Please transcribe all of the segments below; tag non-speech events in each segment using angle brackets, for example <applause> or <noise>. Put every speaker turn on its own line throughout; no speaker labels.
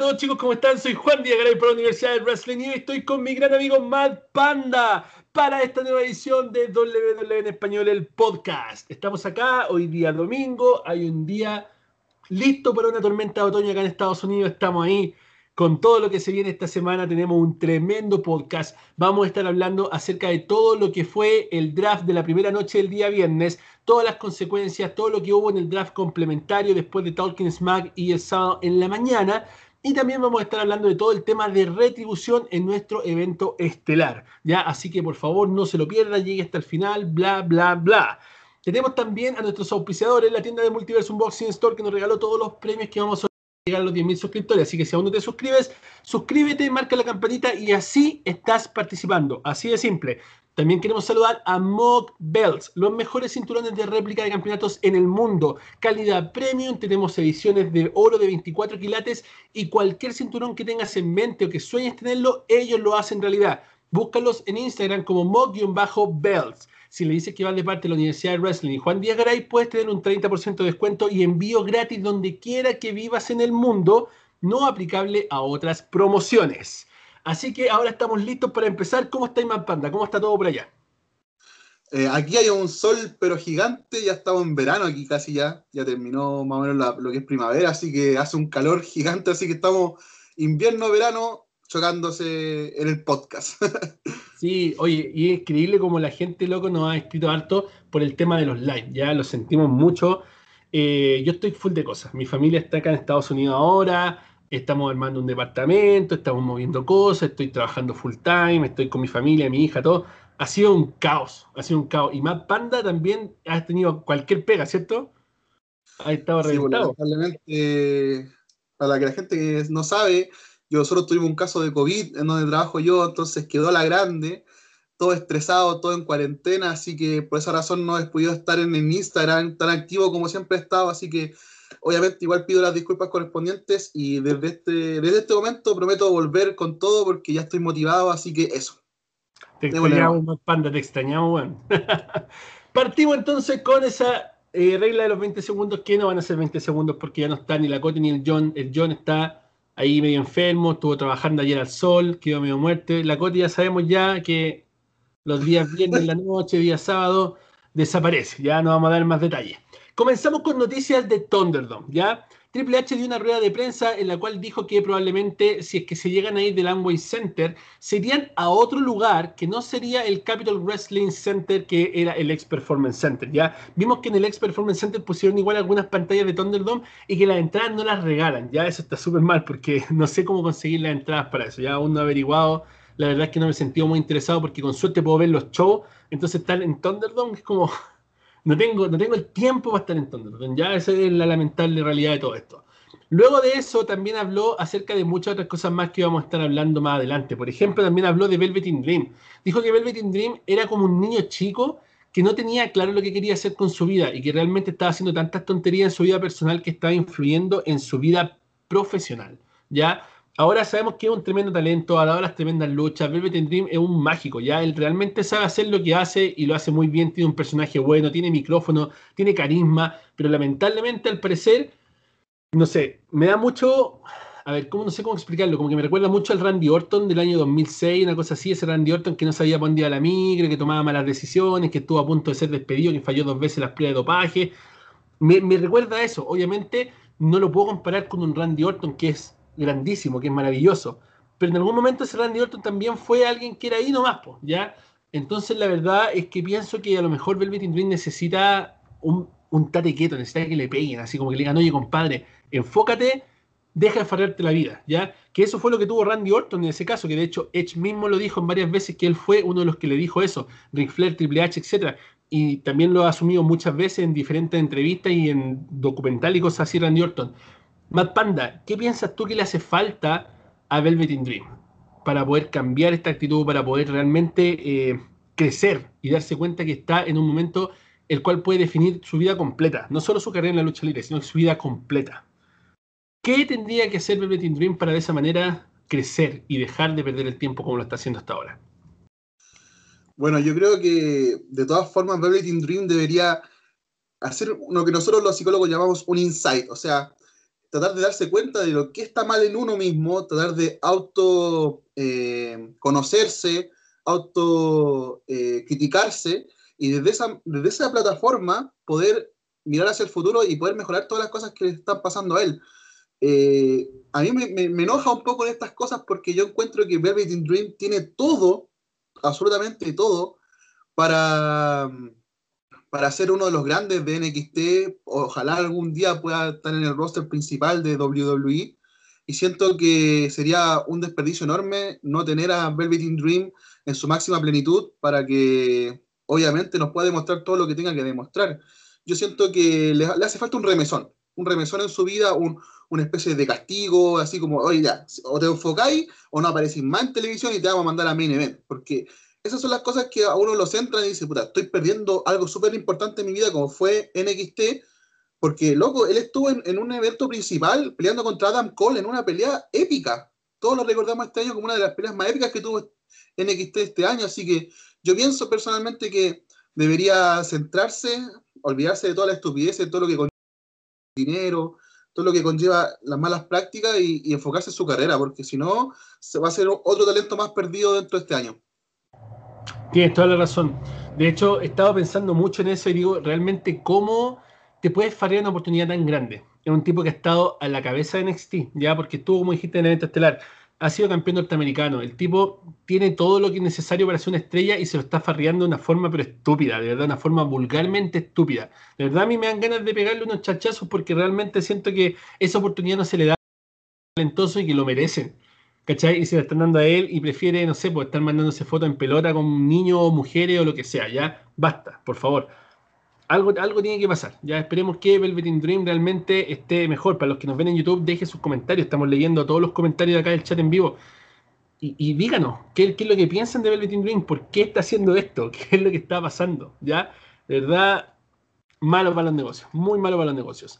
todos chicos, ¿cómo están? Soy Juan Díaz por la Universidad de Wrestling y estoy con mi gran amigo Matt Panda para esta nueva edición de WWE en Español, el podcast. Estamos acá, hoy día domingo, hay un día listo para una tormenta de otoño acá en Estados Unidos, estamos ahí con todo lo que se viene esta semana. Tenemos un tremendo podcast. Vamos a estar hablando acerca de todo lo que fue el draft de la primera noche del día viernes, todas las consecuencias, todo lo que hubo en el draft complementario después de Talking Smack y el sábado en la mañana. Y también vamos a estar hablando de todo el tema de retribución en nuestro evento estelar. ¿ya? Así que por favor no se lo pierda, llegue hasta el final, bla, bla, bla. Tenemos también a nuestros auspiciadores, la tienda de Multiverse Unboxing Store, que nos regaló todos los premios que vamos a llegar a los 10.000 suscriptores. Así que si aún no te suscribes, suscríbete, marca la campanita y así estás participando. Así de simple. También queremos saludar a Mock Belts, los mejores cinturones de réplica de campeonatos en el mundo. Calidad premium, tenemos ediciones de oro de 24 quilates y cualquier cinturón que tengas en mente o que sueñes tenerlo, ellos lo hacen realidad. Búscalos en Instagram como mock-belts. Si le dices que vas de parte de la Universidad de Wrestling y Juan Díaz Garay, puedes tener un 30% de descuento y envío gratis donde quiera que vivas en el mundo, no aplicable a otras promociones. Así que ahora estamos listos para empezar. ¿Cómo está Iman Panda? ¿Cómo está todo por allá?
Eh, aquí hay un sol, pero gigante. Ya estamos en verano aquí casi ya. Ya terminó más o menos lo que es primavera, así que hace un calor <laughs> gigante. Así que estamos invierno-verano chocándose en el podcast.
<laughs> sí, oye, y es increíble como la gente, loco, nos ha escrito harto por el tema de los lives, Ya lo sentimos mucho. Eh, yo estoy full de cosas. Mi familia está acá en Estados Unidos ahora estamos armando un departamento, estamos moviendo cosas, estoy trabajando full time, estoy con mi familia, mi hija, todo. Ha sido un caos, ha sido un caos. Y más Panda también ha tenido cualquier pega, ¿cierto?
Ha estado sí, para que la gente que no sabe, yo solo tuve un caso de COVID en donde trabajo yo, entonces quedó la grande, todo estresado, todo en cuarentena, así que por esa razón no he podido estar en, en Instagram tan activo como siempre he estado, así que Obviamente, igual pido las disculpas correspondientes y desde este, desde este momento prometo volver con todo porque ya estoy motivado, así que eso.
Te extrañamos, Panda, te extrañamos, bueno. <laughs> Partimos entonces con esa eh, regla de los 20 segundos, que no van a ser 20 segundos porque ya no está ni la Cote ni el John. El John está ahí medio enfermo, estuvo trabajando ayer al sol, quedó medio muerte. La Cote ya sabemos ya que los días viernes, la noche, día sábado, desaparece. Ya no vamos a dar más detalles. Comenzamos con noticias de Thunderdome, ¿ya? Triple H dio una rueda de prensa en la cual dijo que probablemente, si es que se llegan a ir del Amway Center, serían a otro lugar que no sería el Capital Wrestling Center, que era el Ex Performance Center, ¿ya? Vimos que en el Ex Performance Center pusieron igual algunas pantallas de Thunderdome y que las entradas no las regalan, ¿ya? Eso está súper mal porque <laughs> no sé cómo conseguir las entradas para eso, ya aún no he averiguado la verdad es que no me sentido muy interesado porque con suerte puedo ver los shows, entonces estar en Thunderdome es como no tengo, no tengo el tiempo para estar entonces Ya esa es la lamentable realidad de todo esto. Luego de eso también habló acerca de muchas otras cosas más que vamos a estar hablando más adelante. Por ejemplo, también habló de Velvet in Dream. Dijo que Velvet in Dream era como un niño chico que no tenía claro lo que quería hacer con su vida y que realmente estaba haciendo tantas tonterías en su vida personal que estaba influyendo en su vida profesional. ¿Ya? Ahora sabemos que es un tremendo talento, ha dado las tremendas luchas. Velvet Dream es un mágico, ya. Él realmente sabe hacer lo que hace y lo hace muy bien. Tiene un personaje bueno, tiene micrófono, tiene carisma, pero lamentablemente, al parecer, no sé, me da mucho. A ver, ¿cómo, no sé cómo explicarlo, como que me recuerda mucho al Randy Orton del año 2006, una cosa así, ese Randy Orton que no sabía por dónde iba la migra, que tomaba malas decisiones, que estuvo a punto de ser despedido, que falló dos veces las pruebas de dopaje. Me, me recuerda a eso, obviamente no lo puedo comparar con un Randy Orton que es grandísimo, que es maravilloso. Pero en algún momento ese Randy Orton también fue alguien que era ahí nomás, ¿ya? Entonces la verdad es que pienso que a lo mejor Velvet Dream necesita un, un tate quieto, necesita que le peguen, así como que le digan, oye compadre, enfócate, deja de farrearte la vida, ¿ya? Que eso fue lo que tuvo Randy Orton en ese caso, que de hecho Edge mismo lo dijo en varias veces que él fue uno de los que le dijo eso, Ric Flair, Triple H, etcétera, Y también lo ha asumido muchas veces en diferentes entrevistas y en documentales y cosas así Randy Orton. Matt Panda, ¿qué piensas tú que le hace falta a Velvet Dream para poder cambiar esta actitud, para poder realmente eh, crecer y darse cuenta que está en un momento el cual puede definir su vida completa, no solo su carrera en la lucha libre, sino su vida completa? ¿Qué tendría que hacer Velvet Dream para de esa manera crecer y dejar de perder el tiempo como lo está haciendo hasta ahora?
Bueno, yo creo que de todas formas Velvet Dream debería hacer lo que nosotros los psicólogos llamamos un insight, o sea, tratar de darse cuenta de lo que está mal en uno mismo, tratar de auto eh, conocerse, auto eh, criticarse y desde esa, desde esa plataforma poder mirar hacia el futuro y poder mejorar todas las cosas que le están pasando a él. Eh, a mí me, me, enoja un poco de estas cosas porque yo encuentro que Velvet Dream tiene todo, absolutamente todo, para para ser uno de los grandes de NXT, ojalá algún día pueda estar en el roster principal de WWE. Y siento que sería un desperdicio enorme no tener a in Dream en su máxima plenitud para que obviamente nos pueda demostrar todo lo que tenga que demostrar. Yo siento que le, hace falta un remesón, un remesón en su vida, una especie de castigo, así como, oye, o te enfocáis o no aparecís más en televisión y te vamos a mandar a main event. Porque esas son las cosas que a uno lo centran y dice, puta, estoy perdiendo algo súper importante en mi vida como fue NXT, porque, loco, él estuvo en, un evento principal peleando contra Adam Cole en una pelea épica. Todos lo recordamos este año como una de las peleas más épicas que tuvo NXT este año, así que yo pienso personalmente que debería centrarse, olvidarse de toda la estupidez, de todo lo que conlleva dinero, todo lo que conlleva las malas prácticas y, enfocarse en su carrera, porque si no, se va a ser otro talento más perdido dentro de este año.
Tienes toda la razón. De hecho, he estado pensando mucho en eso y digo, realmente, ¿cómo te puedes farrear una oportunidad tan grande? Es un tipo que ha estado a la cabeza de NXT, ya, porque estuvo, como dijiste, en el evento estelar. Ha sido campeón norteamericano. El tipo tiene todo lo que es necesario para ser una estrella y se lo está farreando de una forma, pero estúpida, de verdad, una forma vulgarmente estúpida. De verdad, a mí me dan ganas de pegarle unos chachazos porque realmente siento que esa oportunidad no se le da talentoso y que lo merecen. ¿cachai? Y se la están dando a él y prefiere, no sé, pues estar mandándose fotos en pelota con niños o mujeres o lo que sea, ya, basta, por favor. Algo, algo tiene que pasar, ya esperemos que in Dream realmente esté mejor. Para los que nos ven en YouTube, dejen sus comentarios, estamos leyendo todos los comentarios de acá del chat en vivo. Y, díganos, ¿qué, es lo que piensan de in Dream? ¿Por qué está haciendo esto? <laughs> ¿Qué es lo que está pasando? ¿Ya? De verdad, malos para los negocios, muy malo para los negocios.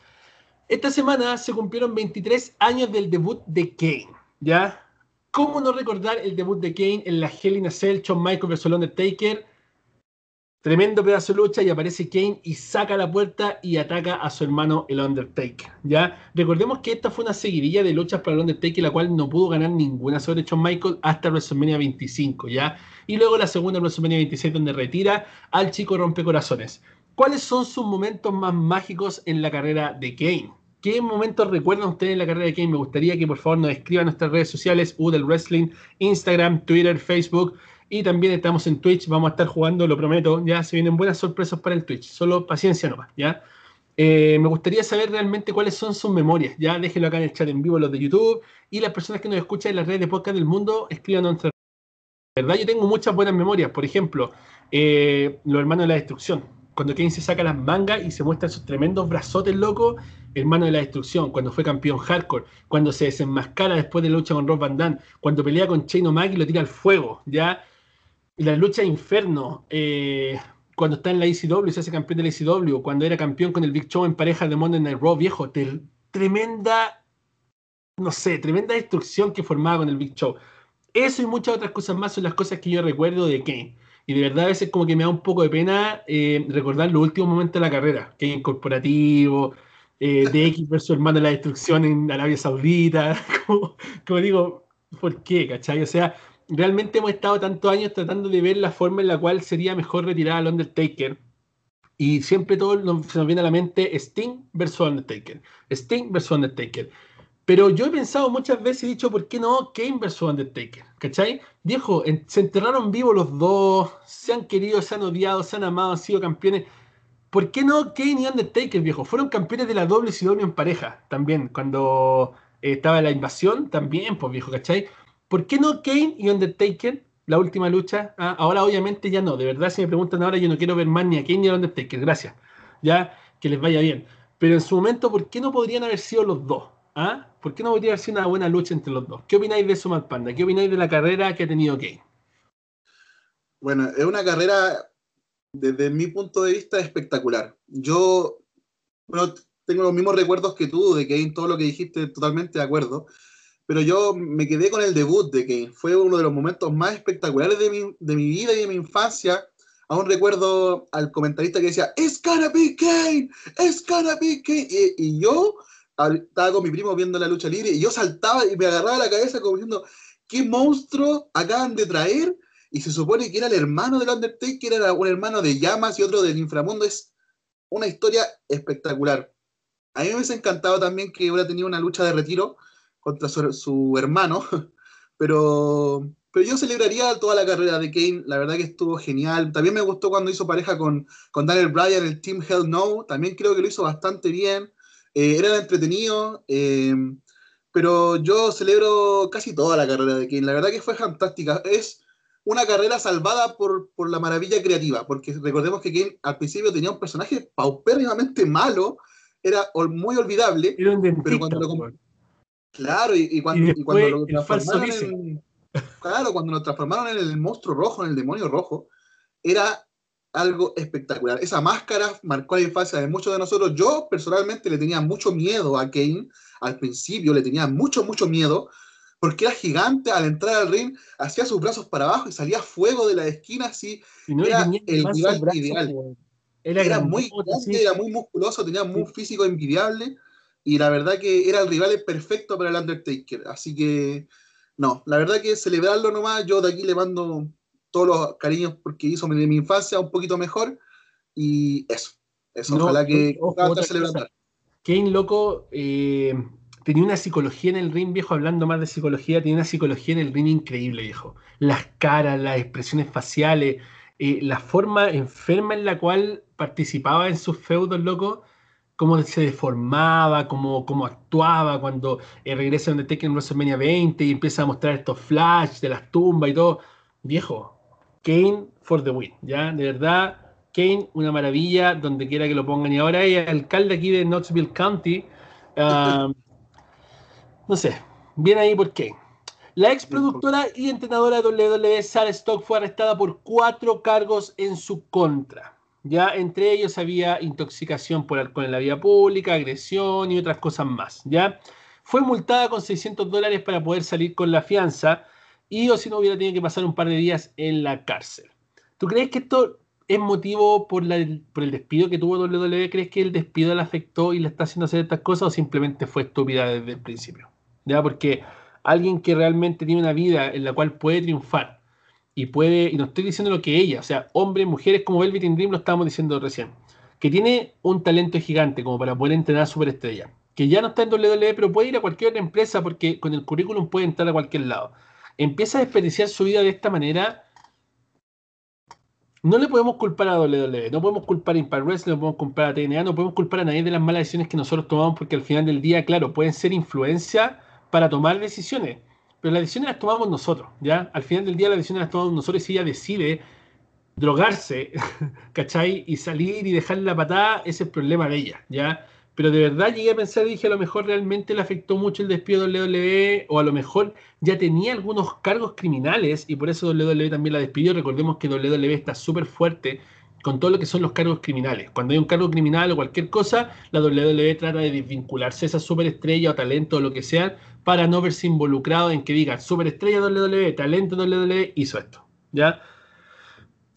Esta semana se cumplieron 23 años del debut de Kane, ¿ya? ¿Cómo no recordar el debut de Kane en la Hell in a Cell, Shawn Michaels vs. Undertaker? Tremendo pedazo de lucha y aparece Kane y saca la puerta y ataca a su hermano el Undertaker. ¿ya? Recordemos que esta fue una seguidilla de luchas para el Undertaker, la cual no pudo ganar ninguna sobre Shawn Michaels hasta WrestleMania 25. ¿ya? Y luego la segunda WrestleMania 26 donde retira al chico rompecorazones. ¿Cuáles son sus momentos más mágicos en la carrera de Kane? ¿Qué momentos recuerdan ustedes en la carrera de Kane? Me gustaría que por favor nos escriban en nuestras redes sociales, Udel Wrestling, Instagram, Twitter, Facebook. Y también estamos en Twitch, vamos a estar jugando, lo prometo, ya se vienen buenas sorpresas para el Twitch, solo paciencia nomás, ¿ya? Eh, me gustaría saber realmente cuáles son sus memorias, ya déjenlo acá en el chat en vivo, los de YouTube, y las personas que nos escuchan en las redes de podcast del mundo, escriban nuestras verdad yo tengo muchas buenas memorias, por ejemplo, eh, los hermanos de la destrucción, cuando Kane se saca las mangas y se muestra sus tremendos brazotes locos hermano de la destrucción, cuando fue campeón hardcore, cuando se desenmascara después de la lucha con Rob Van Damme, cuando pelea con Chain Mac y lo tira al fuego, ya. La lucha Inferno, eh, cuando está en la ECW, se hace campeón de la ECW, cuando era campeón con el Big Show en pareja de Monday Night Raw, viejo, tremenda, no sé, tremenda destrucción que formaba con el Big Show. Eso y muchas otras cosas más son las cosas que yo recuerdo de Kane. Y de verdad a veces como que me da un poco de pena eh, recordar los últimos momentos de la carrera, Kane corporativo, eh, de X versus el de la destrucción en Arabia Saudita, <laughs> como, digo, ¿por qué? ¿Cachai? O sea, realmente hemos estado tantos años tratando de ver la forma en la cual sería mejor retirar al Undertaker. Y siempre todo se nos viene a la mente Sting versus Undertaker. Sting versus Undertaker. Pero yo he pensado muchas veces y he dicho, ¿por qué no Kane versus Undertaker? ¿Cachai? Viejo, se enterraron vivos los dos, se han querido, se han odiado, se han amado, han sido campeones. ¿Por qué no Kane y Undertaker, viejo? Fueron campeones de la doble Sidonia en pareja también, cuando eh, estaba la invasión, también, pues viejo, ¿cachai? ¿Por qué no Kane y Undertaker, la última lucha? Ah, ahora obviamente ya no, de verdad, si me preguntan ahora, yo no quiero ver más ni a Kane ni a Undertaker, gracias. Ya, que les vaya bien. Pero en su momento, ¿por qué no podrían haber sido los dos? ¿Ah? ¿Por qué no podría haber sido una buena lucha entre los dos? ¿Qué opináis de eso, Panda? ¿Qué opináis de la carrera que ha tenido Kane?
Bueno, es una carrera desde mi punto de vista, espectacular. Yo bueno, tengo los mismos recuerdos que tú de Kane, todo lo que dijiste, totalmente de acuerdo. Pero yo me quedé con el debut de Kane. Fue uno de los momentos más espectaculares de mi, de mi vida y de mi infancia. Aún recuerdo al comentarista que decía, ¡Es gonna Kane! ¡Es gonna Kane! Y, y, yo estaba con mi primo viendo la lucha libre y yo saltaba y me agarraba la cabeza como diciendo, ¿qué monstruo acaban de traer? y se supone que era el hermano del Undertaker, era un hermano de llamas y otro del inframundo. Es una historia espectacular. A mí me ha encantado también que hubiera tenido una lucha de retiro contra su, hermano, <laughs> pero, pero yo celebraría toda la carrera de Kane, la verdad que estuvo genial. También me gustó cuando hizo pareja con, Daniel Bryan, el Team Hell No, también creo que lo hizo bastante bien, eh, era entretenido. Eh, pero yo celebro casi toda la carrera de Kane. La verdad que fue fantástica. Es una carrera salvada por, la maravilla creativa, porque recordemos que Kane al principio tenía un personaje paupérrimamente malo, era muy olvidable, pero cuando Claro, y, cuando, cuando, transformaron <laughs> claro, cuando lo transformaron en el monstruo rojo, en el demonio rojo, era algo espectacular. Esa máscara marcó la infancia de muchos de nosotros. Yo personalmente le tenía mucho miedo a Kane al principio, le tenía mucho, mucho miedo, porque era gigante al entrar al ring, hacía sus brazos para abajo y salía fuego de la esquina así. era el rival ideal. Era, muy era muy musculoso, tenía un físico envidiable y la verdad que era el rival perfecto para el Undertaker. Así que, no, la verdad que celebrarlo nomás, yo de aquí le mando todos los cariños porque hizo mi infancia un poquito mejor y eso, eso, ojalá que pueda
Kane Loco, eh, tenía una psicología en el ring, viejo, hablando más de psicología, tenía una psicología en el ring increíble, viejo. Las caras, las expresiones faciales, eh, la forma enferma en la cual participaba en sus feudos, loco, cómo se deformaba, cómo, cómo actuaba cuando eh, regresa donde Tekken en WrestleMania 20 y empieza a mostrar estos flash de las tumbas y todo. Viejo, Kane for the win, ¿ya? De verdad, Kane, una maravilla, donde quiera que lo pongan. Y ahora hay alcalde aquí de Knoxville County. Ah, no sé, bien ahí por qué. La ex productora y entrenadora de WWE, Sarah Stock, fue arrestada por cuatro cargos en su contra. Ya entre ellos había intoxicación por alcohol en la vía pública, agresión y otras cosas más. Ya fue multada con 600 dólares para poder salir con la fianza y o si no hubiera tenido que pasar un par de días en la cárcel. ¿Tú crees que esto es motivo por, por el despido que tuvo WWE? ¿Crees que el despido la afectó y la está haciendo hacer estas cosas o simplemente fue estúpida desde el principio? Porque alguien que realmente tiene una vida en la cual puede triunfar y puede, y no estoy diciendo lo que ella, o sea, hombres, mujeres como Velvet in Dream lo estábamos diciendo recién, que tiene un talento gigante como para poder entrenar superestrella, que ya no está en WWE, pero puede ir a cualquier otra empresa porque con el currículum puede entrar a cualquier lado. Empieza a desperdiciar su vida de esta manera. No le podemos culpar a WWE, no podemos culpar a Impact Wrestling, no podemos culpar a TNA, no podemos culpar a nadie de las malas decisiones que nosotros tomamos porque al final del día, claro, pueden ser influencia para tomar decisiones, pero las decisiones las tomamos nosotros, ¿ya? Al final del día las decisiones las tomamos nosotros y si ella decide drogarse, <laughs> ¿cachai? Y salir y dejar la patada, ese es el problema de ella, ¿ya? Pero de verdad llegué a pensar y dije, a lo mejor realmente le afectó mucho el despido de WWE o a lo mejor ya tenía algunos cargos criminales y por eso WWE también la despidió. Recordemos que WWE está súper fuerte con todo lo que son los cargos criminales. Cuando hay un cargo criminal o cualquier cosa, la WWE trata de desvincularse a esa superestrella o talento o lo que sea para no verse involucrado en que diga superestrella WWE, talento WWE hizo esto. ¿Ya?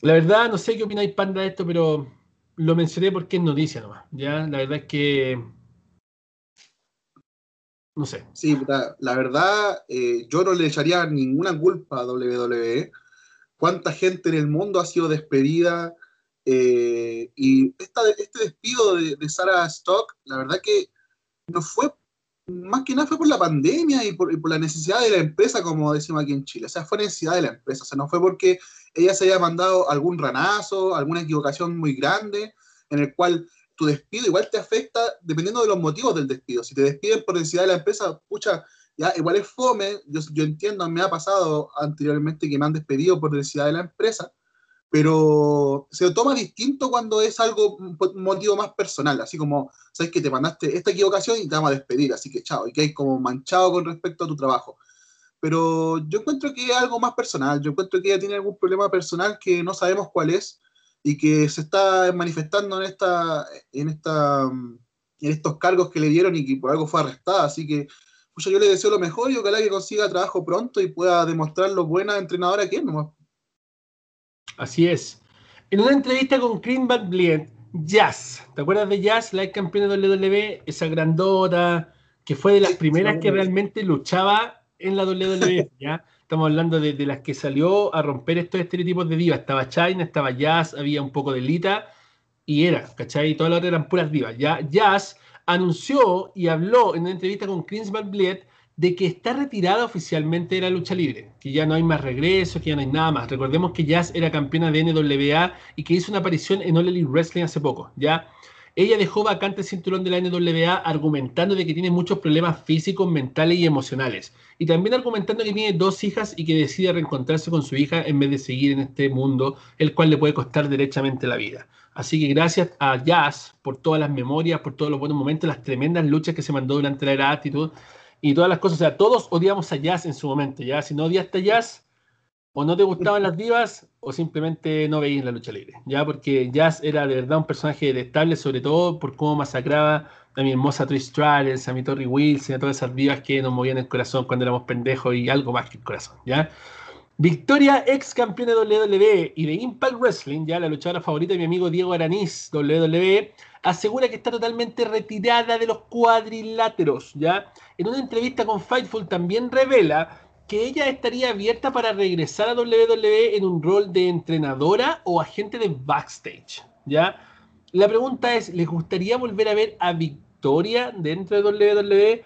La verdad, no sé qué opináis, Panda, de esto, pero lo mencioné porque es noticia nomás. ¿Ya? La verdad es que.
No sé. Sí, la, verdad, eh, yo no le echaría ninguna culpa a WWE. ¿Cuánta gente en el mundo ha sido despedida? Eh, y este despido de, de, Sarah Stock, la verdad que no fue, más que nada fue por la pandemia y por, la necesidad de la empresa, como decimos aquí en Chile. O sea, fue necesidad de la empresa. O sea, no fue porque ella se haya mandado algún ranazo, alguna equivocación muy grande, en el cual tu despido igual te afecta dependiendo de los motivos del despido. Si te despiden por necesidad de la empresa, pucha, ya igual es fome. Yo, yo entiendo, me ha pasado anteriormente que me han despedido por necesidad de la empresa pero se lo toma distinto cuando es algo, un motivo más personal, así como, sabes que te mandaste esta equivocación y te vamos a despedir, así que chao, y que hay como manchado con respecto a tu trabajo. Pero yo encuentro que es algo más personal, yo encuentro que ella tiene algún problema personal que no sabemos cuál es y que se está manifestando en, esta, en, esta, mm, en estos cargos que le dieron y que por algo fue arrestada, así que yo le deseo lo mejor y ojalá que consiga trabajo pronto y pueda demostrar lo buena entrenadora que es.
Así es. En una entrevista con Green Van Jazz, ¿te acuerdas de Jazz, la campeona de WWE, esa grandota, que fue de las primeras que realmente luchaba en la WWE, <laughs> ¿ya? Estamos hablando de, las que salió a romper estos estereotipos de diva. Estaba China, estaba Jazz, había un poco de Lita, y era, ¿cachai? Y todas las otras eran puras divas. ¿ya? Jazz anunció y habló en una entrevista con Chris Van de que está retirada oficialmente de la lucha libre, que ya no hay más regresos, que ya no hay nada más. Recordemos que Jazz era campeona de NWA y que hizo una aparición en All Elite Wrestling hace poco, ¿ya? Ella dejó vacante el cinturón de la NWA argumentando de que tiene muchos problemas físicos, mentales y emocionales. Y también argumentando que tiene dos hijas y que decide reencontrarse con su hija en vez de seguir en este mundo, el cual le puede costar derechamente la vida. Así que gracias a Jazz por todas las memorias, por todos los buenos momentos, las tremendas luchas que se mandó durante la era Actitud y todas las cosas. O sea, todos odiamos a jazz en su momento. Ya, si no odiaste jazz, o no te gustaban las divas, o simplemente no veías la lucha libre. Ya, porque jazz era de verdad un personaje detestable, sobre todo por cómo masacraba a mi hermosa Trish Stratus, a mi Torrey Wilson, a todas esas divas que nos movían el corazón cuando éramos pendejos y algo más que el corazón. Ya. Victoria, ex campeona de WWE y de Impact Wrestling, ya la luchadora favorita de mi amigo Diego Aranís, WWE asegura que está totalmente retirada de los cuadriláteros, ¿ya? En una entrevista con Fightful también revela que ella estaría abierta para regresar a WWE en un rol de entrenadora o agente de backstage, ¿ya? La pregunta es, ¿les gustaría volver a ver a Victoria dentro de WWE?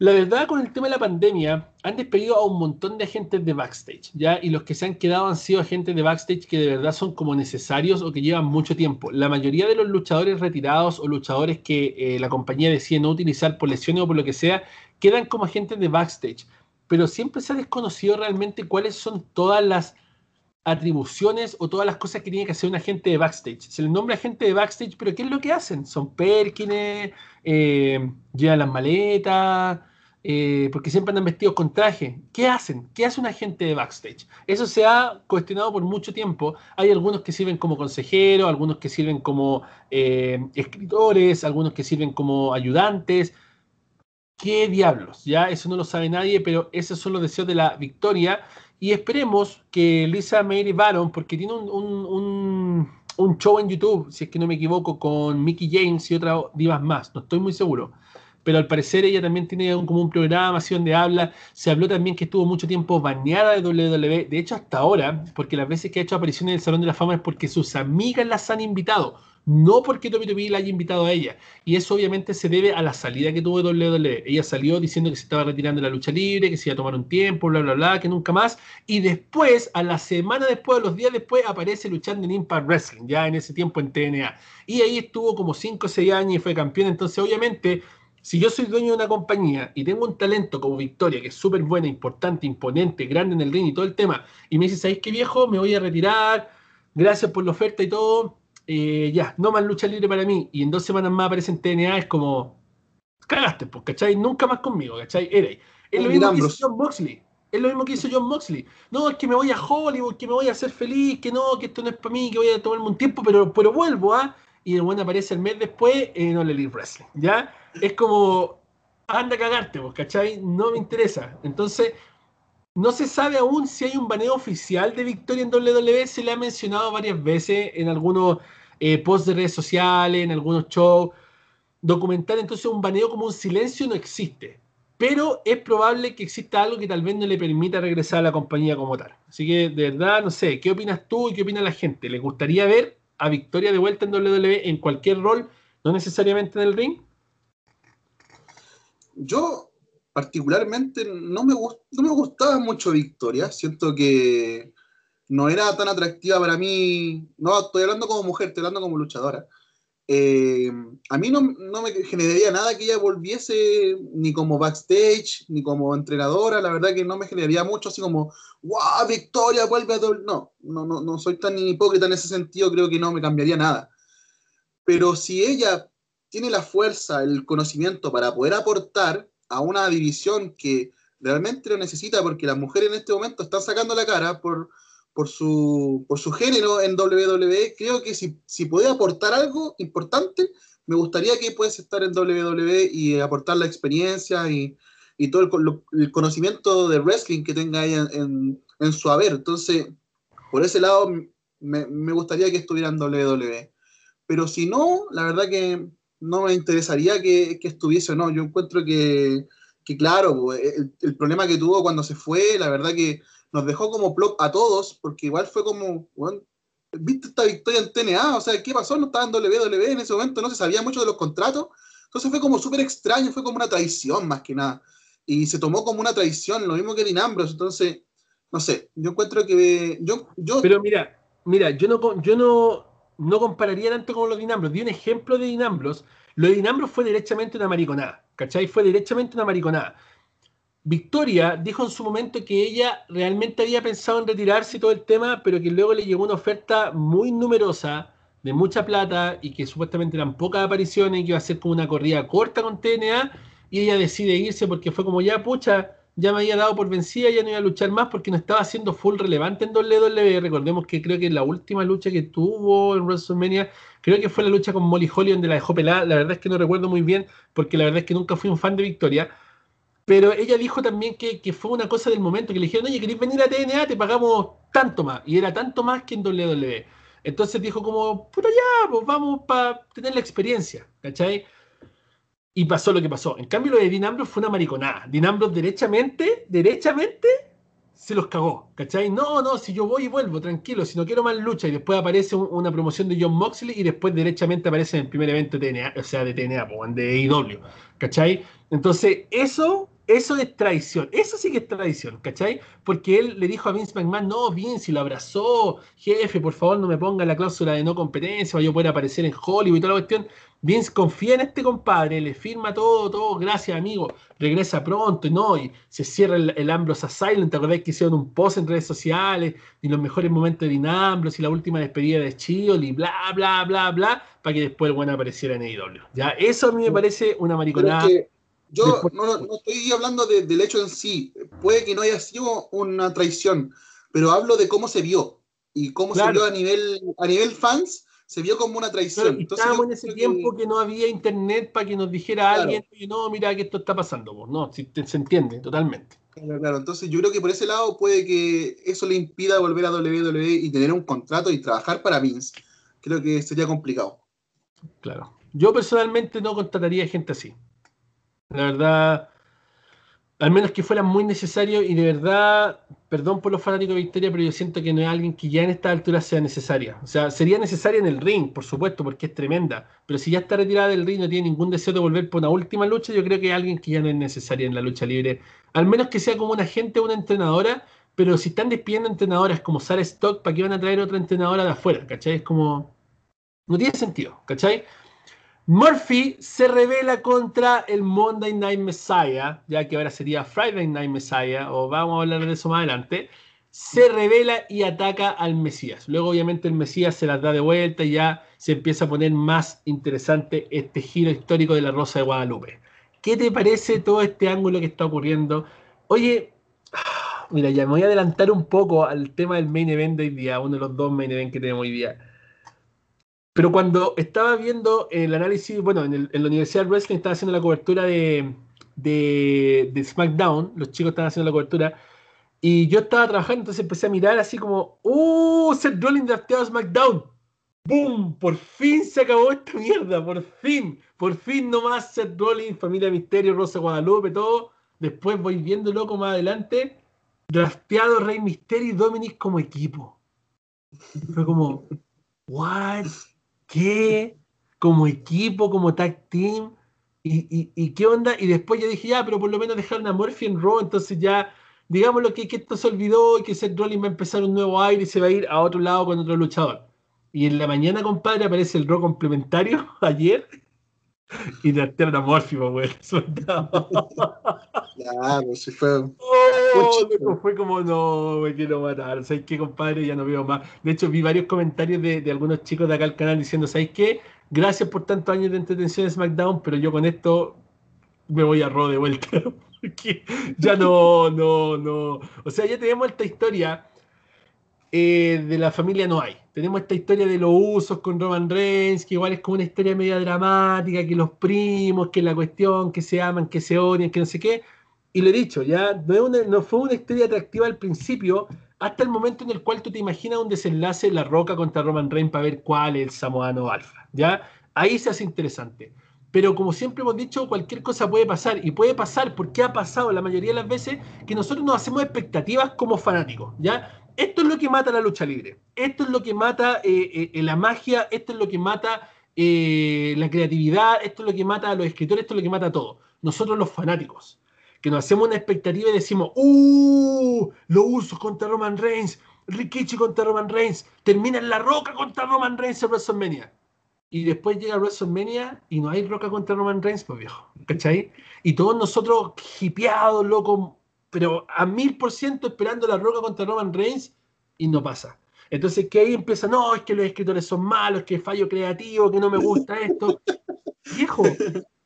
La verdad, con el tema de la pandemia, han despedido a un montón de agentes de backstage, ¿ya? Y los que se han quedado han sido agentes de backstage que de verdad son como necesarios o que llevan mucho tiempo. La mayoría de los luchadores retirados o luchadores que eh, la compañía decide no utilizar por lesiones o por lo que sea, quedan como agentes de backstage. Pero siempre se ha desconocido realmente cuáles son todas las atribuciones o todas las cosas que tiene que hacer un agente de backstage. Se le nombra agente de backstage, pero ¿qué es lo que hacen? Son Perkines, eh, llevan las maletas eh, porque siempre andan vestidos con traje. ¿Qué hacen? ¿Qué hace un agente de backstage? Eso se ha cuestionado por mucho tiempo. Hay algunos que sirven como consejeros, algunos que sirven como eh, escritores, algunos que sirven como ayudantes. ¿Qué diablos? Ya eso no lo sabe nadie, pero esos son los deseos de la victoria. Y esperemos que Lisa Mary Baron, porque tiene un, un, un show en YouTube, si es que no me equivoco, con Mickey James y otras divas más. No estoy muy seguro pero al parecer ella también tiene como un programa así donde habla. Se habló también que estuvo mucho tiempo bañada de WWE, de hecho hasta ahora, porque las veces que ha hecho apariciones en el Salón de la Fama es porque sus amigas las han invitado, no porque WWE la haya invitado a ella. Y eso obviamente se debe a la salida que tuvo de WWE. Ella salió diciendo que se estaba retirando de la lucha libre, que se iba a tomar un tiempo, bla, bla, bla, que nunca más. Y después, a la semana después, a los días después, aparece luchando en Impact Wrestling, ya en ese tiempo en TNA. Y ahí estuvo como 5 o 6 años y fue campeón. Entonces, obviamente si yo soy dueño de una compañía y tengo un talento como Victoria, que es súper buena, importante, imponente, grande en el ring y todo el tema, y me dice, ¿sabéis qué viejo? Me voy a retirar, gracias por la oferta y todo, eh, ya, no más lucha libre para mí, y en dos semanas más aparece en TNA, es como, cagaste, pues, ¿cachai? Nunca más conmigo, ¿cachai? Eres. Es lo mismo que hizo John Moxley. Es lo mismo que hizo John Moxley. No, es que me voy a Hollywood, que me voy a hacer feliz, que no, que esto no es para mí, que voy a tomarme un tiempo, pero, pero vuelvo, ¿ah? Y el bueno aparece el mes después en All Elite Wrestling, ¿ya? es como, anda a cagarte, vos, pues, ¿cachai? No me interesa. Entonces, no se sabe aún si hay un baneo oficial de Victoria en WWE, se le ha mencionado varias veces en algunos eh, posts de redes sociales, en algunos shows, documental, entonces un baneo como un silencio no existe. Pero es probable que exista algo que tal vez no le permita regresar a la compañía como tal. Así que, de verdad, no sé, ¿qué opinas tú y qué opina la gente? ¿Les gustaría ver a Victoria de vuelta en WWE en cualquier rol, no necesariamente en el ring?
yo particularmente no me, no me gustaba mucho Victoria, siento que no era tan atractiva para mí, no estoy hablando como mujer, estoy hablando como luchadora. Eh, a mí no, no, me generaría nada que ella volviese ni como backstage, ni como entrenadora, la verdad que no me generaría mucho así como, wow, Victoria, vuelve a todo. No, no, no, no soy tan hipócrita en ese sentido, creo que no me cambiaría nada. Pero si ella tiene la fuerza, el conocimiento para poder aportar a una división que realmente lo necesita porque las mujeres en este momento están sacando la cara por, por, su, por su género en WWE, creo que si, si puede aportar algo importante, me gustaría que puedas estar en WWE y aportar la experiencia y, y todo el, conocimiento de wrestling que tenga ahí en, en, su haber. Entonces, por ese lado, me, me gustaría que estuviera en WWE. Pero si no, la verdad que no me interesaría que, estuviese o no. Yo encuentro que, que claro, el, problema que tuvo cuando se fue, la verdad que nos dejó como plop a todos, porque igual fue como, viste esta victoria en TNA, o sea, ¿qué pasó? No estaba en WWE en ese momento, no se sabía mucho de los contratos, entonces fue como súper extraño, fue como una traición más que nada, y se tomó como una traición, lo mismo que Dean Ambrose, entonces, no sé, yo encuentro que... Yo, yo...
Pero mira, mira, yo no, yo no, no compararía tanto con los dinambros. Di un ejemplo de dinambros. Lo de dinambros fue directamente una mariconada, ¿cachai? Fue directamente una mariconada. Victoria dijo en su momento que ella realmente había pensado en retirarse todo el tema, pero que luego le llegó una oferta muy numerosa, de mucha plata, y que supuestamente eran pocas apariciones, que iba a ser como una corrida corta con TNA, y ella decide irse porque fue como ya, pucha, ya me había dado por vencida, ya no iba a luchar más porque no estaba siendo full relevante en WWE. Recordemos que creo que la última lucha que tuvo en WrestleMania, creo que fue la lucha con Molly Holly donde la dejó pelada. La verdad es que no recuerdo muy bien porque la verdad es que nunca fui un fan de Victoria. Pero ella dijo también que, que fue una cosa del momento, que le dijeron, oye, ¿queréis venir a TNA? Te pagamos tanto más. Y era tanto más que en WWE. Entonces dijo como, puta ya, pues vamos para tener la experiencia, ¿cachai? y pasó lo que pasó. En cambio, lo de Dean Ambrose fue una mariconada. Dean Ambrose, derechamente, derechamente, se los cagó, ¿cachai? No, no, si yo voy y vuelvo, tranquilo, si no quiero más lucha. Y después aparece una promoción de John Moxley y después derechamente aparece en el primer evento de TNA, o sea, de TNA, de IW, e ¿cachai? Entonces, eso eso es traición, eso sí que es traición, ¿cachai? Porque él le dijo a Vince McMahon, no, Vince, y lo abrazó, jefe, por favor no me ponga la cláusula de no competencia, para yo poder aparecer en Hollywood y toda la cuestión. Vince confía en este compadre, le firma todo, todo, gracias amigo, regresa pronto, ¿no? Y se cierra el, el Ambrose Asylum, ¿te acordás que hicieron un post en redes sociales? Y los mejores momentos de Ambrose y la última despedida de Chiol y bla, bla, bla, bla, para que después el bueno apareciera en AEW. Ya, eso a mí me parece una mariconada.
yo no, estoy hablando del hecho en sí, puede que no haya sido una traición, pero hablo de cómo se vio y cómo se vio a nivel, a nivel fans se vio como una traición. estábamos
en ese tiempo que... no había internet para que nos dijera alguien, no, mira que esto está pasando. Pues, no, si se entiende totalmente.
Claro, claro. Entonces yo creo que por ese lado puede que eso le impida volver a WWE y tener un contrato y trabajar para Vince. Creo que sería complicado.
Claro. Yo personalmente no contrataría gente así. La verdad, al menos que fuera muy necesario y de verdad perdón por los fanáticos de Victoria, pero yo siento que no es alguien que ya en esta altura sea necesaria. O sea, sería necesaria en el ring, por supuesto, porque es tremenda. Pero si ya está retirada del ring, no tiene ningún deseo de volver por una última lucha, yo creo que es alguien que ya no es necesaria en la lucha libre. Al menos que sea como una agente o una entrenadora, pero si están despidiendo entrenadoras como Sarah Stock, ¿para qué van a traer otra entrenadora de afuera? ¿Cachai? Es como. No tiene sentido, ¿cachai? Murphy se revela contra el Monday Night Messiah, ya que ahora sería Friday Night Messiah, o vamos a hablar de eso más adelante. Se revela y ataca al Mesías. Luego, obviamente, el Mesías se las da de vuelta y ya se empieza a poner más interesante este giro histórico de la Rosa de Guadalupe. ¿Qué te parece todo este ángulo que está ocurriendo? Oye, <sighs> mira, ya me voy a adelantar un poco al tema del main event de hoy día, uno de los dos main event que tenemos hoy día. Pero cuando estaba viendo el análisis, bueno, en, el, la Universidad de Wrestling estaba haciendo la cobertura de, SmackDown, los chicos estaban haciendo la cobertura, y yo estaba trabajando, entonces empecé a mirar así como, ¡Uh! Seth Rollins drafteado SmackDown. ¡Boom! Por fin se acabó esta mierda, por fin, por fin nomás Seth Rollins, Familia Misterio, Rosa Guadalupe, todo. Después voy viendo loco más adelante, drafteado Rey Misterio y Dominic como equipo. Fue como, ¿what? ¿qué? Como equipo, como tag team. ¿Y, y, qué onda? Y después yo dije, ya, pero por lo menos dejaron a Murphy en Raw, entonces ya digámoslo que, que esto se olvidó y que Seth Rollins va a empezar un nuevo aire y se va a ir a otro lado con otro luchador. Y en la mañana, compadre, aparece el Raw complementario <laughs> ayer <laughs> Y de era güey, soldado.
Claro, si fue. <laughs> Oh,
fue como, no, me quiero matar. ¿Sabes qué, compadre? Ya no veo más. De hecho, vi varios comentarios de, de algunos chicos de acá al canal diciendo, ¿sabes qué? Gracias por tantos años de entretención de SmackDown, pero yo con esto me voy a ro de vuelta. <laughs> ya no, no, no. O sea, ya tenemos esta historia eh, de la familia no hay. Tenemos esta historia de los usos con Roman Reigns, que igual es como una historia media dramática, que los primos, que la cuestión, que se aman, que se odian, que no sé qué. Y lo he dicho, ya no, fue una historia atractiva al principio, hasta el momento en el cual tú te imaginas un desenlace La Roca contra Roman Reigns para ver cuál es el samoano alfa. ¿ya? Ahí se hace interesante. Pero como siempre hemos dicho, cualquier cosa puede pasar. Y puede pasar porque ha pasado la mayoría de las veces que nosotros nos hacemos expectativas como fanáticos. ¿ya? Esto es lo que mata la lucha libre, esto es lo que mata eh, eh, eh, la magia, esto es lo que mata la creatividad, esto es lo que mata a los escritores, esto es lo que mata a todos. Nosotros los fanáticos, que nos hacemos una expectativa y decimos, ¡Uh! Lo uso contra Roman Reigns, Rikichi contra Roman Reigns, termina en la roca contra Roman Reigns en WrestleMania. Y después llega WrestleMania y no hay roca contra Roman Reigns, pues viejo, ¿cachai? Y todos nosotros hipeados, locos, pero a mil por ciento esperando la roca contra Roman Reigns y no pasa. Entonces que ahí empieza, no, es que los escritores son malos, que fallo creativo, que no me gusta esto. <laughs> viejo,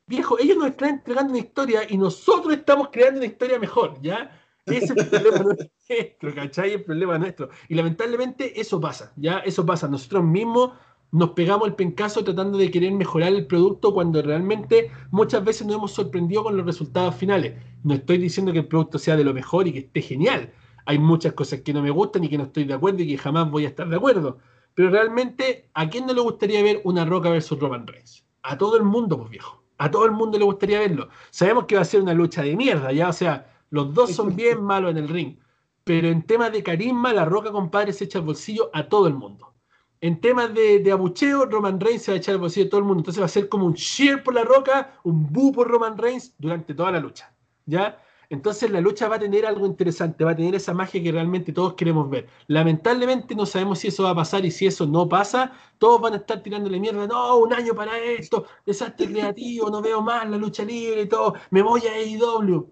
viejo, ellos nos están entregando una historia y nosotros estamos creando una historia mejor, ¿ya? Ese es el problema <laughs> nuestro, ¿cachai? El problema nuestro. Y lamentablemente eso pasa, ¿ya? Eso pasa. Nosotros mismos nos pegamos el pencazo tratando de querer mejorar el producto cuando realmente muchas veces nos hemos sorprendido con los resultados finales. No estoy diciendo que el producto sea de lo mejor y que esté genial. Hay muchas cosas que no me gustan y que no estoy de acuerdo y que jamás voy a estar de acuerdo. Pero realmente, ¿a quién no le gustaría ver una Roca versus Roman Reigns? A todo el mundo, pues viejo. A todo el mundo le gustaría verlo. Sabemos que va a ser una lucha de mierda, ya, o sea, los dos son bien malos en el ring. Pero en temas de carisma, la Roca, compadre, se echa el bolsillo a todo el mundo. En temas de, abucheo, Roman Reigns se va a echar el bolsillo de todo el mundo. Entonces va a ser como un cheer por la roca, un boo por Roman Reigns durante toda la lucha. ¿Ya? Entonces la lucha va a tener algo interesante, va a tener esa magia que realmente todos queremos ver. Lamentablemente no sabemos si eso va a pasar y si eso no pasa, todos van a estar tirándole mierda, no, un año para esto, desastre creativo, no veo más la lucha libre y todo, me voy a AEW.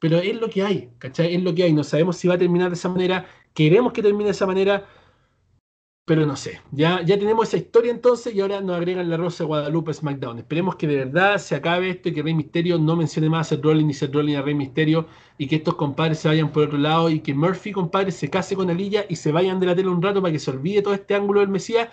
Pero es lo que hay, ¿cachai? Es lo que hay, no sabemos si va a terminar de esa manera, queremos que termine de esa manera, pero no sé, ya, ya tenemos esa historia entonces y ahora nos agregan la Rosa Guadalupe SmackDown. Esperemos que de verdad se acabe esto y que Rey Misterio no mencione más a Seth Rollins ni Seth Rollins a Rey Misterio y que estos compadres se vayan por otro lado y que Murphy, compadre, se case con Alilla y se vayan de la tele un rato para que se olvide todo este ángulo del Mesías.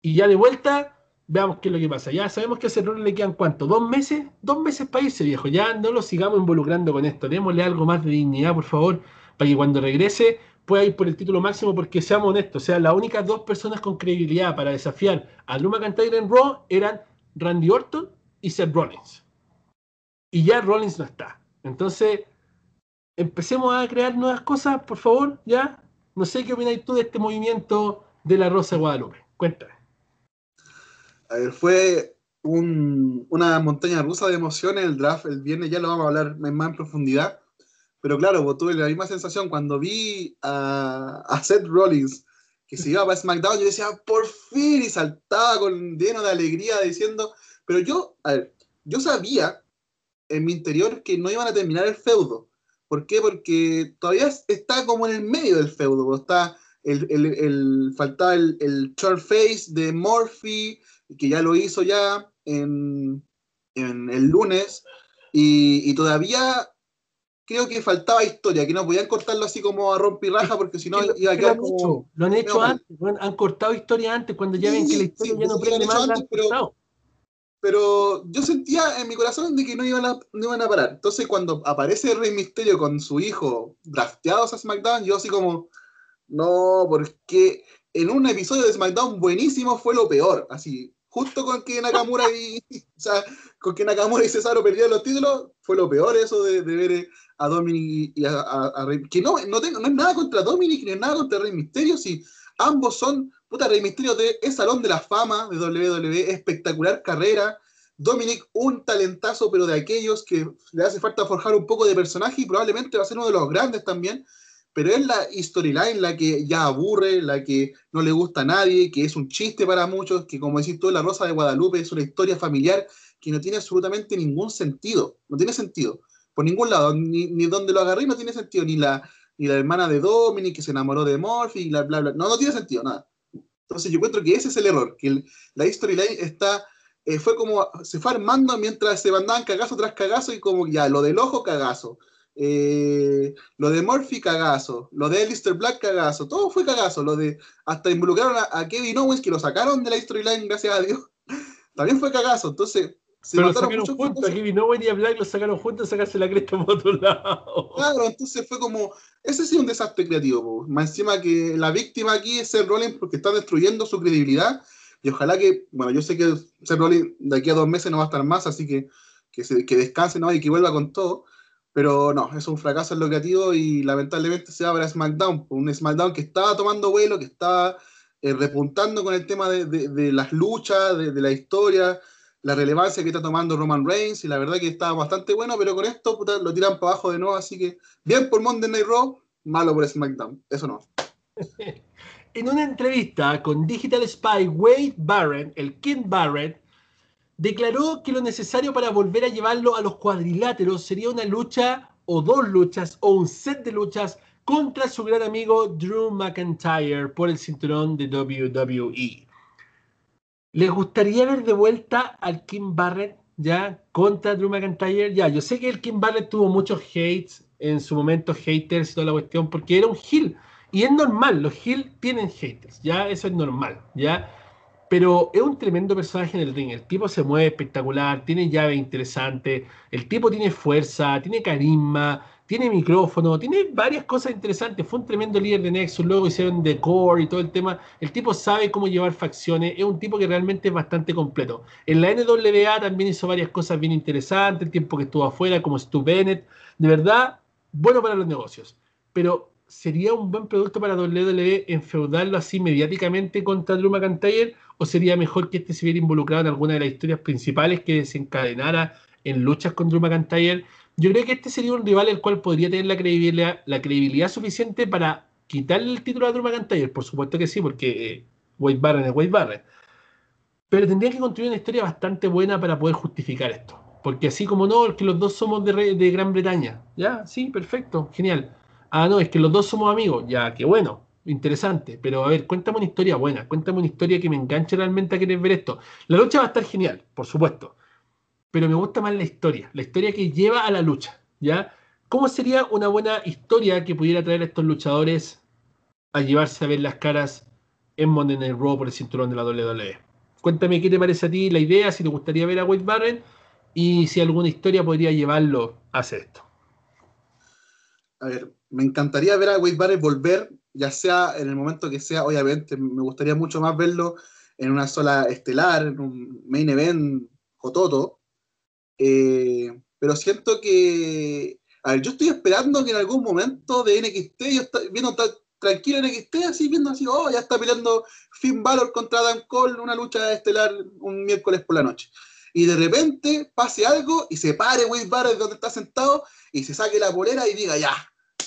Y ya de vuelta, veamos qué es lo que pasa. Ya sabemos que a Seth Rollins le quedan cuánto, dos meses, dos meses para irse, viejo. Ya no lo sigamos involucrando con esto. Démosle algo más de dignidad, por favor, para que cuando regrese pueda ir por el título máximo, porque seamos honestos, o sea, las únicas dos personas con credibilidad para desafiar a Luma Cantaire en Raw eran Randy Orton y Seth Rollins. Y ya Rollins no está. Entonces, empecemos a crear nuevas cosas, por favor, ya. No sé qué opináis tú de este movimiento de la Rosa Guadalupe. Cuéntame.
A ver, fue una montaña rusa de emociones el draft el viernes, ya lo vamos a hablar más en profundidad. Pero claro, pues, tuve la misma sensación cuando vi a, Seth Rollins que se iba para SmackDown, yo decía, por fin, y saltaba con lleno de alegría diciendo, pero yo, a ver, yo sabía en mi interior que no iban a terminar el feudo. ¿Por qué? Porque todavía está como en el medio del feudo, pues, está el, el, el faltaba el, short face de Murphy, que ya lo hizo ya en, en el lunes, y, y todavía creo que faltaba historia, que no podían cortarlo así como a raja, porque si no iba a quedar
lo han hecho antes, han cortado historia antes, cuando ya ven que la historia ya no más,
pero, yo sentía en mi corazón de que no iban, a, no a parar. Entonces cuando aparece Rey Misterio con su hijo drafteados a SmackDown, yo así como, no, porque en un episodio de SmackDown buenísimo fue lo peor, así, justo con que Nakamura y <laughs> o sea, con que Nakamura y Cesaro perdieron los títulos, fue lo peor eso de ver a Dominic y a, Rey, que no, no, tengo, es nada contra Dominic ni nada contra Rey Misterio, si ambos son, puta, Rey Misterio de, es Salón de la Fama de WWE, espectacular carrera, Dominic un talentazo, pero de aquellos que le hace falta forjar un poco de personaje y probablemente va a ser uno de los grandes también, pero es la storyline la que ya aburre, la que no le gusta a nadie, que es un chiste para muchos, que como decís tú, La Rosa de Guadalupe es una historia familiar que no tiene absolutamente ningún sentido, no tiene sentido por ningún lado, ni, donde lo agarré no tiene sentido, ni la, ni la hermana de Dominic que se enamoró de morphy bla, bla, bla, no, no tiene sentido, nada. Entonces yo encuentro que ese es el error, que la storyline está, eh, fue como, se fue armando mientras se mandaban cagazo tras cagazo y como ya, lo del ojo cagazo, eh, lo de morphy cagazo, lo de Lister Black cagazo, todo fue cagazo, lo de, hasta involucraron a, a Kevin Owens que lo sacaron de la storyline, gracias a Dios, <laughs> también fue cagazo, entonces
pero lo sacaron juntos, a Kevin y a Black lo sacaron juntos a sacarse la cresta por otro lado. Claro,
entonces fue como, ese ha sido un desastre creativo, más encima que la víctima aquí es Seth Rollins porque está destruyendo su credibilidad y ojalá que, bueno, yo sé que Seth Rollins de aquí a dos meses no va a estar más, así que que, que descanse ¿no? y que vuelva con todo, pero no, es un fracaso en lo creativo y lamentablemente se abre para SmackDown, un SmackDown que estaba tomando vuelo, que estaba eh, repuntando con el tema de, de, las luchas, de la historia la relevancia que está tomando Roman Reigns y la verdad que está bastante bueno, pero con esto lo tiran para abajo de nuevo, así que bien por Monday Night Raw, malo por SmackDown, eso no.
<laughs> en una entrevista con Digital Spy, Wade Barrett, el King Barrett, declaró que lo necesario para volver a llevarlo a los cuadriláteros sería una lucha o dos luchas o un set de luchas contra su gran amigo Drew McIntyre por el cinturón de WWE. ¿Les gustaría ver de vuelta al Kim Barrett ya contra Drew McIntyre? Ya, yo sé que el Kim Barrett tuvo muchos hates en su momento, haters y toda la cuestión, porque era un heel. Y es normal, los heel tienen haters, ya, eso es normal, ya. Pero es un tremendo personaje en el ring. El tipo se mueve espectacular, tiene llave interesante, el tipo tiene fuerza, tiene carisma, tiene micrófono, tiene varias cosas interesantes. Fue un tremendo líder de Nexus, luego hicieron The Core y todo el tema. El tipo sabe cómo llevar facciones, es un tipo que realmente es bastante completo. En la NWA también hizo varias cosas bien interesantes, el tiempo que estuvo afuera, como Stu Bennett. De verdad, bueno para los negocios. Pero ¿sería un buen producto para WWE enfeudarlo así mediáticamente contra Drew McIntyre? ¿O sería mejor que este se hubiera involucrado en alguna de las historias principales que desencadenara en luchas con Drew McIntyre yo creo que este sería un rival el cual podría tener la credibilidad, suficiente para quitarle el título a Drew McIntyre. Por supuesto que sí, porque eh, Wade Barren es Wade Barren. Pero tendría que construir una historia bastante buena para poder justificar esto. Porque así como no, es que los dos somos de, de Gran Bretaña. Ya, sí, perfecto, genial. Ah, no, es que los dos somos amigos. Ya, que bueno, interesante. Pero a ver, cuéntame una historia buena, cuéntame una historia que me enganche realmente a querer ver esto. La lucha va a estar genial, por supuesto pero me gusta más la historia, la historia que lleva a la lucha, ¿ya? ¿Cómo sería una buena historia que pudiera traer a estos luchadores a llevarse a ver las caras en Monday Night Raw por el cinturón de la WWE? Cuéntame qué te parece a ti la idea, si te gustaría ver a Wade Barrett y si alguna historia podría llevarlo a hacer esto.
A ver, me encantaría ver a Wade Barrett volver, ya sea en el momento que sea, obviamente, me gustaría mucho más verlo en una sola estelar, en un main event, o todo, eh, pero siento que. A ver, yo estoy esperando que en algún momento de NXT, yo viendo tal, tranquilo NXT, así viendo así, oh, ya está peleando Finn Balor contra Dan Cole, una lucha estelar un miércoles por la noche. Y de repente pase algo y se pare Wade Barrett donde está sentado y se saque la polera y diga, ya,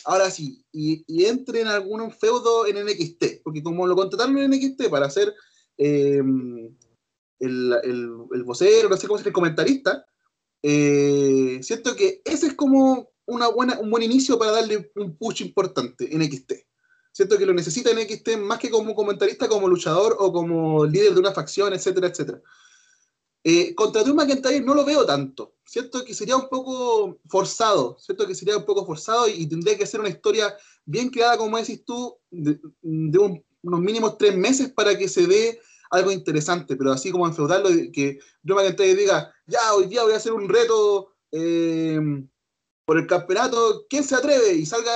ahora sí, y, entre en algún feudo en NXT, porque como lo contrataron en NXT para ser eh, el, el, el, vocero, no sé cómo es el comentarista, eh, siento que ese es como una buena, un buen inicio para darle un push importante en XT. Siento que lo necesita en XT más que como comentarista, como luchador o como líder de una facción, etcétera, etcétera. Eh, contra Drew McIntyre no lo veo tanto. Siento que sería un poco forzado. Siento que sería un poco forzado y, tendría que ser una historia bien creada, como decís tú, de, unos mínimos tres meses para que se dé algo interesante, pero así como enfeudarlo, que yo me diga, ya, hoy día voy a hacer un reto eh, por el campeonato, ¿quién se atreve? Y salga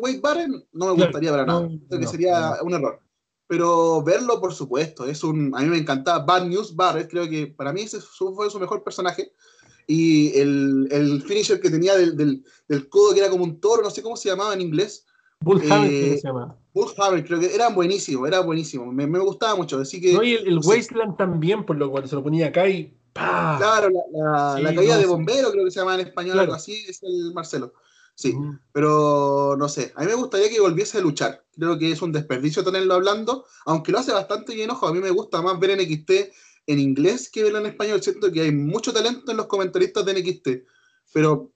Wade Barrett? no me gustaría para nada, creo que sería un error. Pero verlo, por supuesto, es un, a mí me encantaba Bad News Barrett, creo que para mí ese fue su mejor personaje. Y el, finisher que tenía del, codo, que era como un toro, no sé cómo se llamaba en inglés. Bull eh, se llamaba creo que era buenísimo, era buenísimo. Me, gustaba mucho. Así que,
no, el, Wasteland también, por lo cual se lo ponía acá y
Claro, la, caída de bombero, creo que se llama en español, algo así, es el Marcelo. Sí, pero no sé, a mí me gustaría que volviese a luchar. Creo que es un desperdicio tenerlo hablando, aunque lo hace bastante bien, ojo, a mí me gusta más ver NXT en inglés que verlo en español. Siento que hay mucho talento en los comentaristas de NXT, pero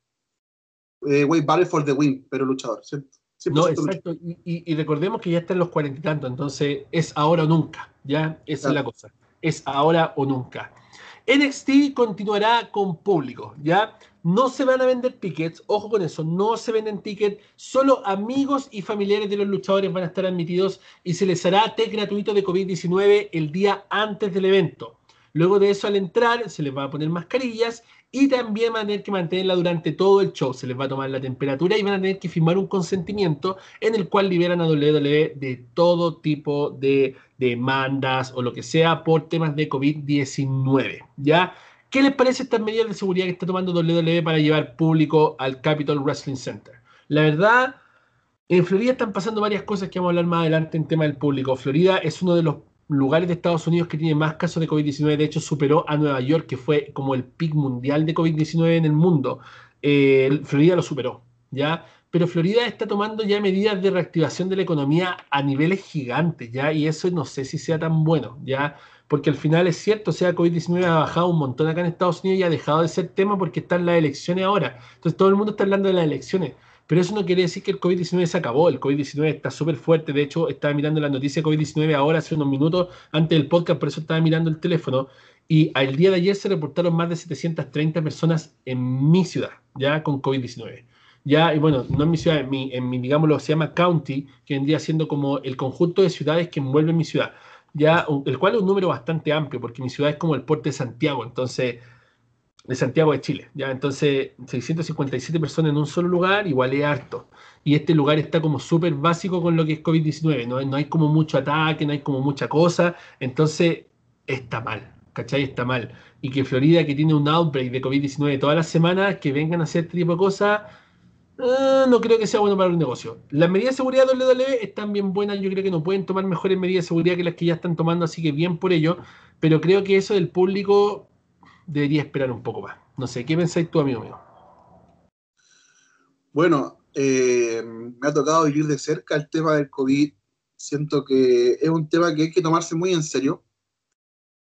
eh, for the win, pero luchador, ¿cierto?
No, exacto. Y, recordemos que ya están los cuarenta y tantos, entonces es ahora o nunca, ¿ya? Esa es la cosa. Es ahora o nunca. NXT continuará con público, ¿ya? No se van a vender tickets, ojo con eso, no se venden tickets, solo amigos y familiares de los luchadores van a estar admitidos y se les hará test gratuito de COVID-19 el día antes del evento. Luego de eso, al entrar, se les va a poner mascarillas y también van a tener que mantenerla durante todo el show. Se les va a tomar la temperatura y van a tener que firmar un consentimiento en el cual liberan a WWE de todo tipo de demandas o lo que sea por temas de COVID-19. ¿Ya? ¿Qué les parece estas medidas de seguridad que está tomando WWE para llevar público al Capitol Wrestling Center? La verdad, en Florida están pasando varias cosas que vamos a hablar más adelante en tema del público. Florida es uno de los lugares de Estados Unidos que tiene más casos de COVID-19. De hecho, superó a Nueva York, que fue como el pic mundial de COVID-19 en el mundo. Eh, Florida lo superó, ¿ya? Pero Florida está tomando ya medidas de reactivación de la economía a niveles gigantes, ¿ya? Y eso no sé si sea tan bueno, ¿ya? Porque al final es cierto, o sea, COVID-19 ha bajado un montón acá en Estados Unidos y ha dejado de ser tema porque están las elecciones ahora. Entonces todo el mundo está hablando de las elecciones pero eso no quiere decir que el COVID-19 se acabó. El COVID-19 está súper fuerte. De hecho, estaba mirando la noticia COVID-19 ahora hace unos minutos antes del podcast, por eso estaba mirando el teléfono. Y al día de ayer se reportaron más de 730 personas en mi ciudad, ya con COVID-19. Ya, y bueno, no en mi ciudad, en mi, en mi, digámoslo, se llama county, que vendría siendo como el conjunto de ciudades que envuelve mi ciudad. Ya, el cual es un número bastante amplio, porque mi ciudad es como el puerto de Santiago. Entonces, de Santiago de Chile. ¿ya? Entonces, 657 personas en un solo lugar, igual es harto. Y este lugar está como súper básico con lo que es COVID-19. ¿no? hay como mucho ataque, no hay como mucha cosa. Entonces, está mal. ¿Cachai? Está mal. Y que Florida, que tiene un outbreak de COVID-19 todas las semanas, que vengan a hacer este tipo de cosas, eh, no creo que sea bueno para un negocio. Las medidas de seguridad de WWE están bien buenas. Yo creo que no pueden tomar mejores medidas de seguridad que las que ya están tomando, así que bien por ello. Pero creo que eso del público debería esperar un poco más. No sé, ¿qué pensáis tú, amigo mío?
Bueno, eh, me ha tocado vivir de cerca el tema del COVID. Siento que es un tema que hay que tomarse muy en serio.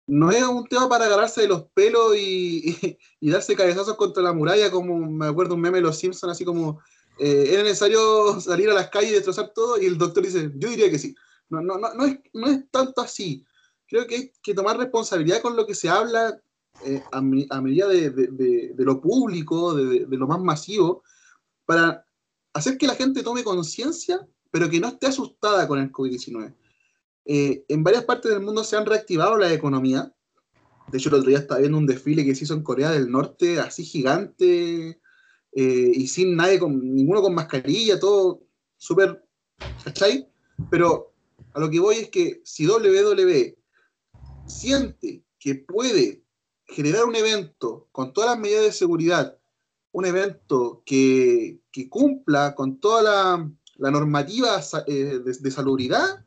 No es un tema para agarrarse de los pelos y, <laughs> darse cabezazos contra la muralla, como me acuerdo un meme de los Simpsons, así como ¿era eh, necesario salir a las calles y destrozar todo? Y el doctor dice, yo diría que sí. No, no, no, es, no es tanto así. Creo que hay que tomar responsabilidad con lo que se habla, eh, a, medida de, lo público, de, lo más masivo, para hacer que la gente tome conciencia, pero que no esté asustada con el COVID-19. Eh, en varias partes del mundo se han reactivado la economía. De hecho, el otro día estaba viendo un desfile que se hizo en Corea del Norte, así gigante, eh, y sin nadie, con, ninguno con mascarilla, todo súper, ¿cachai? Pero a lo que voy es que si WWE siente que puede generar un evento con todas las medidas de seguridad, un evento que, cumpla con toda la, normativa eh, de, salubridad,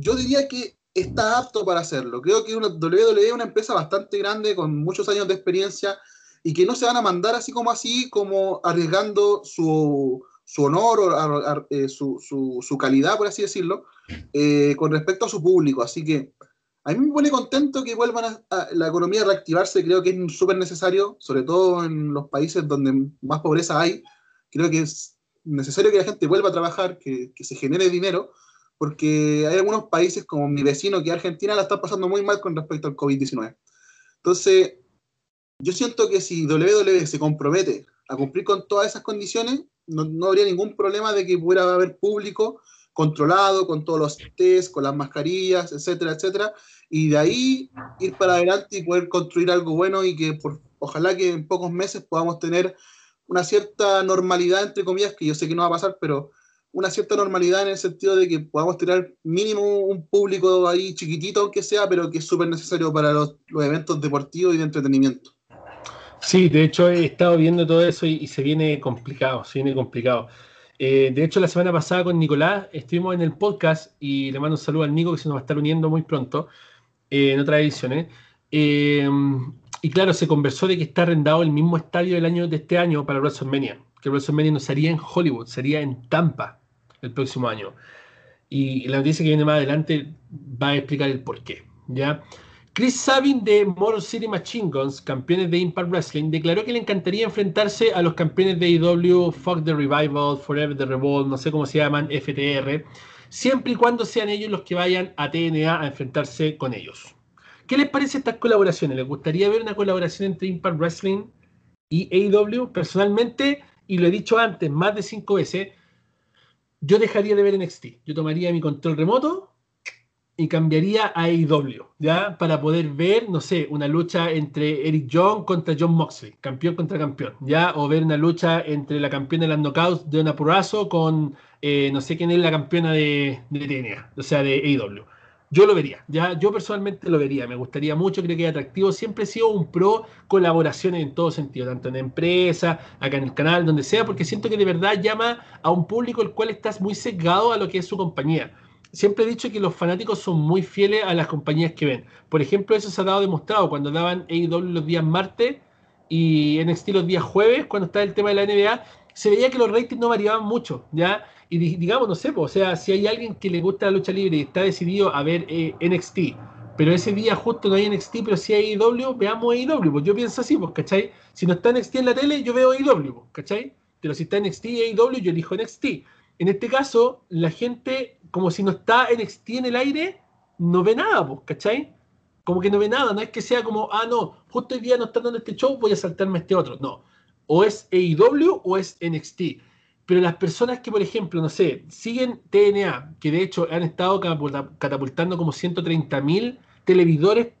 yo diría que está apto para hacerlo. Creo que una, WWE es una empresa bastante grande, con muchos años de experiencia, y que no se van a mandar así como así, como arriesgando su, honor o eh, su, calidad, por así decirlo, eh, con respecto a su público. Así que a mí me pone contento que vuelvan a, la economía a reactivarse, creo que es súper necesario, sobre todo en los países donde más pobreza hay. Creo que es necesario que la gente vuelva a trabajar, que, se genere dinero, porque hay algunos países como mi vecino, que Argentina, la está pasando muy mal con respecto al COVID-19. Entonces, yo siento que si WWE se compromete a cumplir con todas esas condiciones, no, no habría ningún problema de que pudiera haber público controlado, con todos los test, con las mascarillas, etcétera, etcétera. Y de ahí ir para adelante y poder construir algo bueno y que por, ojalá que en pocos meses podamos tener una cierta normalidad, entre comillas, que yo sé que no va a pasar, pero una cierta normalidad en el sentido de que podamos tener mínimo un público ahí chiquitito, aunque sea, pero que es súper necesario para los, eventos deportivos y de entretenimiento.
Sí, de hecho he estado viendo todo eso y se viene complicado, se viene complicado. Eh, de hecho, la semana pasada con Nicolás estuvimos en el podcast y le mando un saludo al Nico que se nos va a estar uniendo muy pronto eh, en otras ediciones. Eh, y claro, se conversó de que está arrendado el mismo estadio del año de este año para WrestleMania, que WrestleMania no sería en Hollywood, sería en Tampa el próximo año. Y la noticia que viene más adelante va a explicar el por qué. ¿ya? Chris Sabin de Motor City Machine Guns, campeones de Impact Wrestling, declaró que le encantaría enfrentarse a los campeones de AEW, Fuck the Revival, Forever the Revolt, no sé cómo se llaman, FTR, siempre y cuando sean ellos los que vayan a TNA a enfrentarse con ellos. ¿Qué les parece estas colaboraciones? ¿Les gustaría ver una colaboración entre Impact Wrestling y AEW? Personalmente, y lo he dicho antes más de cinco veces, yo dejaría de ver NXT. Yo tomaría mi control remoto y cambiaría a AEW, ¿ya? Para poder ver, no sé, una lucha entre Eric Young contra John Moxley, campeón contra campeón, ¿ya? O ver una lucha entre la campeona de las knockouts, una Purrazzo, con eh, no sé quién es la campeona de, de TNA, o sea, de AEW. Yo lo vería, ya yo personalmente lo vería, me gustaría mucho, creo que es atractivo. Siempre he sido un pro colaboración en todo sentido, tanto en la empresa, acá en el canal, donde sea, porque siento que de verdad llama a un público el cual estás muy sesgado a lo que es su compañía siempre he dicho que los fanáticos son muy fieles a las compañías que ven. Por ejemplo, eso se ha dado demostrado cuando daban AEW los días martes y NXT los días jueves, cuando estaba el tema de la NBA, se veía que los ratings no variaban mucho, ¿ya? Y digamos, no sé, o sea, si hay alguien que le gusta la lucha libre y está decidido a ver eh, NXT, pero ese día justo no hay NXT, pero si hay AEW, veamos AEW, pues yo pienso así, pues, ¿cachai? Si no está NXT en la tele, yo veo AEW, pues, ¿cachai? Pero si está NXT y AEW, yo elijo NXT. En este caso, la gente como si no está NXT en el aire, no ve nada, ¿cachai? Como que no ve nada, no es que sea como, ah, no, justo hoy día no está dando este show, voy a saltarme este otro. No, o es AEW o es NXT. Pero las personas que, por ejemplo, no sé, siguen TNA, que de hecho han estado catapultando como 130 mil televisores, <laughs>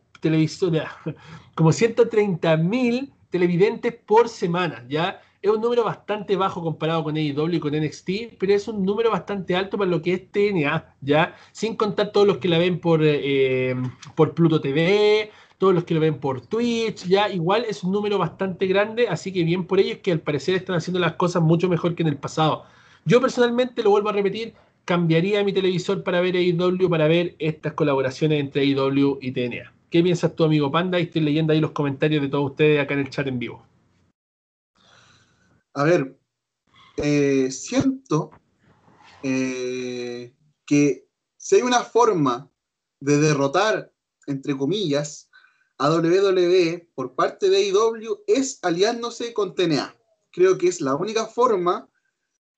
como 130.000 televidentes por semana, ¿ya? es un número bastante bajo comparado con AEW y con NXT, pero es un número bastante alto para lo que es TNA, ¿ya? Sin contar todos los que la ven por, eh, eh, por Pluto TV, todos los que lo ven por Twitch, ya igual es un número bastante grande, así que bien por ellos que al parecer están haciendo las cosas mucho mejor que en el pasado. Yo personalmente, lo vuelvo a repetir, cambiaría mi televisor para ver AEW, para ver estas colaboraciones entre AEW y TNA. ¿Qué piensas tú, amigo Panda? estoy leyendo ahí los comentarios de todos ustedes acá en el chat en vivo
a ver, eh, siento eh, que si hay una forma de derrotar, entre comillas, a WWE por parte de AEW es aliándose con TNA. Creo que es la única forma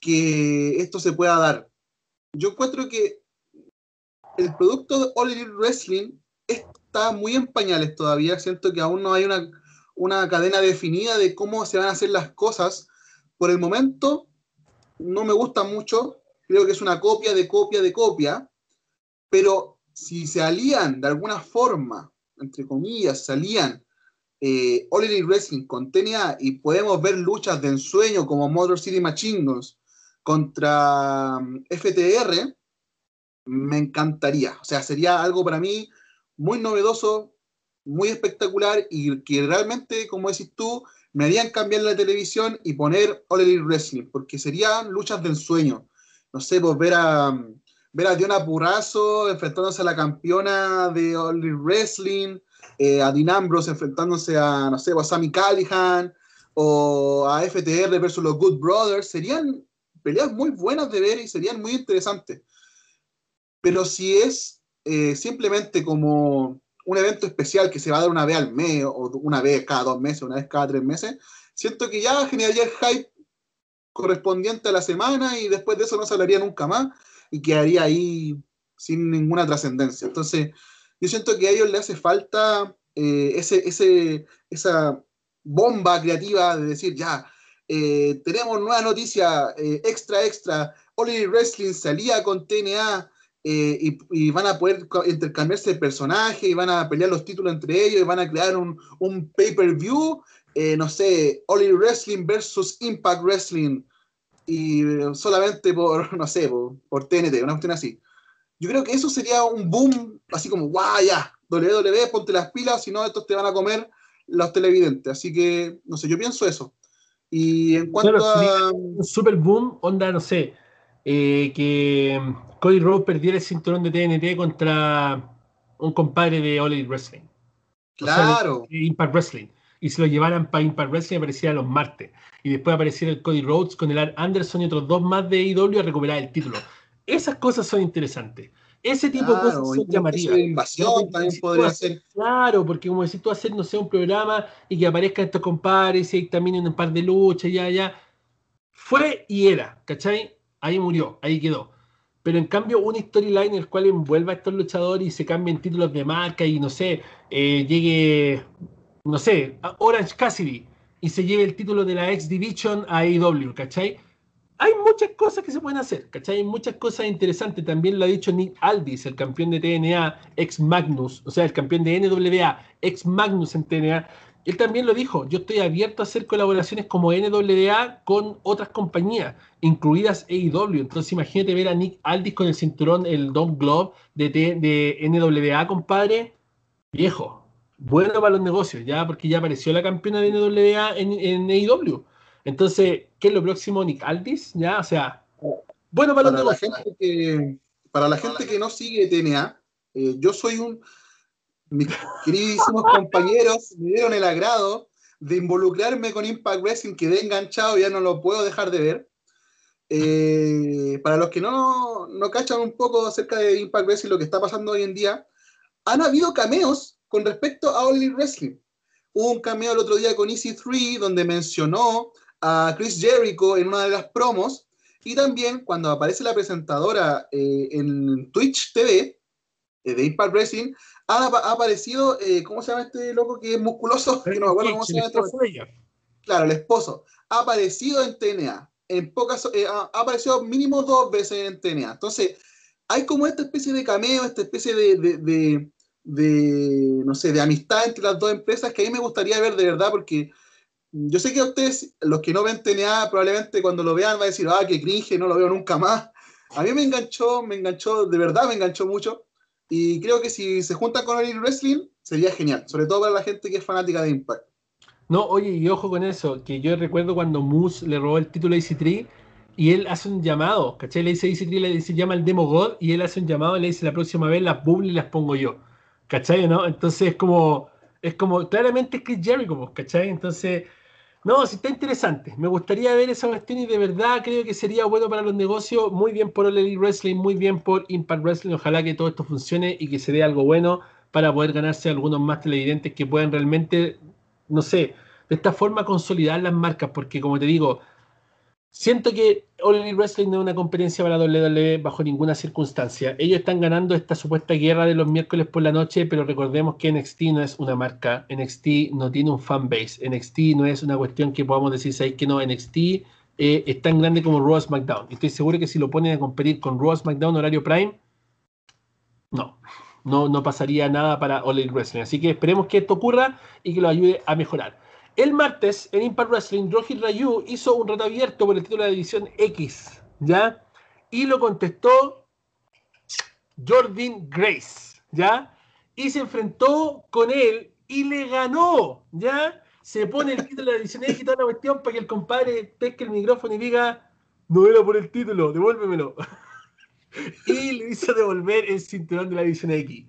que esto se pueda dar. Yo encuentro que el producto de All Elite Wrestling está muy en pañales todavía. Siento que aún no hay una, una cadena definida de cómo se van a hacer las cosas por el momento no me gusta mucho, creo que es una copia de copia de copia, pero si se alían de alguna forma, entre comillas, se alían eh, Wrestling con TNA y podemos ver luchas de ensueño como Motor City Machine contra mm, FTR, me encantaría. O sea, sería algo para mí muy novedoso, muy espectacular y que realmente, como decís tú, me harían cambiar la televisión y poner All Elite Wrestling, porque serían luchas del sueño. No sé, pues ver a, ver a Diona Purrazo enfrentándose a la campeona de All Wrestling, eh, a Dean Ambrose enfrentándose a, no sé, pues, a Sammy Callihan, o a FTR versus los Good Brothers, serían peleas muy buenas de ver y serían muy interesantes. Pero si es eh, simplemente como un evento especial que se va a dar una vez al mes, o una vez cada dos meses, una vez cada tres meses, siento que ya generaría el hype correspondiente a la semana y después de eso no se hablaría nunca más y quedaría ahí sin ninguna trascendencia. Entonces, yo siento que a ellos le hace falta eh, ese, esa bomba creativa de decir, ya, eh, tenemos nueva noticia, eh, extra, extra, All Wrestling salía con TNA, eh, y, van a poder intercambiarse de personajes, y van a pelear los títulos entre ellos, y van a crear un, un pay-per-view, eh, no sé, Oli Wrestling versus Impact Wrestling, y solamente por, <laughs> no sé, por, TNT, una cuestión así. Yo creo que eso sería un boom, así como, guau, ya, WWE, ponte las pilas, si no, estos te van a comer los televidentes. Así que, no sé, yo pienso eso. Y en cuanto a.
Un super boom, onda, no sé, eh, que mm, Cody Rhodes perdiera el cinturón de TNT contra un compadre de All Wrestling. Claro. Impact Wrestling. Y se lo llevaran para Impact Wrestling apareciera los martes. Y después apareciera el Cody Rhodes con el Art Anderson y otros dos más de IW e a recuperar el título. Esas cosas son interesantes. Ese tipo de cosas son llamativas. Claro, porque como decís tú, hacer, no sea un programa y que aparezcan estos compadres y también en un par de luchas, ya, ya. Fue y era, ¿cachai? ahí murió, ahí quedó. Pero en cambio, una storyline en el cual envuelva a estos luchadores y se cambien títulos de marca y no sé, eh, llegue, no sé, Orange Cassidy y se lleve el título de la X Division a AEW, ¿cachai? Hay muchas cosas que se pueden hacer, ¿cachai? Hay muchas cosas interesantes. También lo ha dicho Nick Aldis, el campeón de TNA, ex Magnus, o sea, el campeón de NWA, ex Magnus en TNA, él también lo dijo, yo estoy abierto a hacer colaboraciones como NWA con otras compañías, incluidas AEW. Entonces imagínate ver a Nick Aldis con el cinturón, el Don Globe de, de NWA, compadre. Viejo, bueno para los negocios, ya porque ya apareció la campeona de NWA en, en e Entonces, ¿qué es lo próximo, Nick Aldis?
Ya,
o sea, bueno para, los
negocios. La gente que, para la gente que no sigue TNA, eh, yo soy un mis queridísimos compañeros me dieron el agrado de involucrarme con Impact Wrestling, quedé enganchado, ya no lo puedo dejar de ver. Eh, para los que no, no cachan un poco acerca de Impact Wrestling, lo que está pasando hoy en día, han habido cameos con respecto a Only Wrestling. Hubo un cameo el otro día con Easy 3, donde mencionó a Chris Jericho en una de las promos, y también cuando aparece la presentadora eh, en Twitch TV eh, de Impact Wrestling, Ah, ha, aparecido, eh, ¿cómo se llama este loco que es musculoso? Claro, el esposo. Ha aparecido en TNA. En pocas, eh, ha aparecido mínimo dos veces en TNA. Entonces, hay como esta especie de cameo, esta especie de, de, de, no sé, de amistad entre las dos empresas que a mí me gustaría ver de verdad porque yo sé que ustedes, los que no ven TNA, probablemente cuando lo vean va a decir, ah, que cringe, no lo veo nunca más. A mí me enganchó, me enganchó, de verdad me enganchó mucho. Y creo que si se junta con All Wrestling, sería genial, sobre todo para la gente que es fanática de Impact.
No, oye, y ojo con eso, que yo recuerdo cuando Moose le robó el título a EC3 y él hace un llamado, ¿cachai? Le dice EC3, le dice, llama al Demo God y él hace un llamado y le dice, la próxima vez las y las pongo yo, ¿cachai? ¿No? Entonces es como, es como, claramente es que Jericho, pues, ¿cachai? Entonces no, sí está interesante. Me gustaría ver esa cuestión y de verdad creo que sería bueno para los negocios. Muy bien por All Wrestling, muy bien por Impact Wrestling. Ojalá que todo esto funcione y que se dé algo bueno para poder ganarse algunos más televidentes que puedan realmente, no sé, de esta forma consolidar las marcas. Porque como te digo, Siento que All Wrestling no es una competencia para la WWE bajo ninguna circunstancia. Ellos están ganando esta supuesta guerra de los miércoles por la noche, pero recordemos que NXT no es una marca, NXT no tiene un fanbase, NXT no es una cuestión que podamos decirse ahí que no? NXT eh, es tan grande como Raw SmackDown. Estoy seguro que si lo ponen a competir con Raw SmackDown horario prime, no, no, no pasaría nada para All Wrestling. Así que esperemos que esto ocurra y que lo ayude a mejorar. El martes, en Impact Wrestling, Rohit Rayu hizo un reto abierto por el título de la división X, ¿ya? Y lo contestó Jordan Grace, ¿ya? Y se enfrentó con él y le ganó, ¿ya? Se pone el título de la división X y toda la cuestión para que el compadre pesque el micrófono y diga, no era por el título, devuélvemelo. <laughs> y le hizo devolver el cinturón de la división X.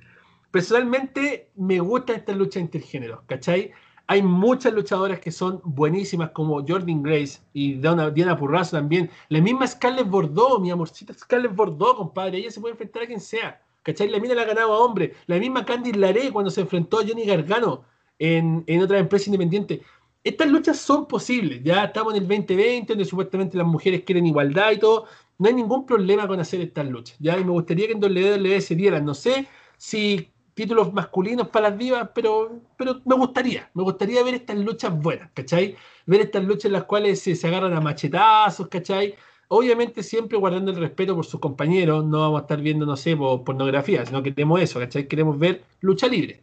Personalmente, me gusta esta lucha intergénero, ¿cachai? Hay muchas luchadoras que son buenísimas, como Jordan Grace y Diana Purrazo también. La misma Scarlett Bordeaux, mi amorcita Scarlett Bordeaux, compadre. Ella se puede enfrentar a quien sea. ¿Cachai? La mina la ha ganado a hombre. La misma Candy Laré cuando se enfrentó a Johnny Gargano en, en otra empresa independiente. Estas luchas son posibles. Ya estamos en el 2020, donde supuestamente las mujeres quieren igualdad y todo. No hay ningún problema con hacer estas luchas. Ya, me gustaría que en WWE se dieran. No sé si títulos masculinos para las divas, pero, pero me gustaría, me gustaría ver estas luchas buenas, ¿cachai? Ver estas luchas en las cuales se, agarran a machetazos, ¿cachai? Obviamente siempre guardando el respeto por sus compañeros, no vamos a estar viendo, no sé, por pornografía, sino que queremos eso, ¿cachai? Queremos ver lucha libre.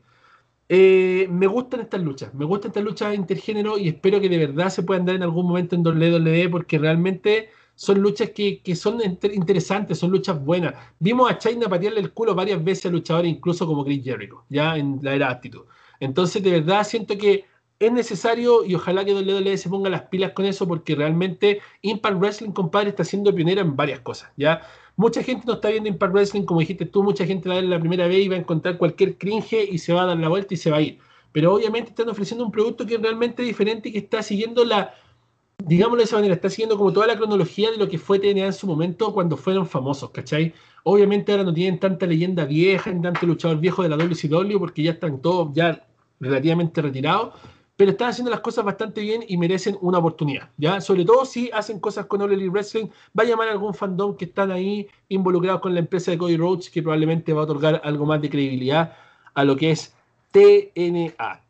Eh, me gustan estas luchas, me gustan estas luchas intergénero y espero que de verdad se puedan dar en algún momento en WWE porque realmente son luchas que, son interesantes, son luchas buenas. Vimos a China patearle el culo varias veces a luchadores, incluso como Chris Jericho, ya en la era actitud. Entonces, de verdad, siento que es necesario y ojalá que WWE se ponga las pilas con eso porque realmente Impact Wrestling, compadre, está siendo pionera en varias cosas, ¿ya? Mucha gente no está viendo Impact Wrestling, como dijiste tú, mucha gente la ve la primera vez y va a encontrar cualquier cringe y se va a dar la vuelta y se va a ir. Pero obviamente están ofreciendo un producto que es realmente diferente y que está siguiendo la, digámoslo de esa manera, está siguiendo como toda la cronología de lo que fue TNA en su momento cuando fueron famosos, ¿cachai? Obviamente ahora no tienen tanta leyenda vieja, ni tanto luchador viejo de la WCW, porque ya están todos ya relativamente retirados, pero están haciendo las cosas bastante bien y merecen una oportunidad, ¿ya? Sobre todo si hacen cosas con All Elite Wrestling, va a llamar a algún fandom que están ahí involucrados con la empresa de Cody Rhodes, que probablemente va a otorgar algo más de credibilidad a lo que es TNA.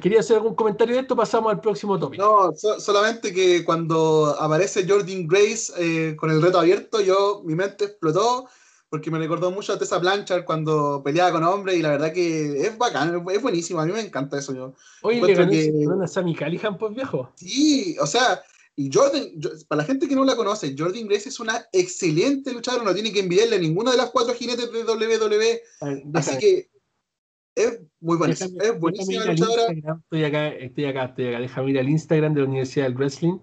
¿Quería hacer algún comentario de esto? Pasamos al próximo tópico. No, solamente que cuando aparece Jordan Grace eh, con el reto abierto, yo mi mente explotó porque me recordó mucho a Tessa Blanchard cuando peleaba con hombres y la verdad que es bacán, es buenísimo, a mí me encanta eso. Yo
Oye, le ganó que... a
Sammy Callihan, pues viejo. Sí, o sea, y Jordan, para la gente que no la conoce, Jordan Grace es una excelente luchadora, no tiene que envidiarle a ninguna de las cuatro jinetes de WWE. Así que es muy buenísima. es buenísima
luchadora. Estoy acá, estoy acá, estoy acá. Déjame mira al Instagram de la Universidad del Wrestling.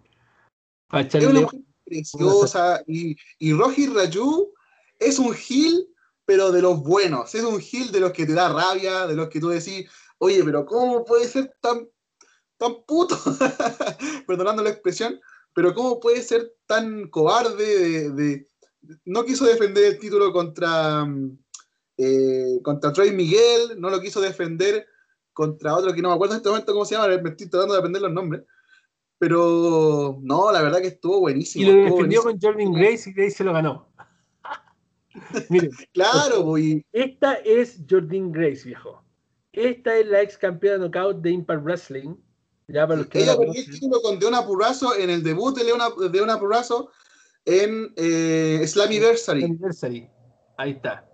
es una mujer preciosa. Y, y Roji Rayu es un heel, pero de los buenos. Es un heel de los que te da rabia, de los que tú decís, oye, pero ¿cómo puede ser tan, tan puto? <laughs> Perdonando la expresión, pero ¿cómo puede ser tan cobarde de, no quiso defender el título contra mm, eh, contra Troy Miguel, no lo quiso defender. Contra otro que no me acuerdo en este momento cómo se llama, me estoy tratando de aprender los nombres. Pero no, la verdad que estuvo buenísimo.
Y lo defendió con Jordan Grace y Grace se lo ganó. <laughs> claro, voy. Pues, Esta es Jordan Grace, viejo. Esta es la ex campeona de knockout de Impact Wrestling.
Ya para los que Ella perdió el título con Deona Purrazo en el debut de Leona, Deona Purrazo en eh, Slammiversary.
Ahí está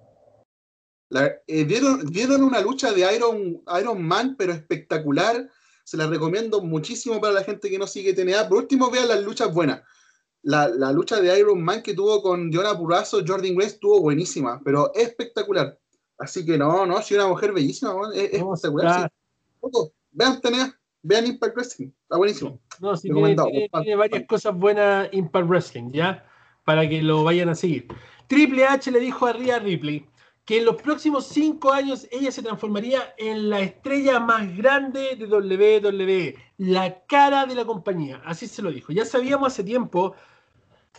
eh, vieron, una lucha de Iron, Iron Man, pero espectacular. Se la recomiendo muchísimo para la gente que no sigue TNA. Por último, vean las luchas buenas. La, la lucha de Iron Man que tuvo con Jonah Purrazo, Jordan Grace, estuvo buenísima, pero espectacular. Así que no, no, si una mujer bellísima, es, espectacular. Vean TNA, vean Impact Wrestling, está buenísimo.
No, sí, tiene, tiene, varias cosas buenas Impact Wrestling, ¿ya? Para que lo vayan a seguir. Triple H le dijo a Rhea Ripley, que en los próximos cinco años ella se transformaría en la estrella más grande de WWE, la cara de la compañía. Así se lo dijo. Ya sabíamos hace tiempo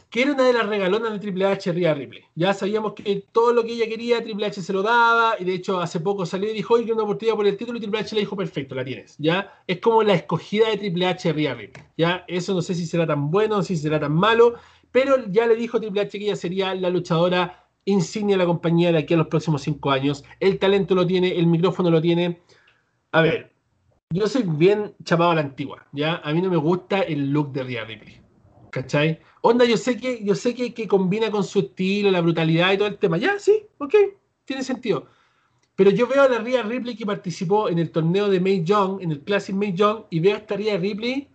que era una de las regalonas de Triple H, Ria Ripley. Ya sabíamos que todo lo que ella quería, Triple H se lo daba, y de hecho hace poco salió y dijo, oye, que una oportunidad por el título, y Triple H le dijo, perfecto, la tienes, ¿ya? Es como la escogida de Triple H, Ria Ripley, ¿ya? Eso no sé si será tan bueno, si será tan malo, pero ya le dijo Triple H que ella sería la luchadora insignia de la compañía de aquí a los próximos cinco años. El talento lo tiene, el micrófono lo tiene. A ver, yo soy bien chapado a la antigua, ¿ya? A mí no me gusta el look de Rhea Ripley, ¿cachai? Onda, yo sé que, yo sé que, que combina con su estilo, la brutalidad y todo el tema. Ya, sí, ok, tiene sentido. Pero yo veo a la Rhea Ripley que participó en el torneo de May Young, en el Classic May Young, y veo a esta Rhea Ripley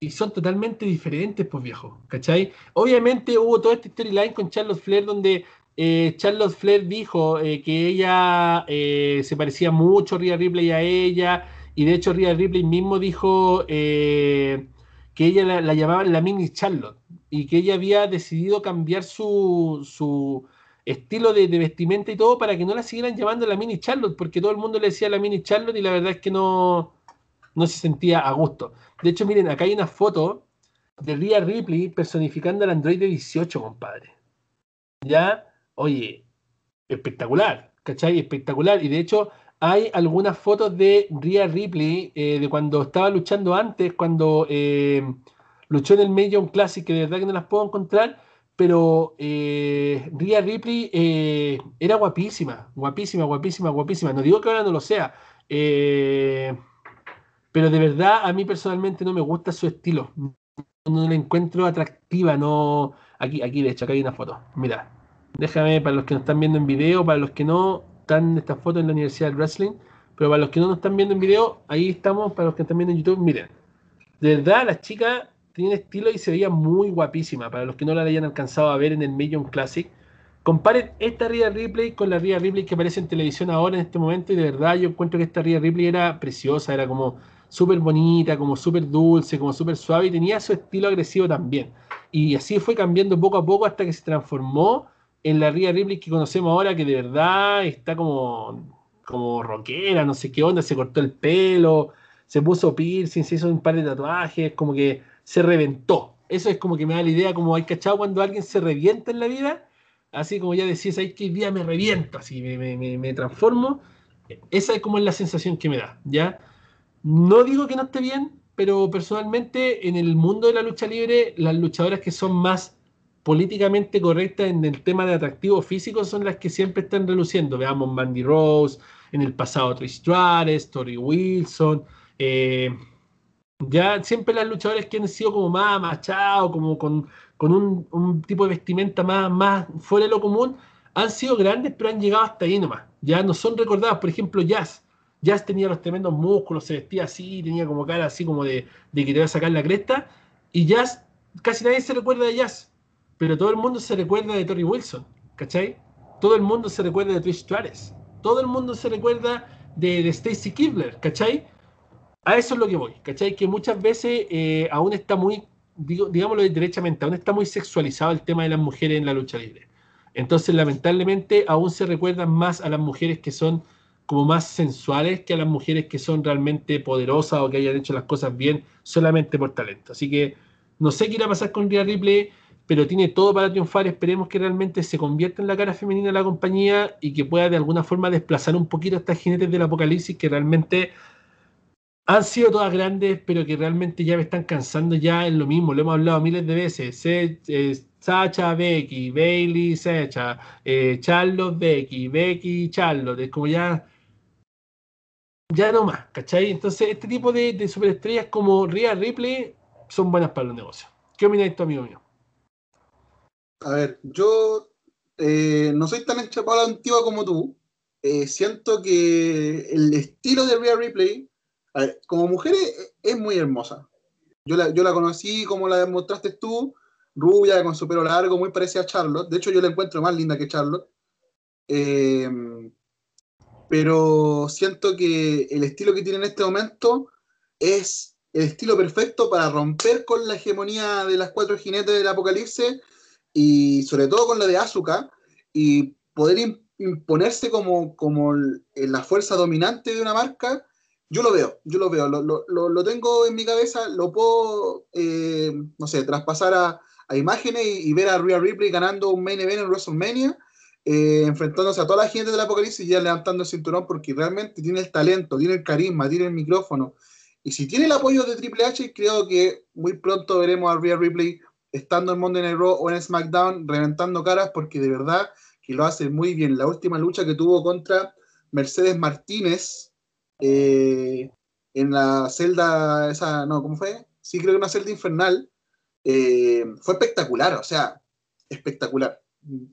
y son totalmente diferentes, pues viejo, ¿cachai? Obviamente hubo toda esta storyline con Charles Flair donde eh, Charlotte Flair dijo eh, que ella eh, se parecía mucho a Rhea Ripley a ella, y de hecho Rhea Ripley mismo dijo que ella la, llamaba llamaban la mini Charlotte, y que ella había decidido cambiar su, su estilo de, vestimenta y todo para que no la siguieran llamando la mini Charlotte, porque todo el mundo le decía la mini Charlotte y la verdad es que no, no se sentía a gusto. De hecho, miren, acá hay una foto de Rhea Ripley personificando al androide 18, compadre. ¿Ya? oye, espectacular, ¿cachai? Espectacular. Y de hecho, hay algunas fotos de Rhea Ripley eh, de cuando estaba luchando antes, cuando eh, luchó en el Major Classic, que de verdad que no las puedo encontrar, pero eh, Rhea Ripley era guapísima, guapísima, guapísima, guapísima. No digo que ahora no lo sea, pero de verdad a mí personalmente no me gusta su estilo. No la encuentro atractiva, no... Aquí, aquí de hecho, acá hay una foto, mira déjame, para los que nos están viendo en video, para los que no, están esta fotos en la Universidad del Wrestling, pero para los que no nos están viendo en video, ahí estamos, para los que están viendo en YouTube, miren. De verdad, la chica tiene estilo y se veía muy guapísima, para los que no la hayan alcanzado a ver en el Million Classic. Comparen esta Rhea Ripley con la Rhea Ripley que aparece en televisión ahora en este momento y de verdad yo encuentro que esta Rhea Ripley era preciosa, era como súper bonita, como súper dulce, como súper suave y tenía su estilo agresivo también. Y así fue cambiando poco a poco hasta que se transformó en la Ria Ripley que conocemos ahora, que de verdad está como, como rockera, no sé qué onda, se cortó el pelo, se puso piercing, se hizo un par de tatuajes, como que se reventó. Eso es como que me da la idea, como hay cachado cuando alguien se revienta en la vida, así como ya decís, ay, que día me reviento, así me, me, me transformo. Esa es como la sensación que me da, ¿ya? No digo que no esté bien, pero personalmente en el mundo de la lucha libre, las luchadoras que son más políticamente correctas en el tema de atractivo físico son las que siempre están reluciendo. Veamos Mandy Rose, en el pasado Trish Stratus, Tori Wilson. Eh, ya siempre las luchadoras que han sido como más machados, como con, un, tipo de vestimenta más, más fuera de lo común, han sido grandes, pero han llegado hasta ahí nomás. Ya no son recordadas. Por ejemplo, Jazz. Jazz tenía los tremendos músculos, se vestía así, tenía como cara así como de, de que te iba a sacar la cresta. Y Jazz, casi nadie se recuerda de Jazz pero todo el mundo se recuerda de Tori Wilson, ¿cachai? Todo el mundo se recuerda de Trish Stratus, todo el mundo se recuerda de, Stacy Kibler, ¿cachai? A eso es lo que voy, ¿cachai? Que muchas veces eh, aún está muy, digo, digámoslo derechamente, aún está muy sexualizado el tema de las mujeres en la lucha libre. Entonces, lamentablemente, aún se recuerdan más a las mujeres que son como más sensuales que a las mujeres que son realmente poderosas o que hayan hecho las cosas bien solamente por talento. Así que no sé qué irá a pasar con Rhea Ripley pero tiene todo para triunfar. Esperemos que realmente se convierta en la cara femenina de la compañía y que pueda de alguna forma desplazar un poquito a estas jinetes del apocalipsis que realmente han sido todas grandes, pero que realmente ya me están cansando ya en lo mismo. Lo hemos hablado miles de veces. Eh, Sacha, Becky, Bailey, Sacha, eh, Becky, Becky, Charlotte. Es como ya. Ya no más, ¿cachai? Entonces, este tipo de, de superestrellas como Rhea Ripley son buenas para los negocios. ¿Qué opináis tú, amigo mío?
A ver, yo eh, no soy tan enchapado a la antigua como tú. Eh, siento que el estilo de Rhea Ripley, como mujer, es, muy hermosa. Yo la, yo la, conocí como la demostraste tú, rubia, con su pelo largo, muy parecida a Charlotte. De hecho, yo la encuentro más linda que Charlotte. Eh, pero siento que el estilo que tiene en este momento es el estilo perfecto para romper con la hegemonía de las cuatro jinetes del apocalipsis y sobre todo con la de Asuka, y poder imponerse como, como la fuerza dominante de una marca, yo lo veo, yo lo veo, lo, lo, lo tengo en mi cabeza, lo puedo, eh, no sé, traspasar a, imágenes y, ver a Rhea Ripley ganando un main event en WrestleMania, eh, enfrentándose a toda la gente del apocalipsis y ya levantando el cinturón porque realmente tiene el talento, tiene el carisma, tiene el micrófono. Y si tiene el apoyo de Triple H, creo que muy pronto veremos a Rhea Ripley estando en Monday Night Raw o en SmackDown, reventando caras, porque de verdad que lo hace muy bien. La última lucha que tuvo contra Mercedes Martínez eh, en la celda, esa, no, ¿cómo fue? Sí, creo que una celda infernal. Eh, fue espectacular, o sea, espectacular.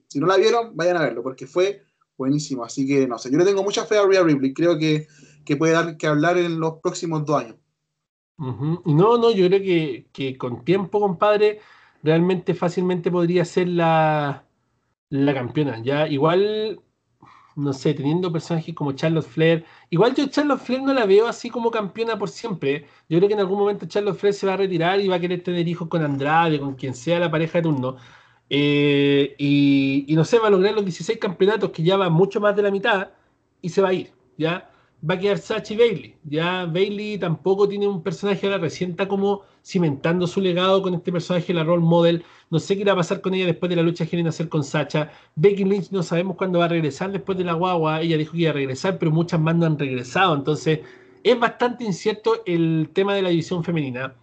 Si no la vieron, vayan a verlo, porque fue buenísimo. Así que, no sé, yo le tengo mucha fe a Rhea Ripley. Creo que, puede dar que hablar en los próximos dos años.
No, no, yo creo que, que, con tiempo, compadre, realmente fácilmente podría ser la, campeona. Ya, igual, no sé, teniendo personajes como Charlotte Flair. Igual yo Charlotte Flair no la veo así como campeona por siempre. Yo creo que en algún momento Charlotte Flair se va a retirar y va a querer tener hijos con Andrade, con quien sea la pareja de turno. Eh, y, y, no sé, va a lograr los 16 campeonatos, que ya va mucho más de la mitad, y se va a ir, ¿ya? va a quedar Sachi Bailey. Ya Bailey tampoco tiene un personaje ahora la está como cimentando su legado con este personaje, la role model. No sé qué va a pasar con ella después de la lucha que quieren hacer con Sacha. Becky Lynch no sabemos cuándo va a regresar después de la guagua. Ella dijo que iba a regresar, pero muchas más no han regresado. Entonces es bastante incierto el tema de la división femenina.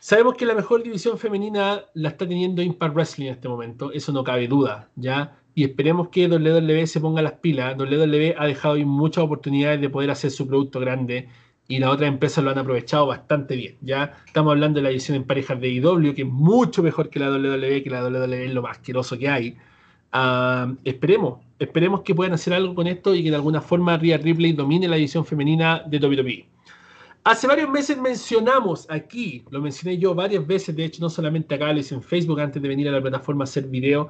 Sabemos que la mejor división femenina la está teniendo Impact Wrestling en este momento, eso no cabe duda, ¿ya? y esperemos que WWE se ponga las pilas. WWE ha dejado hoy muchas oportunidades de poder hacer su producto grande y las otras empresas lo han aprovechado bastante bien. Ya estamos hablando de la edición en parejas de IW, e, que es mucho mejor que la WWE, que la WWE es lo más asqueroso que hay. Ah, esperemos, esperemos que puedan hacer algo con esto y que de alguna forma Rhea Ripley domine la edición femenina de WWE. Hace varios meses mencionamos aquí, lo mencioné yo varias veces, de hecho no solamente acá, lo en Facebook antes de venir a la plataforma a hacer video,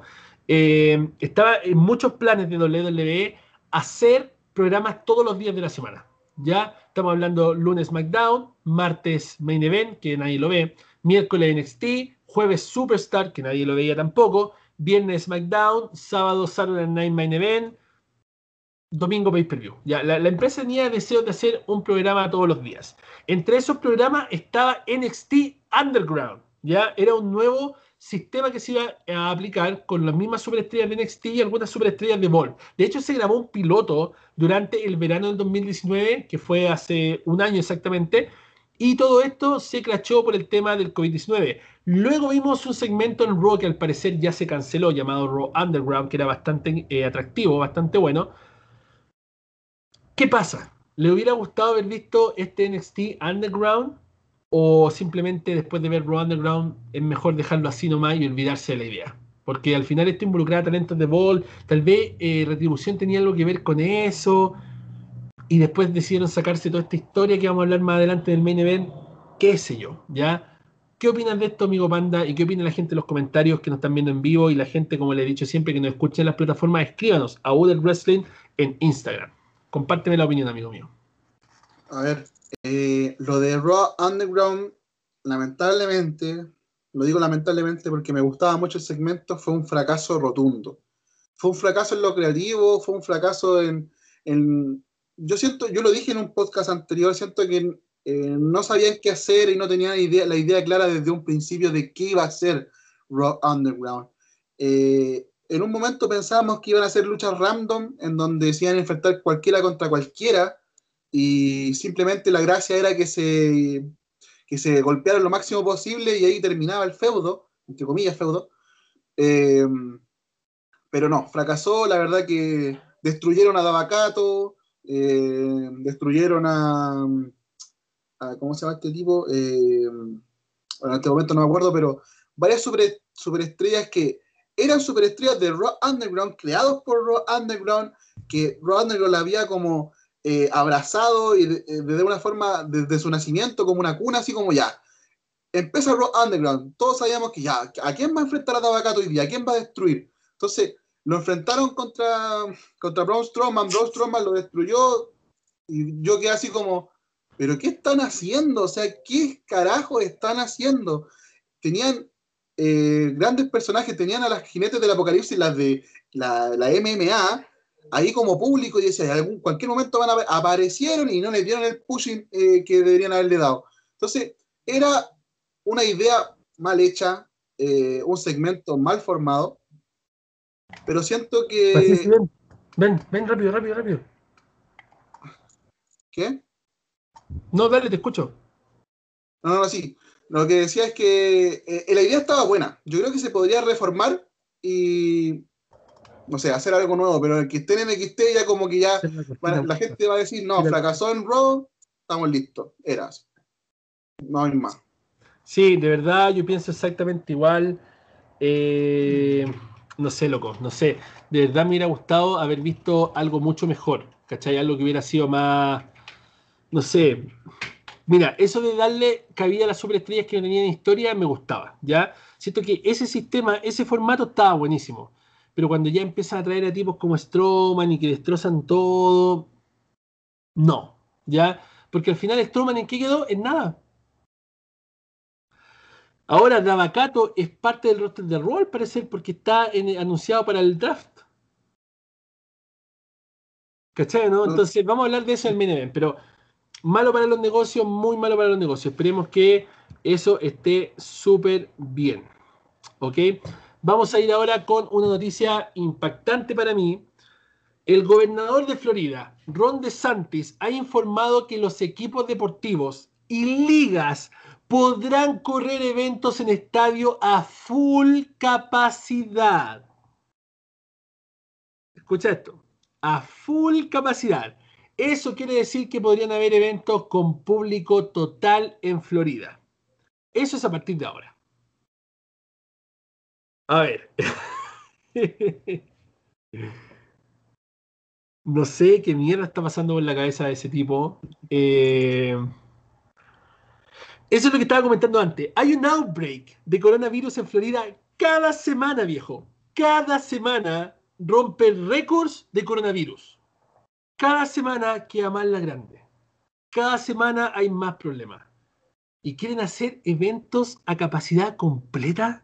eh, estaba en muchos planes de WWE hacer programas todos los días de la semana. Ya estamos hablando lunes SmackDown, martes Main Event, que nadie lo ve, miércoles NXT, jueves Superstar, que nadie lo veía tampoco, viernes SmackDown, sábado Saturday Night Main Event, domingo Pay Per View. Ya, la, empresa tenía deseo de hacer un programa todos los días. Entre esos programas estaba NXT Underground, ya era un nuevo sistema que se iba a aplicar con las mismas superestrellas de NXT y algunas superestrellas de Ball De hecho, se grabó un piloto durante el verano del 2019, que fue hace un año exactamente, y todo esto se clachó por el tema del COVID-19. Luego vimos un segmento en Raw que al parecer ya se canceló, llamado Raw Underground, que era bastante eh, atractivo, bastante bueno. ¿Qué pasa? ¿Le hubiera gustado haber visto este NXT Underground? o simplemente después de ver Raw Underground es mejor dejarlo así nomás y olvidarse de la idea. Porque al final esto involucraba talentos de Ball, tal vez eh, Retribución tenía algo que ver con eso, y después decidieron sacarse toda esta historia que vamos a hablar más adelante del main event, qué sé yo, ¿ya? ¿Qué opinas de esto, amigo Panda? ¿Y qué opina la gente en los comentarios que nos están viendo en vivo? Y la gente, como le he dicho siempre, que nos escuchen en las plataformas, escríbanos a WWE Wrestling en Instagram. Compárteme la opinión, amigo mío.
A ver, eh, lo de Raw Underground, lamentablemente, lo digo lamentablemente porque me gustaba mucho el segmento, fue un fracaso rotundo. Fue un fracaso en lo creativo, fue un fracaso en... yo siento, yo lo dije en un podcast anterior, siento que eh, no sabían qué hacer y no tenían idea, la idea clara desde un principio de qué iba a ser Raw Underground. Eh, en un momento pensábamos que iban a ser luchas random, en donde se iban a enfrentar cualquiera contra cualquiera, y simplemente la gracia era que se, que se golpearan lo máximo posible y ahí terminaba el feudo, entre comillas feudo. Eh, pero no, fracasó, la verdad que destruyeron a Dabacato, eh, destruyeron a, ¿Cómo se llama este tipo? Eh, bueno, en este momento no me acuerdo, pero varias super, superestrellas que eran superestrellas de Raw Underground, creados por Raw Underground, que Raw Underground la había como eh, abrazado y eh, de una forma desde su nacimiento como una cuna, así como ya. Empieza Rock Underground, todos sabíamos que ya, ¿a quién va a enfrentar a Tabacato hoy día? ¿A quién va a destruir? Entonces, lo enfrentaron contra, contra Braun Strowman, Braun Strowman lo destruyó y yo quedé así como, ¿pero qué están haciendo? O sea, ¿qué carajo están haciendo? Tenían eh, grandes personajes, tenían a las jinetes del apocalipsis, las de la, la MMA, ahí como público y decía, en cualquier momento aparecieron y no les dieron el pushing eh, que deberían haberle dado. Entonces, era una idea mal hecha, eh, un segmento mal formado, pero siento que... Pues ven. ven, rápido, rápido,
rápido. ¿Qué? No, dale, te escucho.
No, no, sí. Lo que decía es que eh, la idea estaba buena. Yo creo que se podría reformar y no sé, hacer algo nuevo, pero el que esté en MXT ya como que ya la gente va a decir, no, fracasó en Raw, estamos listos, eras. No hay más.
Sí, de verdad, yo pienso exactamente igual. Eh, no sé, loco, no sé. De verdad me hubiera gustado haber visto algo mucho mejor, ¿cachai? Algo que hubiera sido más, no sé. Mira, eso de darle cabida a las superestrellas que no en historia me gustaba, ¿ya? Siento que ese sistema, ese formato estaba buenísimo pero cuando ya empiezan a traer a tipos como Strowman y que destrozan todo, no, ¿ya? Porque al final ¿Strowman en qué quedó? En nada. Ahora Navacato es parte del roster de Raw al parecer porque está anunciado para el draft. ¿Cachai, no? Entonces vamos a hablar de eso en el pero malo para los negocios, muy malo para los negocios. Esperemos que eso esté súper bien. ¿Ok? Vamos a ir ahora con una noticia impactante para mí. El gobernador de Florida, Ron DeSantis, ha informado que los equipos deportivos y ligas podrán correr eventos en estadio a full capacidad. Escucha esto, a full capacidad. Eso quiere decir que podrían haber eventos con público total en Florida. Eso es a partir de ahora. A ver. no sé qué mierda está pasando en la cabeza de ese tipo. Eh, eso es lo que estaba comentando antes. Hay un outbreak de coronavirus en Florida cada semana, viejo. Cada semana rompe récords de coronavirus. Cada semana queda más la grande. Cada semana hay más problemas. ¿Y quieren hacer eventos a capacidad completa?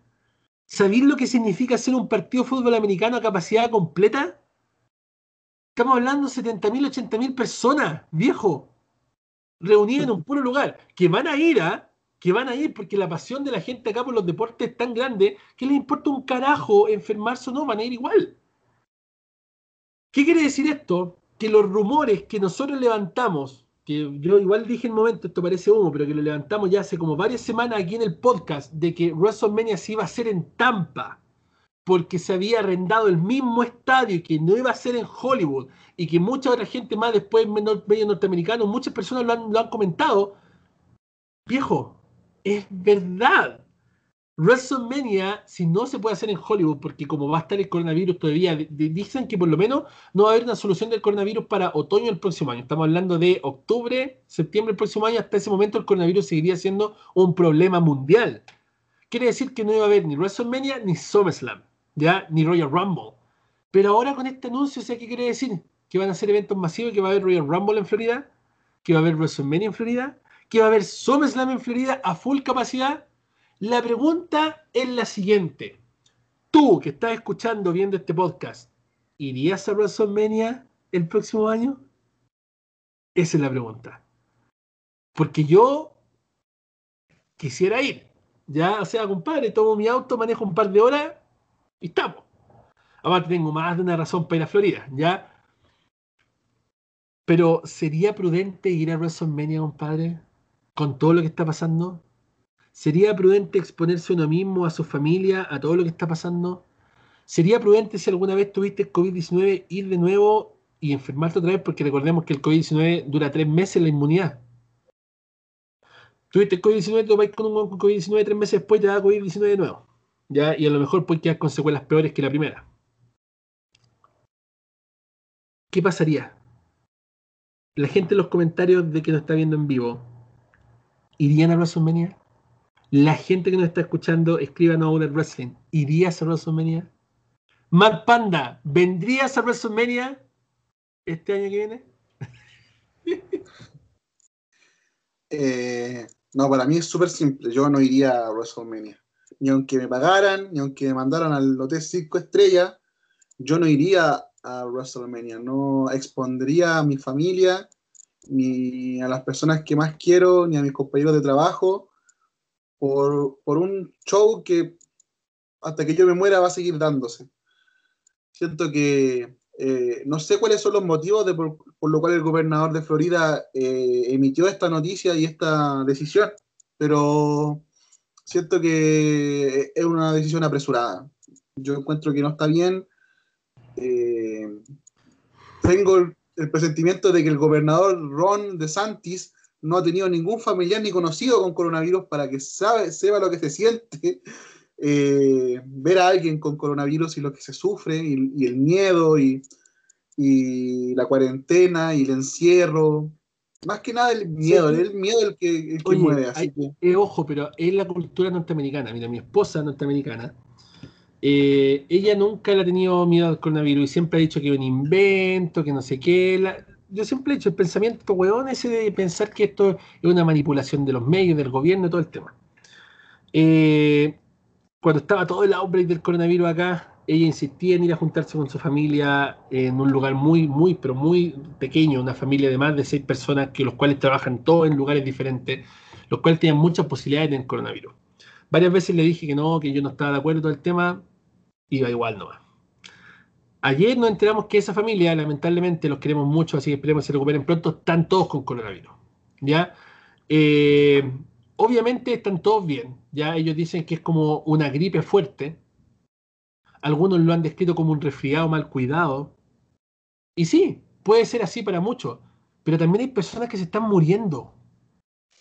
¿Sabéis lo que significa hacer un partido de fútbol americano a capacidad completa? Estamos hablando de 70.000, 80.000 personas, viejo, reunidas en un puro lugar, que van a ir, ¿ah? que van a ir, porque la pasión de la gente acá por los deportes es tan grande que les importa un carajo enfermarse o no, van a ir igual. ¿Qué quiere decir esto? Que los rumores que nosotros levantamos que yo igual dije en un momento, esto parece humo, pero que lo levantamos ya hace como varias semanas aquí en el podcast, de que WrestleMania se iba a hacer en Tampa, porque se había arrendado el mismo estadio y que no iba a ser en Hollywood, y que mucha otra gente más después, medio norteamericano, muchas personas lo han, lo han comentado. Viejo, es verdad. WrestleMania, si no se puede hacer en Hollywood, porque como va a estar el coronavirus todavía, dicen que por lo menos no va a haber una solución del coronavirus para otoño del próximo año. Estamos hablando de octubre, septiembre del próximo año. Hasta ese momento el coronavirus seguiría siendo un problema mundial. Quiere decir que no iba a haber ni WrestleMania, ni SummerSlam, ya, ni Royal Rumble. Pero ahora con este anuncio, ¿sí ¿qué quiere decir? Que van a ser eventos masivos, que va a haber Royal Rumble en Florida, que va a haber WrestleMania en Florida, que va a haber SummerSlam en Florida a full capacidad la pregunta es la siguiente. Tú que estás escuchando, viendo este podcast, ¿irías a WrestleMania el próximo año? Esa es la pregunta. Porque yo quisiera ir. Ya, o sea, compadre, tomo mi auto, manejo un par de horas y estamos. Aparte, tengo más de una razón para ir a Florida, ¿ya? Pero, ¿sería prudente ir a WrestleMania, compadre? Con todo lo que está pasando. ¿Sería prudente exponerse uno mismo, a su familia, a todo lo que está pasando? ¿Sería prudente si alguna vez tuviste COVID-19 ir de nuevo y enfermarte otra vez? Porque recordemos que el COVID-19 dura tres meses la inmunidad. Tuviste COVID-19, te vas con un COVID-19 tres meses después te da COVID-19 de nuevo. ¿ya? Y a lo mejor puedes quedar con secuelas peores que la primera. ¿Qué pasaría? La gente en los comentarios de que nos está viendo en vivo, ¿irían a WrestleMania? La gente que nos está escuchando, escriban a Over Wrestling. ¿Irías a WrestleMania? Mad Panda, ¿vendrías a WrestleMania este año que viene?
<laughs> Eh, no, para mí es súper simple. Yo no iría a WrestleMania. Ni aunque me pagaran, ni aunque me mandaran al Hotel 5 Estrellas, yo no iría a WrestleMania. No expondría a mi familia, ni a las personas que más quiero, ni a mis compañeros de trabajo por, un show que hasta que yo me muera va a seguir dándose. Siento que eh, no sé cuáles son los motivos por, los cuales el gobernador de Florida eh, emitió esta noticia y esta decisión, pero siento que es una decisión apresurada. Yo encuentro que no está bien. Eh, tengo el, el, presentimiento de que el gobernador Ron DeSantis no ha tenido ningún familiar ni conocido con coronavirus para que sabe, sepa lo que se siente <laughs> eh, ver a alguien con coronavirus y lo que se sufre y, el miedo y, la cuarentena y el encierro. Más que nada el miedo, el miedo el que, el
que eh, ojo, pero es la cultura norteamericana. Mira, mi esposa norteamericana, eh, ella nunca le ha tenido miedo al coronavirus y siempre ha dicho que es un invento, que no sé qué yo siempre he hecho el pensamiento weón ese de pensar que esto es una manipulación de los medios, del gobierno, todo el tema. Eh, cuando estaba todo el outbreak del coronavirus acá, ella insistía en ir a juntarse con su familia en un lugar muy, muy, pero muy pequeño, una familia de más de seis personas, que los cuales trabajan todos en lugares diferentes, los cuales tienen muchas posibilidades de coronavirus. Varias veces le dije que no, que yo no estaba de acuerdo con el tema, iba igual nomás. Ayer nos enteramos que esa familia, lamentablemente, los queremos mucho, así que esperemos que se recuperen pronto, están todos con coronavirus. ¿Ya? Eh, obviamente están todos bien, ya ellos dicen que es como una gripe fuerte. Algunos lo han descrito como un resfriado mal cuidado. Y sí, puede ser así para muchos, pero también hay personas que se están muriendo.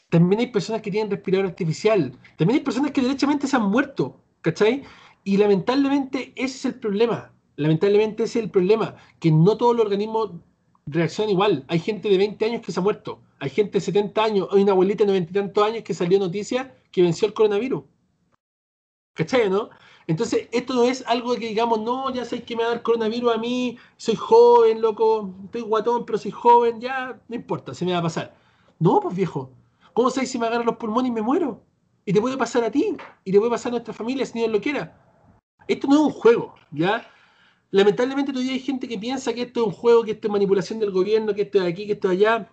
También hay personas que tienen respirador artificial. También hay personas que derechamente se han muerto, ¿cachai? Y lamentablemente ese es el problema lamentablemente ese es el problema, que no todos los organismos reaccionan igual. Hay gente de 20 años que se ha muerto, hay gente de 70 años, hay una abuelita de 90 y tantos años que salió noticia que venció el coronavirus. ¿Cachai, no? Entonces, esto no es algo que digamos, no, ya sé que me va a dar coronavirus a mí, soy joven, loco, estoy guatón, pero soy joven, ya, no importa, se me va a pasar. No, pues viejo, ¿cómo sabes si me agarran los pulmones y me muero? Y te puede pasar a ti, y te puede pasar a nuestra familia si Dios lo quiera. Esto no es un juego, ¿ya? lamentablemente todavía hay gente que piensa que esto es un juego, que esto es manipulación del gobierno, que esto es aquí, que esto es allá.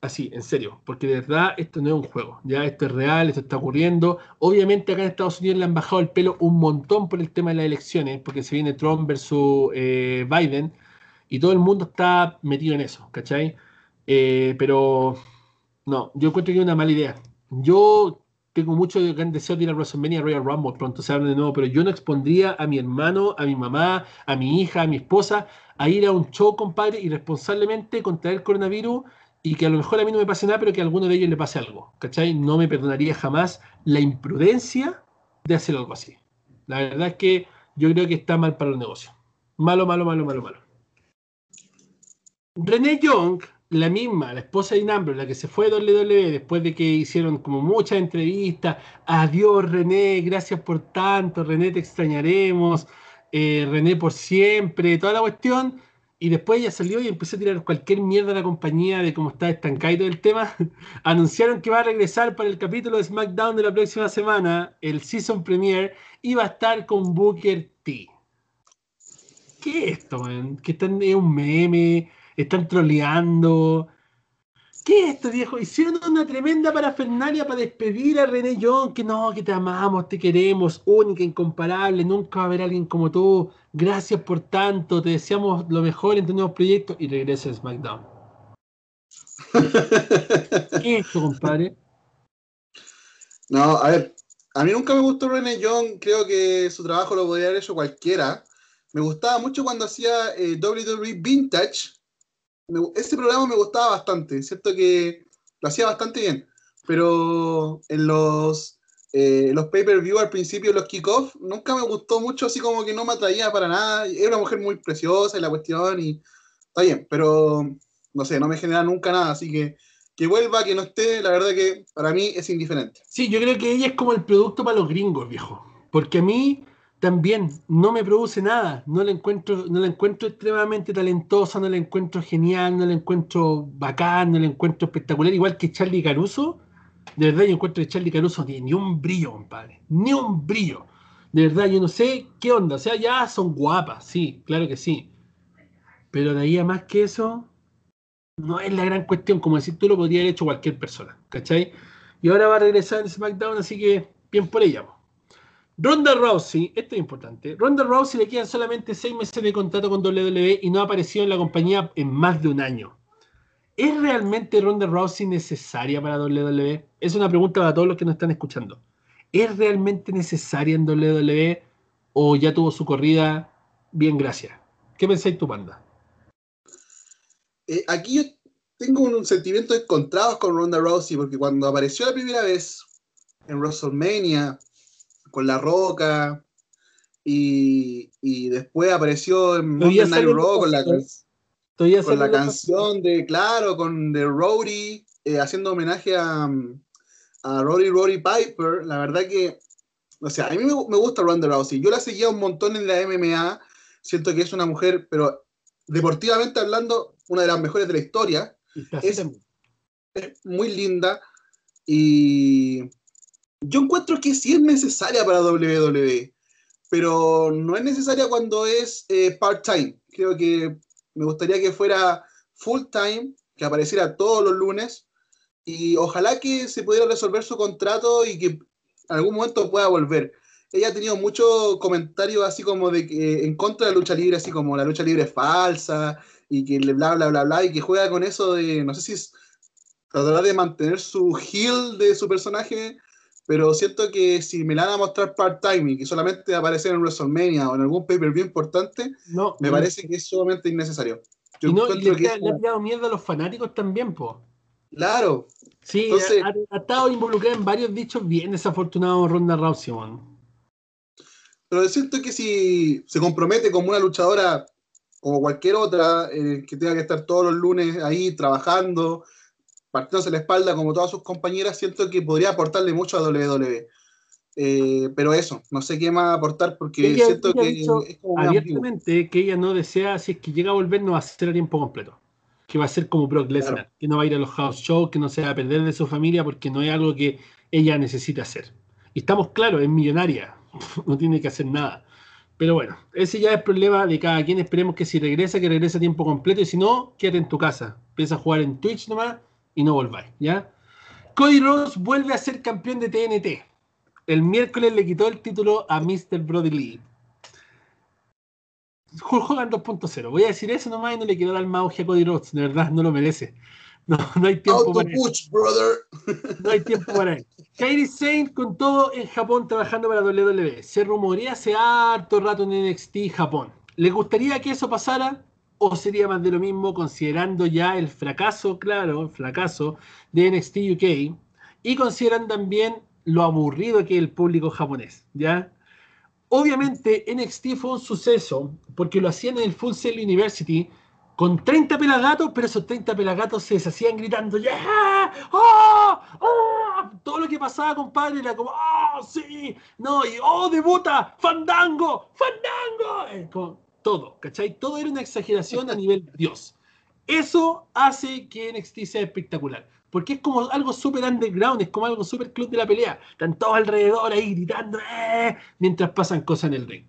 Así, en serio, porque de verdad esto no es un juego, ya esto es real, esto está ocurriendo. Obviamente acá en Estados Unidos le han bajado el pelo un montón por el tema de las elecciones, porque se viene Trump versus eh, Biden y todo el mundo está metido en eso, ¿cachai? Eh, pero no, yo encuentro que es una mala idea. Yo tengo mucho gran deseo de ir a WrestleMania Royal Rumble pronto se habla de nuevo, pero yo no expondría a mi hermano, a mi mamá, a mi hija, a mi esposa a ir a un show, compadre, irresponsablemente contra el coronavirus y que a lo mejor a mí no me pase nada, pero que a alguno de ellos le pase algo. ¿Cachai? No me perdonaría jamás la imprudencia de hacer algo así. La verdad es que yo creo que está mal para el negocio. Malo, malo, malo, malo, malo. René Young la misma, la esposa de Inambro, la que se fue de WWE después de que hicieron como muchas entrevistas, adiós René, gracias por tanto, René te extrañaremos, eh, René por siempre, toda la cuestión, y después ella salió y empezó a tirar cualquier mierda a la compañía de cómo está estancado el tema, <laughs> anunciaron que va a regresar para el capítulo de SmackDown de la próxima semana, el season premiere, y va a estar con Booker T. ¿Qué es esto, man? ¿Qué es un meme están troleando. ¿Qué es esto, viejo? Hicieron una tremenda parafernalia para despedir a René John, que no, que te amamos, te queremos, única, incomparable, nunca va a haber alguien como tú. Gracias por tanto, te deseamos lo mejor en tu nuevo proyecto y regresa a SmackDown. <laughs> ¿Qué es esto, compadre?
No, a ver, a mí nunca me gustó René John, creo que su trabajo lo podría haber hecho cualquiera. Me gustaba mucho cuando hacía eh, WWE Vintage, este ese programa me gustaba bastante, ¿cierto? Que lo hacía bastante bien. Pero en los, eh, los pay-per-view al principio, los kick-off, nunca me gustó mucho, así como que no me atraía para nada. Era una mujer muy preciosa y la cuestión, y está bien, pero no sé, no me genera nunca nada, así que que vuelva, que no esté, la verdad que para mí es indiferente.
Sí, yo creo que ella es como el producto para los gringos, viejo. Porque a mí, también no me produce nada, no la encuentro, no la encuentro extremadamente talentosa, no la encuentro genial, no la encuentro bacán, no la encuentro espectacular, igual que Charlie Caruso, de verdad yo encuentro que Charlie Caruso ni, ni un brillo, compadre, ni un brillo, de verdad yo no sé qué onda, o sea, ya son guapas, sí, claro que sí, pero de ahí a más que eso, no es la gran cuestión, como decir tú lo podría haber hecho cualquier persona, ¿cachai? Y ahora va a regresar en SmackDown, así que bien por ella, Ronda Rousey, esto es importante, Ronda Rousey le quedan solamente seis meses de contrato con WWE y no ha aparecido en la compañía en más de un año. ¿Es realmente Ronda Rousey necesaria para WWE? Es una pregunta para todos los que nos están escuchando. ¿Es realmente necesaria en WWE o ya tuvo su corrida? Bien, gracias. ¿Qué pensáis tu banda?
Eh, aquí yo tengo un sentimiento De encontrado con Ronda Rousey porque cuando apareció la primera vez en WrestleMania con La Roca. Y, y después apareció en Night con la, con la canción de, claro, con The Rory, eh, haciendo homenaje a, a Rory Rory Piper. La verdad que, o sea, a mí me, gusta Ronda Rousey. Yo la seguía un montón en la MMA. Siento que es una mujer, pero deportivamente hablando, una de las mejores de la historia. es muy linda y yo encuentro que sí es necesaria para WWE, pero no es necesaria cuando es eh, part-time. Creo que me gustaría que fuera full-time, que apareciera todos los lunes y ojalá que se pudiera resolver su contrato y que en algún momento pueda volver. Ella ha tenido muchos comentarios así como de que eh, en contra de la lucha libre, así como la lucha libre es falsa y que bla, bla, bla, bla, y que juega con eso de, no sé si es tratar de mantener su heel de su personaje pero siento que si me la van a mostrar part-time y que solamente aparecer en WrestleMania o en algún paper bien importante, me parece que es sumamente innecesario. y
no, le, que le ha dado miedo a los fanáticos también, po.
Claro.
Sí, ha, estado involucrado en varios dichos bien desafortunados Ronda Rousey, man.
Pero siento que si se compromete como una luchadora como cualquier otra, eh, que tenga que estar todos los lunes ahí trabajando, partiéndose la espalda como todas sus compañeras, siento que podría aportarle mucho a WWE. Eh, pero eso, no sé qué más aportar porque siento que
abiertamente que ella no desea, si es que llega a volver, no va a ser a tiempo completo. Que va a ser como Brock Lesnar, que no va a ir a los house shows, que no se va a perder de su familia porque no es algo que ella necesita hacer. Y estamos claros, es millonaria, <laughs> no tiene que hacer nada. Pero bueno, ese ya es problema de cada quien. Esperemos que si regresa, que regrese a tiempo completo. Y si no, quédate en tu casa. Empieza a jugar en Twitch nomás y no volváis, ¿ya? Cody Rhodes vuelve a ser campeón de TNT. El miércoles le quitó el título a Mr. Brody Lee. Hulk Hogan 2.0. Voy a decir eso nomás y no le quiero dar mauge a Cody Rhodes. De verdad, no lo merece. No, hay tiempo para él. No hay tiempo para él. Kairi Saint con todo en Japón trabajando para WWE. Se rumorea hace harto rato en NXT Japón. ¿Le gustaría que eso pasara? sería más de lo mismo considerando ya el fracaso, claro, el fracaso de NXT UK y consideran también lo aburrido que es el público japonés, ¿ya? Obviamente NXT fue un suceso porque lo hacían en el Full Sail University con 30 pelagatos, pero esos 30 pelagatos se deshacían gritando ya ¡Oh! ¡Oh! Todo lo que pasaba, compadre, era como ¡Oh, sí! ¡No! Y ¡Oh, debuta! ¡Fandango! ¡Fandango! todo, ¿cachai? Todo era una exageración a <laughs> nivel Dios. Eso hace que NXT sea espectacular. Porque es como algo súper underground, es como algo súper club de la pelea. Están todos alrededor ahí gritando eh", mientras pasan cosas en el ring.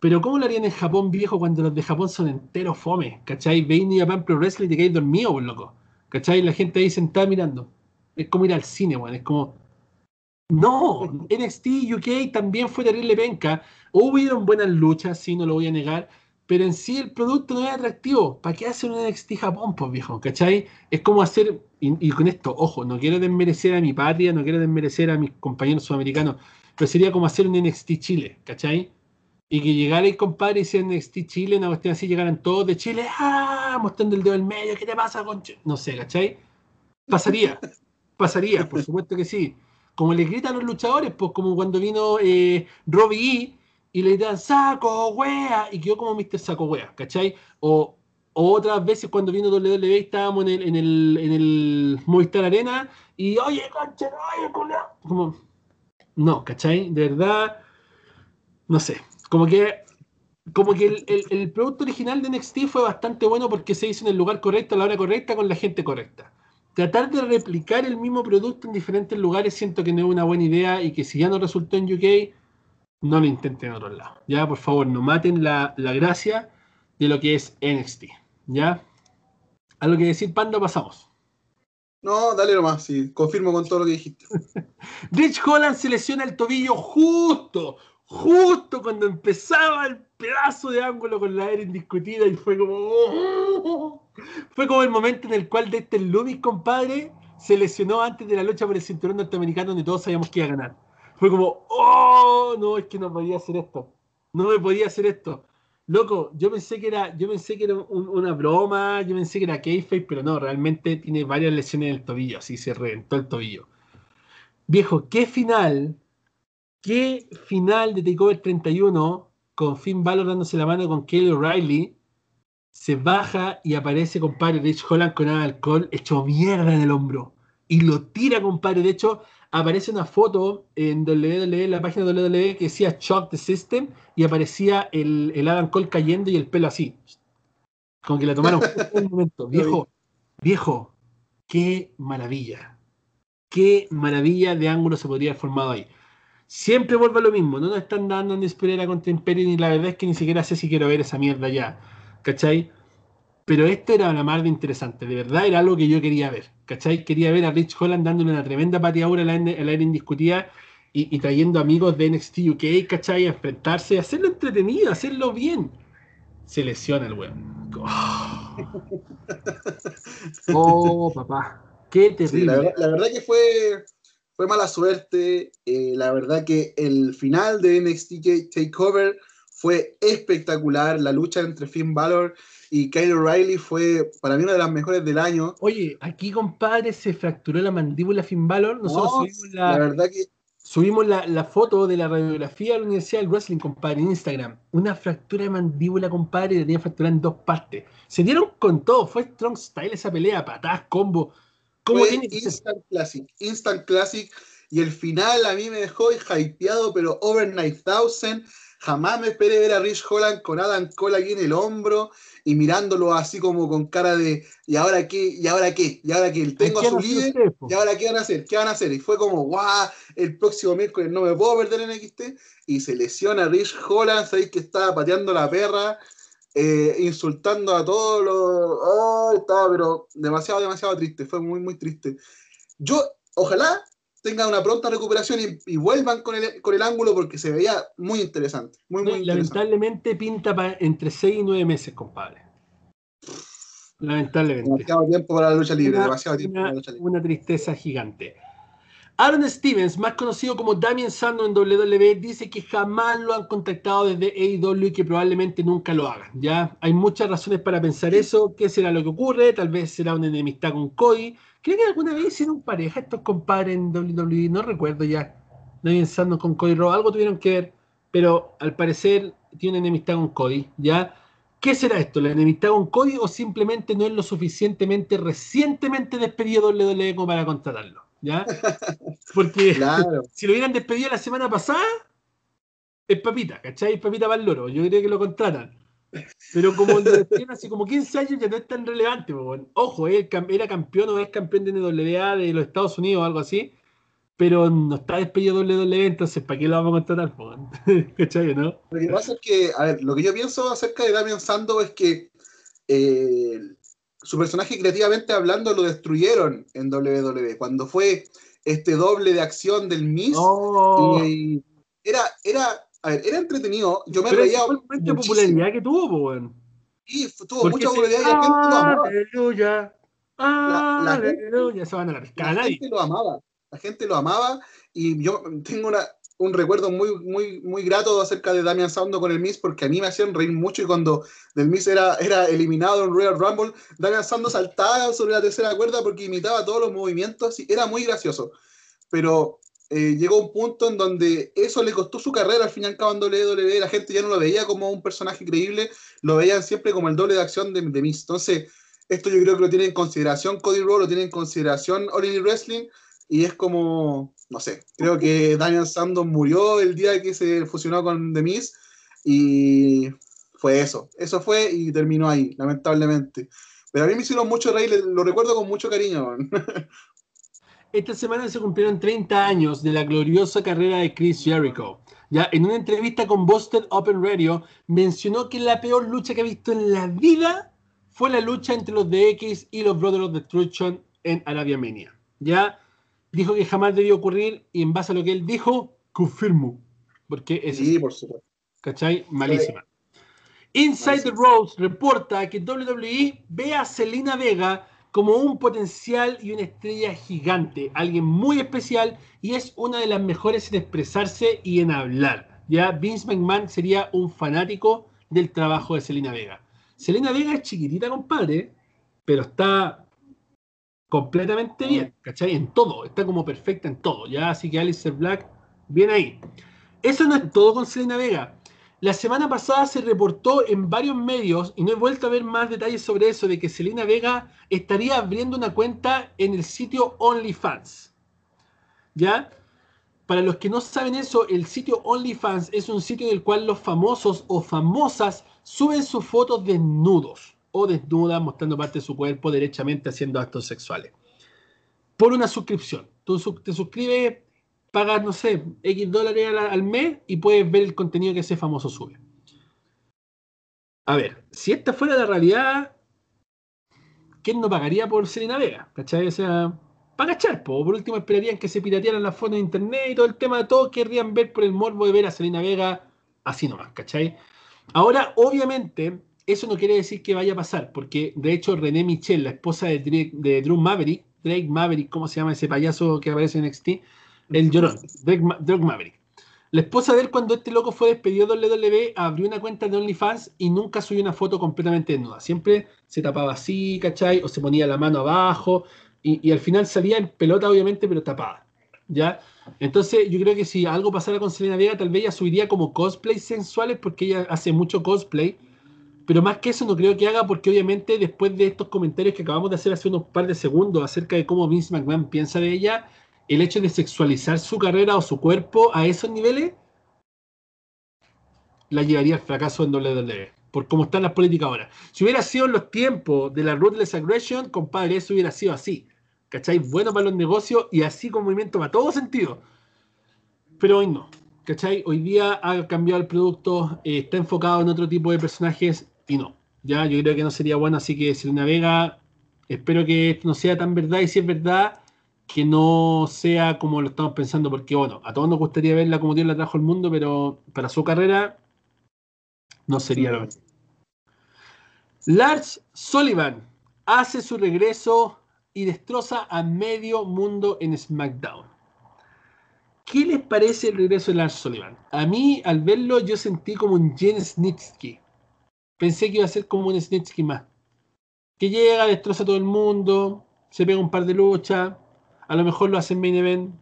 Pero ¿cómo lo harían en Japón viejo cuando los de Japón son enteros fome? ¿Cachai? Veis ni Japan Pro Wrestling y te caes dormido, por loco. ¿Cachai? La gente ahí sentada mirando. Es como ir al cine, weón. Es como no, NXT UK también fue terrible penca. Hubieron buenas luchas, sí, no lo voy a negar, pero en sí el producto no es atractivo. ¿Para qué hacer un NXT Japón, pues viejo? ¿Cachai? Es como hacer, y, con esto, ojo, no quiero desmerecer a mi patria, no quiero desmerecer a mis compañeros sudamericanos, pero sería como hacer un NXT Chile, ¿cachai? Y que llegara el compadre y sea NXT Chile, una cuestión así, llegaran todos de Chile, ¡ah! Mostrando el dedo en medio, ¿qué te pasa, con? No sé, ¿cachai? Pasaría, pasaría, por supuesto que sí como le gritan los luchadores, pues como cuando vino eh, Robbie y le gritan saco wea y quedó como Mr. Saco wea, ¿cachai? O, otras veces cuando vino WWE estábamos en el, en Movistar Arena y oye, concha, oye, Como, no, ¿cachai? De verdad, no sé. Como que como que el, el, producto original de NXT fue bastante bueno porque se hizo en el lugar correcto, a la hora correcta, con la gente correcta tratar de replicar el mismo producto en diferentes lugares siento que no es una buena idea y que si ya no resultó en UK, no lo intenten en otro lado. Ya, por favor, no maten la, gracia de lo que es NXT. ¿Ya? ¿Algo que decir, Panda, pasamos.
No, dale nomás, sí, confirmo con todo lo que dijiste. <laughs>
Rich Holland se lesiona el tobillo justo, justo cuando empezaba el pedazo de ángulo con la era indiscutida y fue como... Oh". Fue como el momento en el cual este Loomis, compadre, se lesionó antes de la lucha por el cinturón norteamericano donde todos sabíamos que iba a ganar. Fue como, oh, no, es que no podía hacer esto. No me podía hacer esto. Loco, yo pensé que era, yo pensé que era una broma, yo pensé que era kayfabe, pero no, realmente tiene varias lesiones en el tobillo, así se reventó el tobillo. Viejo, qué final ¿Qué final de Takeover 31 con Finn Balor dándose la mano con Kelly O'Reilly se baja y aparece compadre Rich Holland con Cole hecho mierda en el hombro y lo tira compadre. De hecho, aparece una foto en WWE, la página de WWE que decía Shock the System y aparecía el, el Adam Cole cayendo y el pelo así. Como que la tomaron un <laughs> momento. Viejo, viejo, qué maravilla. Qué maravilla de ángulo se podría haber formado ahí siempre vuelve lo mismo. No nos están dando ni esperar a y ni la verdad es que ni siquiera sé si quiero ver esa mierda ya. ¿Cachai? Pero esto era una madre interesante, de verdad era algo que yo quería ver. ¿Cachai? Quería ver a Rich Holland dándole una tremenda pateadura al aire indiscutida y, trayendo amigos de NXT UK, ¿cachai? A enfrentarse, a hacerlo entretenido, hacerlo bien. Se lesiona el weón. <laughs> Oh. papá. Qué terrible.
la verdad que fue fue mala suerte. Eh, la verdad que el final de NXT Takeover fue espectacular. La lucha entre Finn Balor y Kyle O'Reilly fue para mí una de las mejores del año.
Oye, aquí compadre se fracturó la mandíbula Finn Balor. Nosotros oh, subimos la, verdad que... subimos la, foto de la radiografía de la Universidad del Wrestling, compadre, en Instagram. Una fractura de mandíbula, compadre, tenía fractura en dos partes. Se dieron con todo, fue strong style esa pelea, patadas, combo
fue pues Instant Classic, Instant Classic. Y el final a mí me dejó hypeado, pero overnight thousand, Jamás me esperé ver a Rich Holland con Adam Cole aquí en el hombro y mirándolo así como con cara de ¿y ahora qué? ¿y ahora qué? ¿y ahora qué? Tengo a su líder ¿y ahora qué van a hacer? ¿qué van a hacer? Y fue como ¡guau! El próximo miércoles no me puedo perder en NXT, y se lesiona Rich Holland, sabéis que estaba pateando la perra eh, insultando a todos los. ¡Ah! pero demasiado, demasiado triste. Fue muy, muy triste. Yo, ojalá tengan una pronta recuperación y, vuelvan con el, con el, ángulo porque se veía muy interesante. Muy, muy
interesante. Lamentablemente pinta entre 6 y 9 meses, compadre. Lamentablemente. Demasiado tiempo para la lucha libre. demasiado tiempo para la lucha libre. Una tristeza gigante. Aaron Stevens, más conocido como Damien Sando en WWE, dice que jamás lo han contactado desde AEW y que probablemente nunca lo hagan. Ya hay muchas razones para pensar eso. ¿Qué será lo que ocurre? Tal vez será una enemistad con Cody. Creo que alguna vez hicieron pareja estos compadres en WWE. No recuerdo ya. Damien Sando con Cody Rhodes. Algo tuvieron que ver, pero al parecer tiene una enemistad con Cody. Ya. ¿Qué será esto? ¿La enemistad con Cody o simplemente no es lo suficientemente recientemente despedido WWE e como para contratarlo? ¿ya? Porque <laughs> si lo hubieran despedido la semana pasada, es papita, ¿cachai? Es papita para el loro. Yo diría que lo contratan. Pero como así hace como 15 años ya no es tan relevante. Ojo, eh, era campeón o es campeón de NWA de los Estados Unidos o algo así. Pero no está despedido de WWE, entonces ¿para qué lo vamos a contratar? <laughs>
¿Cachai? ¿no? Lo que pasa es que, a ver, lo que yo pienso acerca de Damian Sando es que eh, su personaje creativamente hablando lo destruyeron en WWE, cuando fue este doble de acción del Miss. Y era, era, a ver, era entretenido. Yo me reía.
muchísimo. popularidad que tuvo, bueno. Sí, tuvo mucha popularidad y la gente lo amaba.
Aleluya. La, se van a la, la gente lo amaba. La gente lo amaba. Y yo tengo una, un recuerdo muy, muy, muy grato acerca de Damian Sando con el Miz, porque a mí me hacían reír mucho y cuando el Miz era, era eliminado en Royal Rumble, Damian Sando saltaba sobre la tercera cuerda porque imitaba todos los movimientos y era muy gracioso. Pero eh, llegó un punto en donde eso le costó su carrera al final y al WWE, la gente ya no lo veía como un personaje creíble, lo veían siempre como el doble de acción de, de Miss. Entonces, esto yo creo que lo tiene en consideración Cody Rhodes, lo tiene en consideración All Wrestling, y es como, no sé, creo que Daniel Sandon murió el día que se fusionó con The Miss. y fue eso, eso fue y terminó ahí, lamentablemente. Pero a mí me hicieron mucho Rey lo recuerdo con mucho cariño.
Esta semana se cumplieron 30 años de la gloriosa carrera de Chris Jericho. Ya en una entrevista con Boston Open Radio mencionó que la peor lucha que ha visto en la vida fue la lucha entre los DX y los Brothers of Destruction en Arabia Mania. Ya dijo que jamás debió ocurrir y en base a lo que él dijo, confirmo. Porque es. Sí, por supuesto. ¿Cachai? Malísima. Inside the Rose reporta que WWE ve a Selena Vega como un potencial y una estrella gigante, alguien muy especial y es una de las mejores en expresarse y en hablar. Ya Vince McMahon sería un fanático del trabajo de Selena Vega. Selena Vega es chiquitita, compadre, pero está completamente mm. bien, ¿cachai? En todo, está como perfecta en todo, ¿ya? Así que Alistair Black, bien ahí. Eso no es todo con Selena Vega. La semana pasada se reportó en varios medios, y no he vuelto a ver más detalles sobre eso, de que Selena Vega estaría abriendo una cuenta en el sitio OnlyFans. ¿Ya? Para los que no saben eso, el sitio OnlyFans es un sitio en el cual los famosos o famosas suben sus fotos desnudos o desnuda, mostrando parte de su cuerpo, derechamente haciendo actos sexuales. Por una suscripción. Tú te suscribes, pagas, no sé, X dólares al, mes y puedes ver el contenido que ese famoso sube. A ver, si esta fuera la realidad, ¿quién no pagaría por Selena Vega? ¿Cachai? O sea, para cachar, por último esperarían que se piratearan las fotos de internet y todo el tema, de todo... querrían ver por el morbo de ver a Selena Vega así nomás, ¿cachai? Ahora, obviamente, eso no quiere decir que vaya a pasar, porque de hecho René Michel, la esposa de, Drew Maverick, Drake Maverick, ¿cómo se llama ese payaso que aparece en NXT? El llorón, Drake, Maverick. La esposa de él, cuando este loco fue despedido de WWE, abrió una cuenta de OnlyFans y nunca subió una foto completamente desnuda. Siempre se tapaba así, ¿cachai? O se ponía la mano abajo y, al final salía en pelota, obviamente, pero tapada. ¿Ya? Entonces, yo creo que si algo pasara con Selena Vega, tal vez ella subiría como cosplay sensuales porque ella hace mucho cosplay pero más que eso no creo que haga porque obviamente después de estos comentarios que acabamos de hacer hace unos par de segundos acerca de cómo Miss McMahon piensa de ella, el hecho de sexualizar su carrera o su cuerpo a esos niveles la llevaría al fracaso en WWE, por cómo están las políticas ahora. Si hubiera sido en los tiempos de la Ruthless Aggression, compadre, eso hubiera sido así. ¿Cachai? Bueno para los negocios y así con movimiento para todo sentido. Pero hoy no. ¿Cachai? Hoy día ha cambiado el producto, eh, está enfocado en otro tipo de personajes, y no. Ya, yo creo que no sería bueno, así que Selena navega espero que esto no sea tan verdad y si es verdad, que no sea como lo estamos pensando, porque bueno, a todos nos gustaría verla como Dios la trajo el mundo, pero para su carrera no sería lo mejor Lars Sullivan hace su regreso y destroza a medio mundo en SmackDown. ¿Qué les parece el regreso de Lars Sullivan? A mí, al verlo, yo sentí como un Jens Snitsky. Pensé que iba a ser como un Snitsky más. Que llega, destroza a todo el mundo, se pega un par de luchas, a lo mejor lo hace en main event,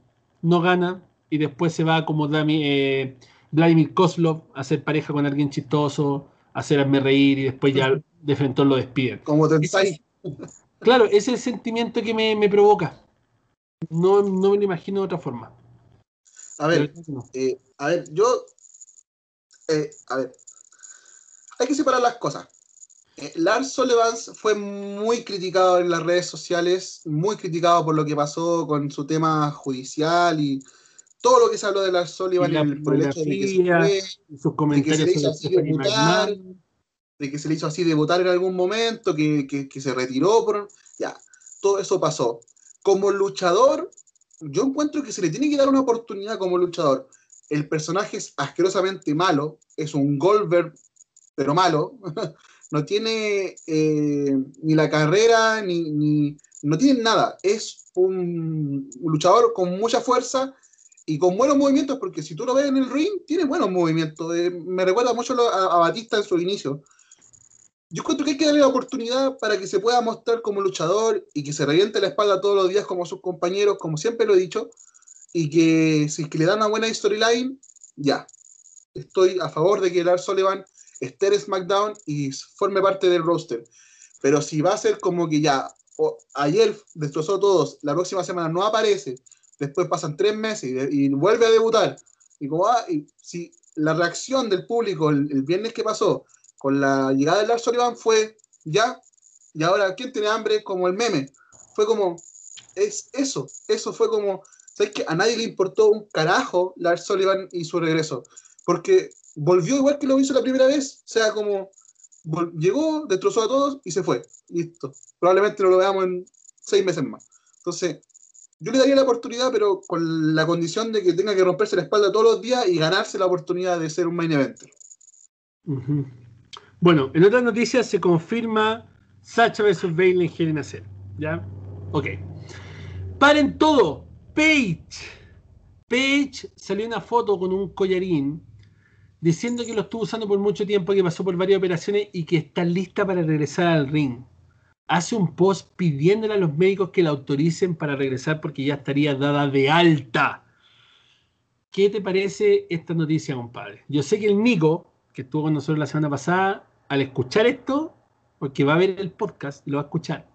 no gana, y después se va como eh, Vladimir Kozlov a hacer pareja con alguien chistoso, a hacerme reír, y después ya de frente lo despiden. Como Claro, ese es el sentimiento que me, provoca. No, me lo imagino de otra forma.
A ver, eh, a ver, yo. Eh, a ver, hay que separar las cosas. Eh, Lars Sullivan fue muy criticado en las redes sociales, muy criticado por lo que pasó con su tema judicial y todo lo que se habló de Lars Sullivan la el, por el hecho de que se de que se le hizo así de, votar en algún momento, que, se retiró, ya, todo eso pasó. Como luchador, yo encuentro que se le tiene que dar una oportunidad como luchador. El personaje es asquerosamente malo, es un Goldberg pero malo, <laughs> no tiene eh, ni la carrera, ni, ni, no tiene nada. Es un, luchador con mucha fuerza y con buenos movimientos, porque si tú lo ves en el ring, tiene buenos movimientos. Eh, me recuerda mucho a, a Batista en su inicio. Yo creo que hay que darle la oportunidad para que se pueda mostrar como luchador y que se reviente la espalda todos los días como sus compañeros, como siempre lo he dicho, y que si es que le dan una buena storyline, ya. Estoy a favor de que Lars Sullivan esté en SmackDown y forme parte del roster. Pero si va a ser como que ya, ayer destrozó todos, la próxima semana no aparece, después pasan tres meses y, vuelve a debutar. Y, como, ah, y si la reacción del público el, viernes que pasó con la llegada de Lars Sullivan fue ya, y ahora, ¿quién tiene hambre? Como el meme. Fue como, es eso, eso fue como, ¿sabes que A nadie le importó un carajo Lars Sullivan y su regreso, porque volvió igual que lo hizo la primera vez, o sea, como llegó, destrozó a todos y se fue. Listo. Probablemente no lo veamos en seis meses más. Entonces, yo le daría la oportunidad, pero con la condición de que tenga que romperse la espalda todos los días y ganarse la oportunidad de ser un main eventer.
Bueno, en otras noticias se confirma Sacha vs. Bailey en Hell ¿Ya? Ok. Paren todo. Page. Page salió una foto con un collarín diciendo que lo estuvo usando por mucho tiempo, que pasó por varias operaciones y que está lista para regresar al ring. Hace un post pidiéndole a los médicos que la autoricen para regresar porque ya estaría dada de alta. ¿Qué te parece esta noticia, compadre? Yo sé que el Nico, que estuvo con nosotros la semana pasada, al escuchar esto, porque va a ver el podcast y lo va a escuchar,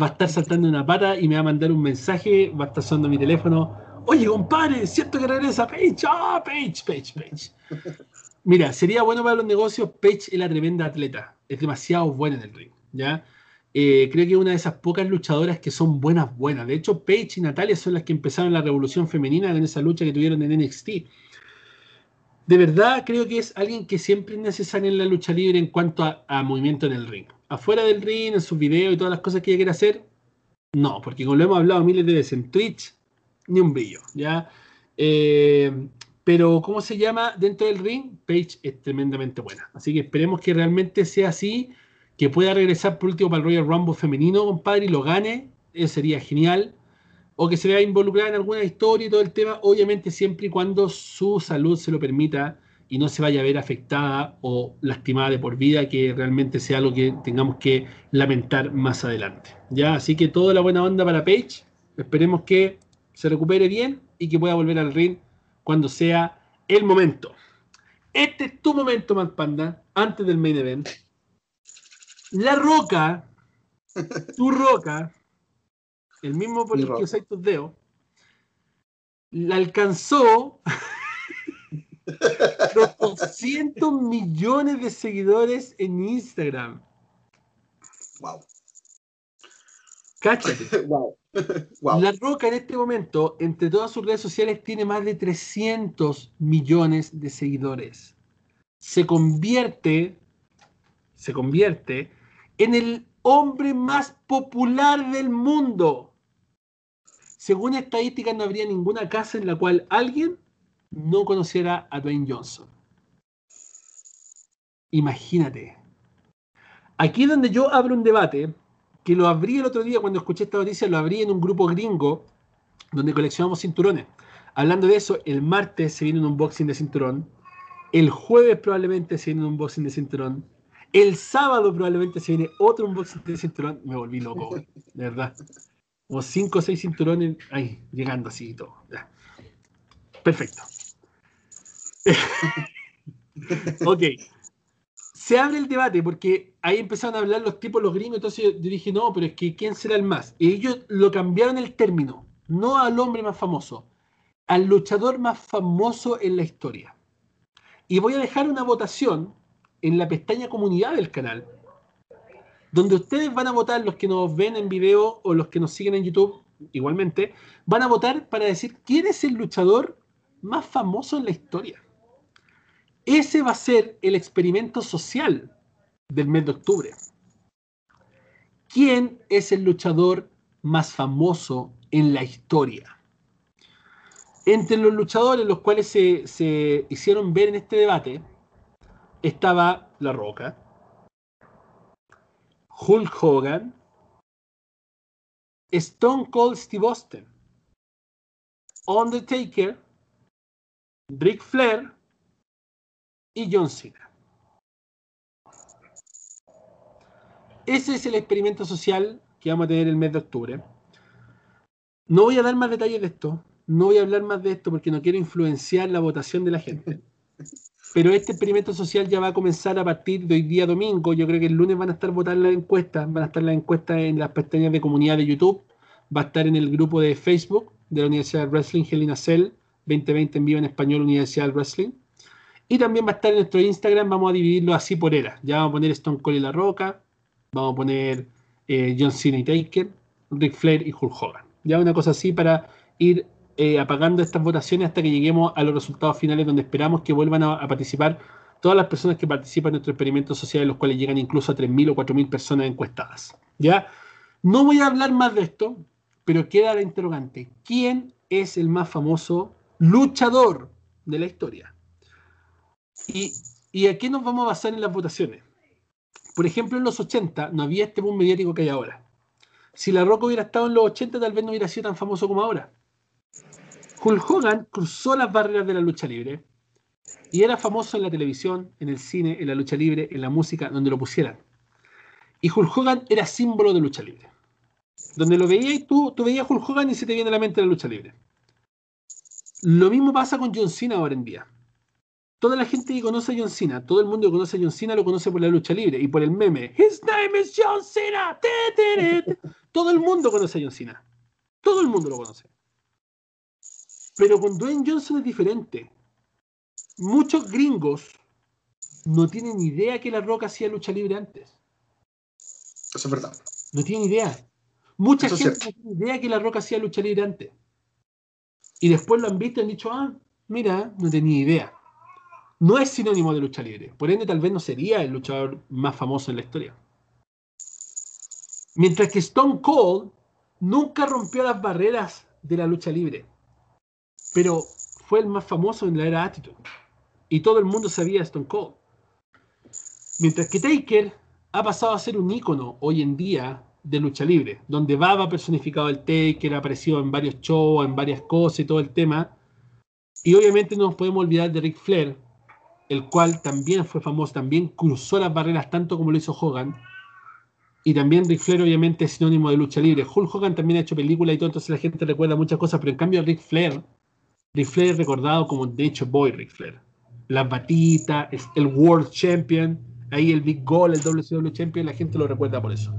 va a estar saltando una pata y me va a mandar un mensaje, va a estar sonando mi teléfono oye, compadre, siento cierto que regresa Page, ah, oh, Page, Page, Mira, sería bueno para los negocios, Page es la tremenda atleta, es demasiado buena en el ring, ¿ya? Eh, creo que es una de esas pocas luchadoras que son buenas, buenas. De hecho, Paige y Natalia son las que empezaron la revolución femenina en esa lucha que tuvieron en NXT. De verdad, creo que es alguien que siempre es necesario en la lucha libre en cuanto a, a movimiento en el ring. Afuera del ring, en sus videos y todas las cosas que ella quiere hacer, no, porque como lo hemos hablado miles de veces en Twitch, ni un brillo, ¿ya? Eh, pero, ¿cómo se llama? Dentro del ring, Page es tremendamente buena. Así que esperemos que realmente sea así, que pueda regresar por último para el Royal Rumble femenino, compadre, y lo gane. Eso sería genial. O que se vea involucrada en alguna historia y todo el tema, obviamente siempre y cuando su salud se lo permita y no se vaya a ver afectada o lastimada de por vida, que realmente sea algo que tengamos que lamentar más adelante. Ya, así que toda la buena onda para Page. Esperemos que se recupere bien y que pueda volver al ring cuando sea el momento. Este es tu momento, más Panda, antes del main event. La Roca, tu Roca, el mismo por el que usáis tus dedos, la alcanzó <laughs> los 200 millones de seguidores en Instagram. Wow. Cáchate. <laughs> Wow. <laughs> La Roca en este momento, entre todas sus redes sociales, tiene más de 300 millones de seguidores. Se convierte, se convierte en el hombre más popular del mundo. Según estadísticas, no habría ninguna casa en la cual alguien no conociera a Dwayne Johnson. Imagínate. Aquí es donde yo abro un debate que lo abrí el otro día cuando escuché esta noticia, lo abrí en un grupo gringo donde coleccionamos cinturones. Hablando de eso, el martes se viene un unboxing de cinturón, el jueves probablemente se viene un unboxing de cinturón, el sábado probablemente se viene otro unboxing de cinturón. Me volví loco, güey. de verdad. Como cinco o seis cinturones ahí, llegando así y todo. Perfecto. <laughs> ok se abre el debate porque ahí empezaron a hablar los tipos, los gringos, entonces yo dije, no, pero es que ¿quién será el más? Y ellos lo cambiaron el término, no al hombre más famoso, al luchador más famoso en la historia. Y voy a dejar una votación en la pestaña comunidad del canal, donde ustedes van a votar, los que nos ven en video o los que nos siguen en YouTube, igualmente, van a votar para decir quién es el luchador más famoso en la historia. Ese va a ser el experimento social del mes de octubre. ¿Quién es el luchador más famoso en la historia? Entre los luchadores los cuales se, hicieron ver en este debate estaba La Roca, Hulk Hogan, Stone Cold Steve Austin, Undertaker, Ric Flair y John Cena. Ese es el experimento social que vamos a tener el mes de octubre. No voy a dar más detalles de esto, no voy a hablar más de esto porque no quiero influenciar la votación de la gente. Pero este experimento social ya va a comenzar a partir de hoy día domingo. Yo creo que el lunes van a estar votando las encuestas, van a estar las encuestas en las pestañas de comunidad de YouTube, va a estar en el grupo de Facebook de la Universidad de Wrestling Helena Cell 2020 en vivo en español Universidad de Wrestling y también va a estar en nuestro Instagram, vamos a dividirlo así por era. Ya vamos a poner Stone Cold y La Roca, vamos a poner eh, John Cena y Taker, Ric Flair y Hulk Hogan. Ya una cosa así para ir eh, apagando estas votaciones hasta que lleguemos a los resultados finales donde esperamos que vuelvan a, participar todas las personas que participan en nuestro experimento social, los cuales llegan incluso a 3.000 o 4.000 personas encuestadas. ¿ya? No voy a hablar más de esto, pero queda la interrogante. ¿Quién es el más famoso luchador de la historia? Y, a qué nos vamos a basar en las votaciones. Por ejemplo, en los 80 no había este boom mediático que hay ahora. Si La Roca hubiera estado en los 80, tal vez no hubiera sido tan famoso como ahora. Hulk Hogan cruzó las barreras de la lucha libre y era famoso en la televisión, en el cine, en la lucha libre, en la música, donde lo pusieran. Y Hulk Hogan era símbolo de lucha libre. Donde lo veías y tú, tú veías Hulk Hogan y se te viene a la mente la lucha libre. Lo mismo pasa con John Cena ahora en día toda la gente que conoce a John Cena, todo el mundo que conoce a John Cena lo conoce por la lucha libre y por el meme. His name is John Cena. Todo el mundo conoce a John Cena. Todo el mundo lo conoce. Pero con Dwayne Johnson es diferente. Muchos gringos no tienen idea que La Roca hacía lucha libre antes. Eso es verdad. No tienen idea. Mucha gente no tiene idea que La Roca hacía lucha libre antes. Y después lo han visto y han dicho, ah, mira, no tenía idea no es sinónimo de lucha libre. Por ende, tal vez no sería el luchador más famoso en la historia. Mientras que Stone Cold nunca rompió las barreras de la lucha libre, pero fue el más famoso en la era Attitude. Y todo el mundo sabía Stone Cold. Mientras que Taker ha pasado a ser un ícono hoy en día de lucha libre, donde Baba personificado el Taker, ha aparecido en varios shows, en varias cosas y todo el tema. Y obviamente no nos podemos olvidar de Ric Flair, el cual también fue famoso, también cruzó las barreras tanto como lo hizo Hogan. Y también Ric Flair obviamente es sinónimo de lucha libre. Hulk Hogan también ha hecho películas y todo, entonces la gente recuerda muchas cosas, pero en cambio Ric Flair, Ric Flair es recordado como de hecho Boy Ric Flair. la es el World Champion, ahí el Big Goal, el WCW Champion, la gente lo recuerda por eso.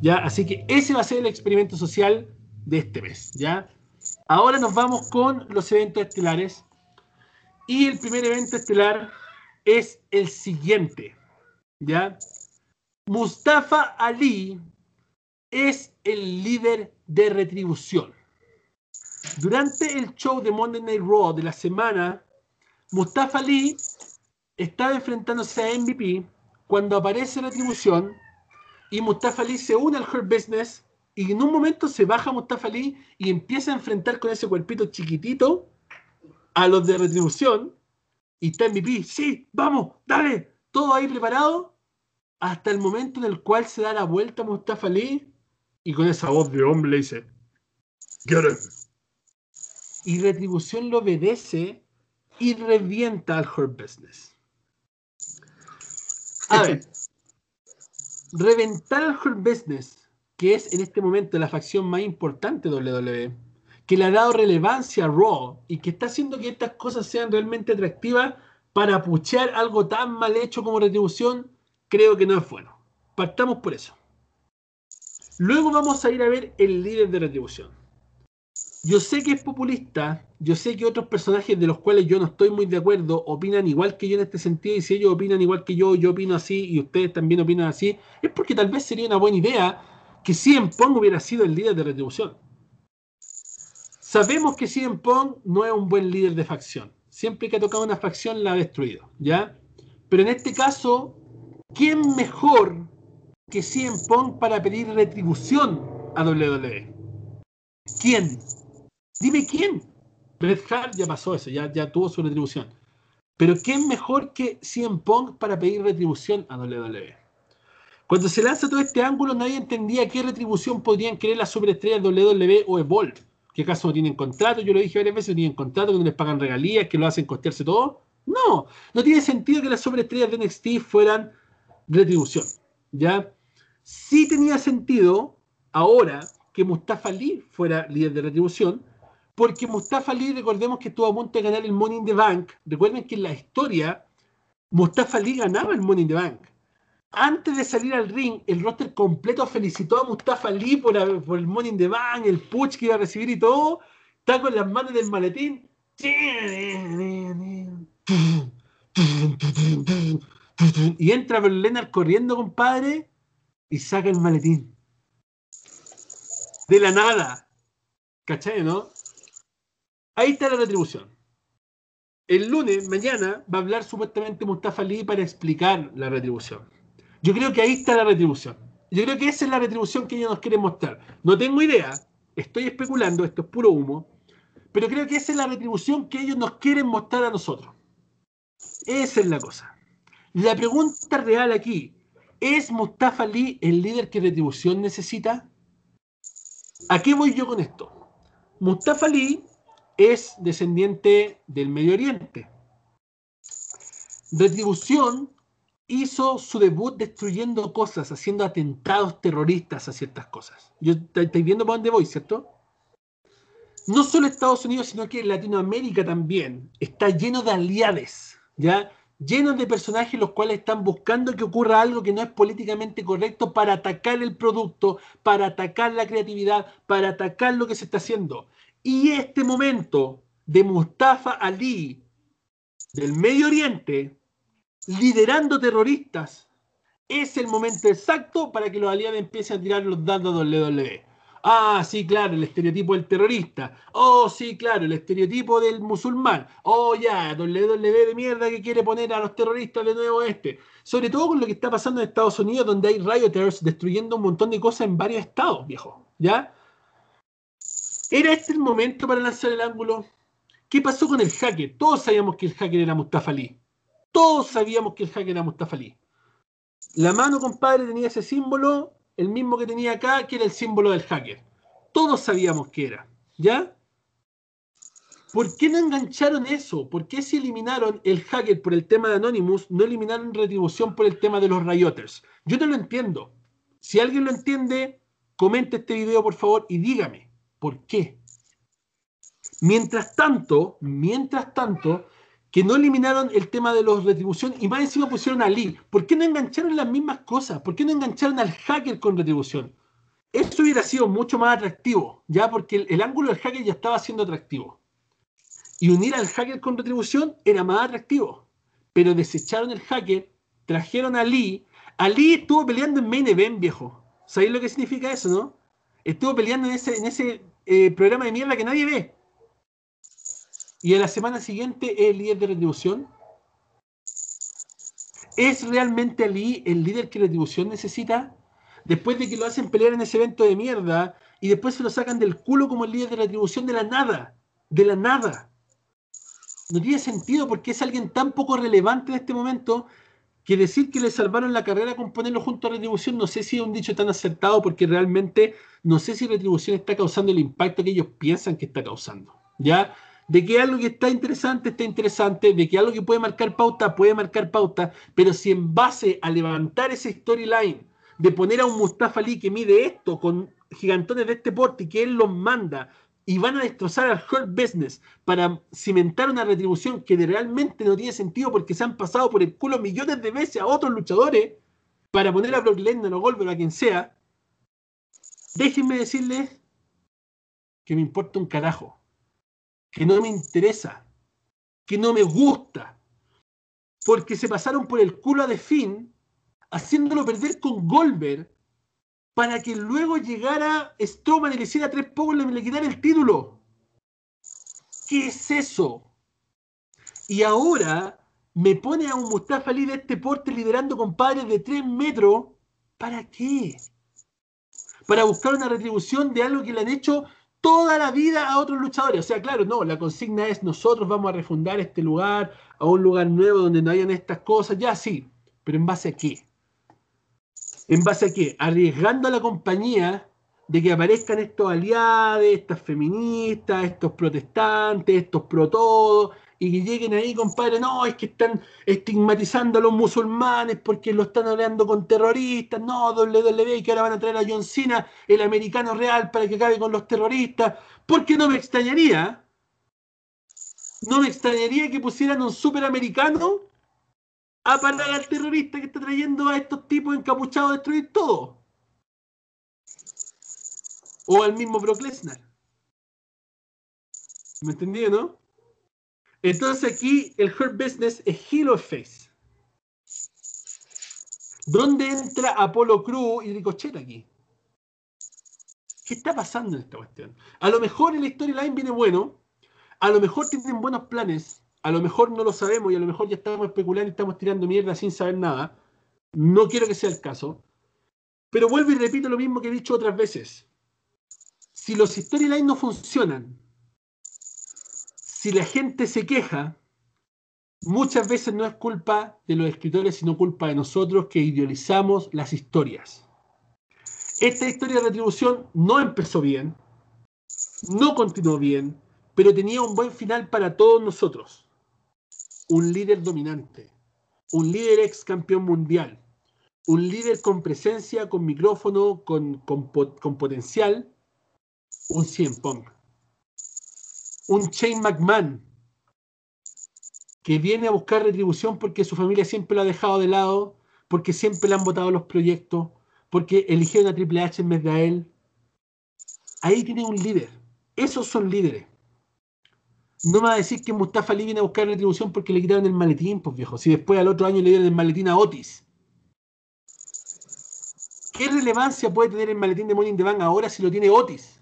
¿Ya? Así que ese va a ser el experimento social de este mes, ¿ya? Ahora nos vamos con los eventos estelares. Y el primer evento estelar es el siguiente, ¿ya? Mustafa Ali es el líder de retribución. Durante el show de Monday Night Raw de la semana, Mustafa Ali estaba enfrentándose a MVP cuando aparece la retribución y Mustafa Ali se une al Hurt Business y en un momento se baja Mustafa Ali y empieza a enfrentar con ese cuerpito chiquitito a los de retribución y está MVP, sí, vamos, dale, todo ahí preparado, hasta el momento en el cual se da la vuelta a Mustafa Lee y con esa voz de hombre dice, Get it Y retribución lo obedece y revienta al Her Business. A ver, reventar al Hurt Business, que es en este momento la facción más importante de WWE que le ha dado relevancia a Raw y que está haciendo que estas cosas sean realmente atractivas para puchear algo tan mal hecho como retribución, creo que no es bueno. Partamos por eso. Luego vamos a ir a ver el líder de retribución. Yo sé que es populista, yo sé que otros personajes de los cuales yo no estoy muy de acuerdo opinan igual que yo en este sentido y si ellos opinan igual que yo, yo opino así y ustedes también opinan así, es porque tal vez sería una buena idea que si en Pong hubiera sido el líder de retribución Sabemos que Cien Pong no es un buen líder de facción. Siempre que ha tocado una facción la ha destruido, ¿ya? Pero en este caso, ¿quién mejor que Cien Pong para pedir retribución a WWE? ¿Quién? Dime quién. Bret Hart ya pasó eso, ya, ya tuvo su retribución. Pero ¿quién mejor que Cien Pong para pedir retribución a WWE? Cuando se lanza todo este ángulo, nadie entendía qué retribución podrían querer las superestrellas WWE e o Evolve que acaso no tienen contrato, yo lo dije varias veces, no tienen contrato, que no les pagan regalías, que lo hacen costearse todo. No, no tiene sentido que las sobreestrellas de NXT fueran retribución, ¿ya? Sí tenía sentido ahora que Mustafa Lee fuera líder de retribución, porque Mustafa Lee, recordemos que estuvo a monte de ganar el Money in the Bank. Recuerden que en la historia, Mustafa Lee ganaba el Money in the Bank antes de salir al ring, el roster completo felicitó a Mustafa Ali por, el Morning the Bank, el push que iba a recibir y todo. Está con las manos del maletín. Y entra Lennart corriendo, compadre, y saca el maletín. De la nada. ¿Cachai, no? Ahí está la retribución. El lunes, mañana, va a hablar supuestamente Mustafa Lee para explicar la retribución. Yo creo que ahí está la retribución. Yo creo que esa es la retribución que ellos nos quieren mostrar. No tengo idea, estoy especulando, esto es puro humo, pero creo que esa es la retribución que ellos nos quieren mostrar a nosotros. Esa es la cosa. La pregunta real aquí, ¿es Mustafa Lee el líder que retribución necesita? ¿A qué voy yo con esto? Mustafa Lee es descendiente del Medio Oriente. Retribución hizo su debut destruyendo cosas, haciendo atentados terroristas a ciertas cosas. Yo estáis viendo para dónde voy, ¿cierto? No solo Estados Unidos, sino que Latinoamérica también está lleno de aliades, ¿ya? Llenos de personajes los cuales están buscando que ocurra algo que no es políticamente correcto para atacar el producto, para atacar la creatividad, para atacar lo que se está haciendo. Y este momento de Mustafa Ali del Medio Oriente liderando terroristas. Es el momento exacto para que los aliados empiecen a tirar los dados de WWE. Ah, sí, claro, el estereotipo del terrorista. Oh, sí, claro, el estereotipo del musulmán. Oh, ya, WWE de mierda que quiere poner a los terroristas de nuevo este. Sobre todo con lo que está pasando en Estados Unidos, donde hay rioters destruyendo un montón de cosas en varios estados, viejo. ¿Ya? ¿Era este el momento para lanzar el ángulo? ¿Qué pasó con el hacker? Todos sabíamos que el hacker era Mustafa todos sabíamos que el hacker era Mustafa La mano, compadre, tenía ese símbolo, el mismo que tenía acá, que era el símbolo del hacker. Todos sabíamos que era, ¿ya? ¿Por qué no engancharon eso? ¿Por qué si eliminaron el hacker por el tema de Anonymous, no eliminaron retribución por el tema de los rioters? Yo no lo entiendo. Si alguien lo entiende, comente este video, por favor, y dígame, ¿por qué? Mientras tanto, mientras tanto, que no eliminaron el tema de los retribución y más encima pusieron a Lee. ¿Por qué no engancharon las mismas cosas? ¿Por qué no engancharon al hacker con retribución? Eso hubiera sido mucho más atractivo, ya porque el, ángulo del hacker ya estaba siendo atractivo. Y unir al hacker con retribución era más atractivo. Pero desecharon el hacker, trajeron a Lee. A Lee estuvo peleando en Main Event, viejo. ¿Sabéis lo que significa eso, no? Estuvo peleando en ese, en ese eh, programa de mierda que nadie ve y en la semana siguiente es el líder de retribución. ¿Es realmente Lee el líder que retribución necesita? Después de que lo hacen pelear en ese evento de mierda y después se lo sacan del culo como el líder de retribución de la nada, de la nada. No tiene sentido porque es alguien tan poco relevante en este momento que decir que le salvaron la carrera con ponerlo junto a Retribución, no sé si es un dicho tan acertado porque realmente no sé si Retribución está causando el impacto que ellos piensan que está causando. ¿Ya? de que algo que está interesante está interesante, de que algo que puede marcar pauta puede marcar pauta, pero si en base a levantar ese storyline, de poner a un Mustafa Ali que mide esto con gigantones de este porte y que él los manda y van a destrozar al Hurt Business para cimentar una retribución que realmente no tiene sentido porque se han pasado por el culo millones de veces a otros luchadores para poner a Brock Lesnar o Goldberg a quien sea, déjenme decirles que me importa un carajo que no me interesa, que no me gusta, porque se pasaron por el culo a de Fin, haciéndolo perder con Goldberg, para que luego llegara Strowman y le hiciera tres pocos y le quitara el título. ¿Qué es eso? Y ahora me pone a un Mustafa Ali de este porte liderando compadres de tres metros. ¿Para qué? Para buscar una retribución de algo que le han hecho toda la vida a otros luchadores. O sea, claro, no, la consigna es nosotros vamos a refundar este lugar, a un lugar nuevo donde no hayan estas cosas, ya sí, pero ¿en base a qué? ¿En base a qué? Arriesgando a la compañía de que aparezcan estos aliados, estas feministas, estos protestantes, estos pro todo, y que lleguen ahí, compadre, no, es que están estigmatizando a los musulmanes porque lo están hablando con terroristas, no, WWE, que ahora van a traer a John Cena, el americano real, para que acabe con los terroristas, porque no me extrañaría, no me extrañaría que pusieran un superamericano a parar al terrorista que está trayendo a estos tipos encapuchados a destruir todo. O al mismo Brock Lesnar. ¿Me entendí, no? Entonces aquí el Her Business es of Face. ¿Dónde entra Apolo Crew y Ricochet aquí? ¿Qué está pasando en esta cuestión? A lo mejor el storyline viene bueno, a lo mejor tienen buenos planes, a lo mejor no lo sabemos y a lo mejor ya estamos especulando y estamos tirando mierda sin saber nada. No quiero que sea el caso. Pero vuelvo y repito lo mismo que he dicho otras veces. Si los storylines no funcionan si la gente se queja, muchas veces no es culpa de los escritores, sino culpa de nosotros que idealizamos las historias. Esta historia de retribución no empezó bien, no continuó bien, pero tenía un buen final para todos nosotros. Un líder dominante, un líder ex campeón mundial, un líder con presencia, con micrófono, con, con, potencial, un 100 Pong un chain McMahon que viene a buscar retribución porque su familia siempre lo ha dejado de lado, porque siempre le han votado los proyectos, porque eligieron a Triple H en vez de a él. Ahí tiene un líder. Esos son líderes. No me va a decir que Mustafa Lee viene a buscar retribución porque le quitaron el maletín, pues viejo. Si después al otro año le dieron el maletín a Otis. ¿Qué relevancia puede tener el maletín de in the Bank ahora si lo tiene Otis?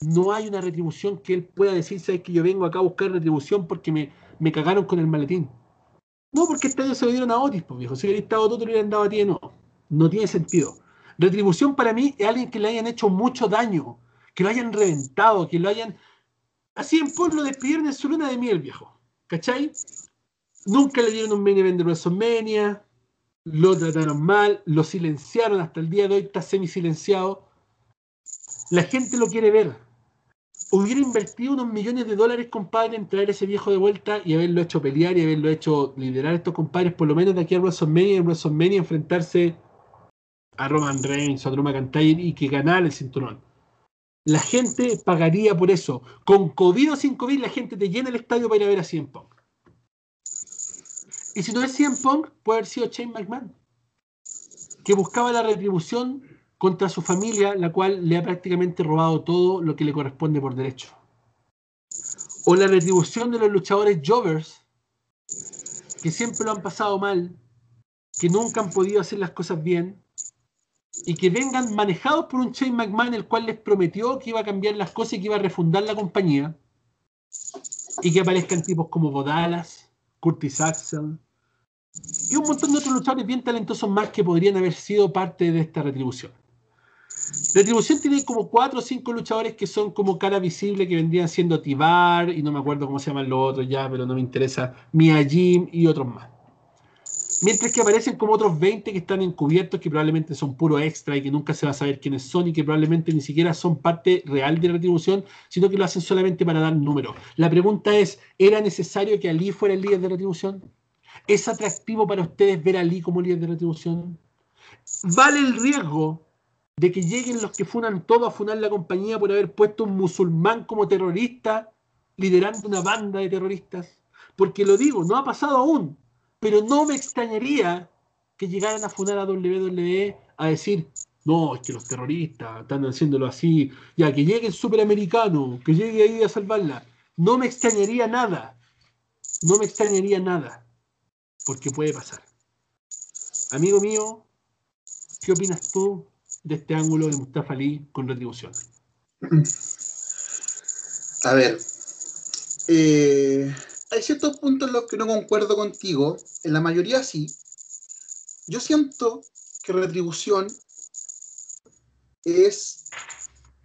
no hay una retribución que él pueda decir, sabes que yo vengo acá a buscar retribución porque me, cagaron con el maletín. No, porque el este se lo dieron a Otis, pues viejo. Si hubiera estado todo, te lo hubieran dado a ti, no. No tiene sentido. Retribución para mí es alguien que le hayan hecho mucho daño, que lo hayan reventado, que lo hayan. Así en pueblo despidieron en su luna de miel, viejo. ¿Cachai? Nunca le dieron un main vender de WrestleMania, lo trataron mal, lo silenciaron hasta el día de hoy, está semi silenciado. La gente lo quiere ver, hubiera invertido unos millones de dólares, compadre, en traer ese viejo de vuelta y haberlo hecho pelear y haberlo hecho liderar a estos compadres, por lo menos de aquí a WrestleMania, en WrestleMania enfrentarse a Roman Reigns, a Drew McIntyre y que ganara el cinturón. La gente pagaría por eso. Con COVID o sin COVID, la gente te llena el estadio para ir a ver a Cien Punk. Y si no es Cien Punk, puede haber sido Shane McMahon, que buscaba la retribución contra su familia, la cual le ha prácticamente robado todo lo que le corresponde por derecho. O la retribución de los luchadores Jovers, que siempre lo han pasado mal, que nunca han podido hacer las cosas bien, y que vengan manejados por un Shane McMahon, el cual les prometió que iba a cambiar las cosas y que iba a refundar la compañía, y que aparezcan tipos como Bodalas, Curtis Axel, y un montón de otros luchadores bien talentosos más que podrían haber sido parte de esta retribución. Retribución tiene como cuatro o cinco luchadores que son como cara visible, que vendrían siendo Tibar, y no me acuerdo cómo se llaman los otros ya, pero no me interesa, Mia Jim y otros más. Mientras que aparecen como otros 20 que están encubiertos, que probablemente son puro extra y que nunca se va a saber quiénes son y que probablemente ni siquiera son parte real de la retribución, sino que lo hacen solamente para dar números. La pregunta es, ¿era necesario que Ali fuera el líder de retribución? ¿Es atractivo para ustedes ver a Ali como líder de retribución? ¿Vale el riesgo de que lleguen los que funan todo a funar la compañía por haber puesto un musulmán como terrorista liderando una banda de terroristas. Porque lo digo, no ha pasado aún, pero no me extrañaría que llegaran a funar a WWE a decir, no, es que los terroristas están haciéndolo así, ya que llegue el superamericano, que llegue ahí a salvarla. No me extrañaría nada, no me extrañaría nada, porque puede pasar. Amigo mío, ¿qué opinas tú de este ángulo de Mustafa Ali con retribución? <clears throat>
A ver, eh, hay ciertos puntos en los que no concuerdo contigo, en la mayoría sí. Yo siento que retribución es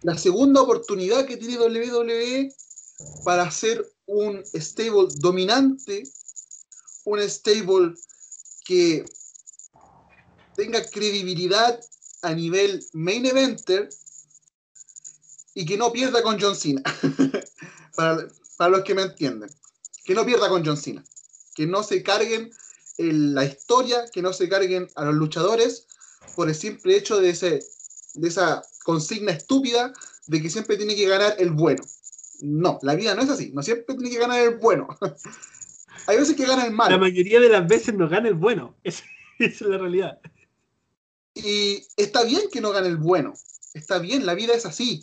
la segunda oportunidad que tiene WWE para hacer un stable dominante, un stable que tenga credibilidad a nivel main eventer y que no pierda con John Cena. <laughs> para, para, los que me entienden. Que no pierda con John Cena. Que no se carguen eh, la historia, que no se carguen a los luchadores por el simple hecho de, ese, de esa consigna estúpida de que siempre tiene que ganar el bueno. No, la vida no es así. No siempre tiene que ganar el bueno.
<laughs> Hay veces que gana el malo. La mayoría de las veces no gana el bueno. <laughs> Esa es la realidad.
Y está bien que no gane el bueno, está bien, la vida es así.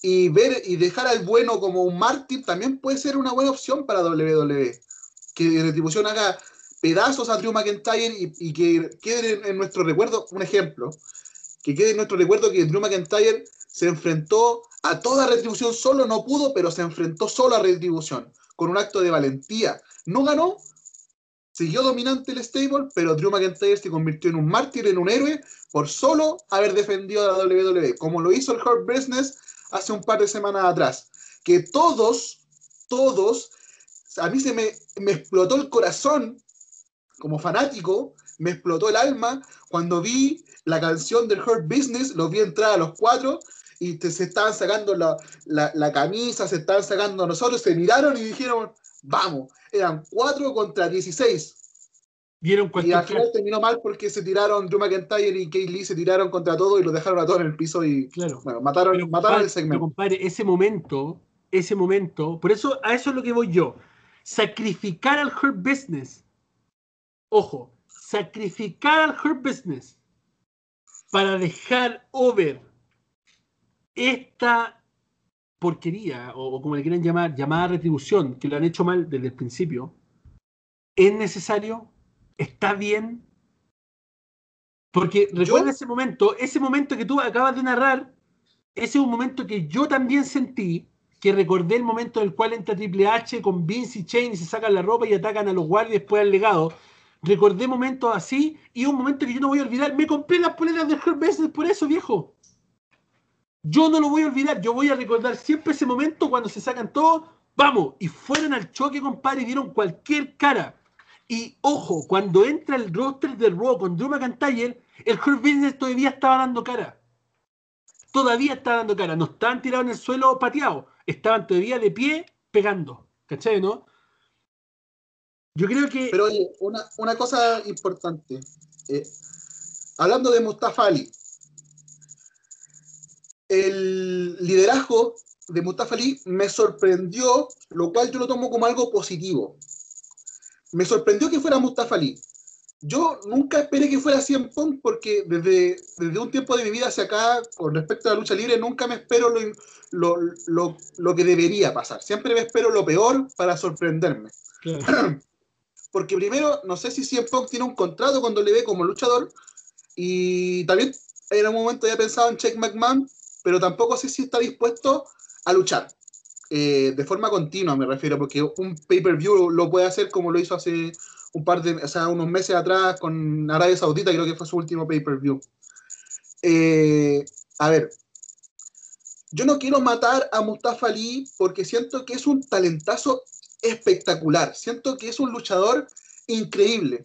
Y ver y dejar al bueno como un mártir también puede ser una buena opción para WWE. Que Retribución haga pedazos a Drew McIntyre y, y que quede en nuestro recuerdo, un ejemplo, que quede en nuestro recuerdo que Drew McIntyre se enfrentó a toda retribución solo, no pudo, pero se enfrentó solo a retribución, con un acto de valentía. No ganó, siguió dominante el stable, pero Drew McIntyre se convirtió en un mártir, en un héroe, por solo haber defendido a la WWE, como lo hizo el Hard Business hace un par de semanas atrás. Que todos, todos, a mí se me, me explotó el corazón como fanático, me explotó el alma cuando vi la canción del Hurt Business, los vi entrar a los cuatro y se estaban sacando la, la, la, camisa, se estaban sacando a nosotros, se miraron y dijeron, vamos, eran cuatro contra 16. Dieron y al final terminó mal porque se tiraron Drew McIntyre y Kay Lee se tiraron contra todo y lo dejaron a todos en el piso y claro. mataron, el
segmento. ese momento, ese momento, por eso a eso es lo que voy yo. Sacrificar al Hurt Business. Ojo, sacrificar al Hurt Business para dejar over esta porquería, o, o como le quieran llamar, llamada retribución, que lo han hecho mal desde el principio, es necesario está bien. Porque recuerda ese momento, ese momento que tú acabas de narrar, ese es un momento que yo también sentí, que recordé el momento en el cual entra Triple H con Vince y Chain y se sacan la ropa y atacan a los guardias después al legado. Recordé momentos así y un momento que yo no voy a olvidar. Me compré las poleras de Herb por eso, viejo. Yo no lo voy a olvidar, yo voy a recordar siempre ese momento cuando se sacan todos, vamos, y fueron al choque, compadre, y dieron cualquier cara. Y ojo, cuando entra el roster del Raw con Drew McIntyre, el Hurt Business todavía estaba dando cara. Todavía estaba dando cara. No estaban tirados en el suelo pateados. Estaban todavía de pie pegando. ¿Cachai, no?
Yo creo que. Pero oye, una, cosa importante. Eh, hablando de Mustafali el liderazgo de Mustafa Ali me sorprendió, lo cual yo lo tomo como algo positivo me sorprendió que fuera Mustafa Lee. Yo nunca esperé que fuera CM Punk porque desde, desde un tiempo de mi vida hacia acá, con respecto a la lucha libre, nunca me espero lo, que debería pasar. Siempre me espero lo peor para sorprenderme. <clears throat> porque primero, no sé si CM Punk tiene un contrato cuando le ve como luchador y también en un momento ya pensado en Check McMahon, pero tampoco sé si está dispuesto a luchar. Eh, de forma continua, me refiero, porque un pay-per-view lo puede hacer como lo hizo hace un par de, unos meses atrás con Arabia Saudita, creo que fue su último pay-per-view. Eh, a ver, yo no quiero matar a Mustafa Lee porque siento que es un talentazo espectacular, siento que es un luchador increíble.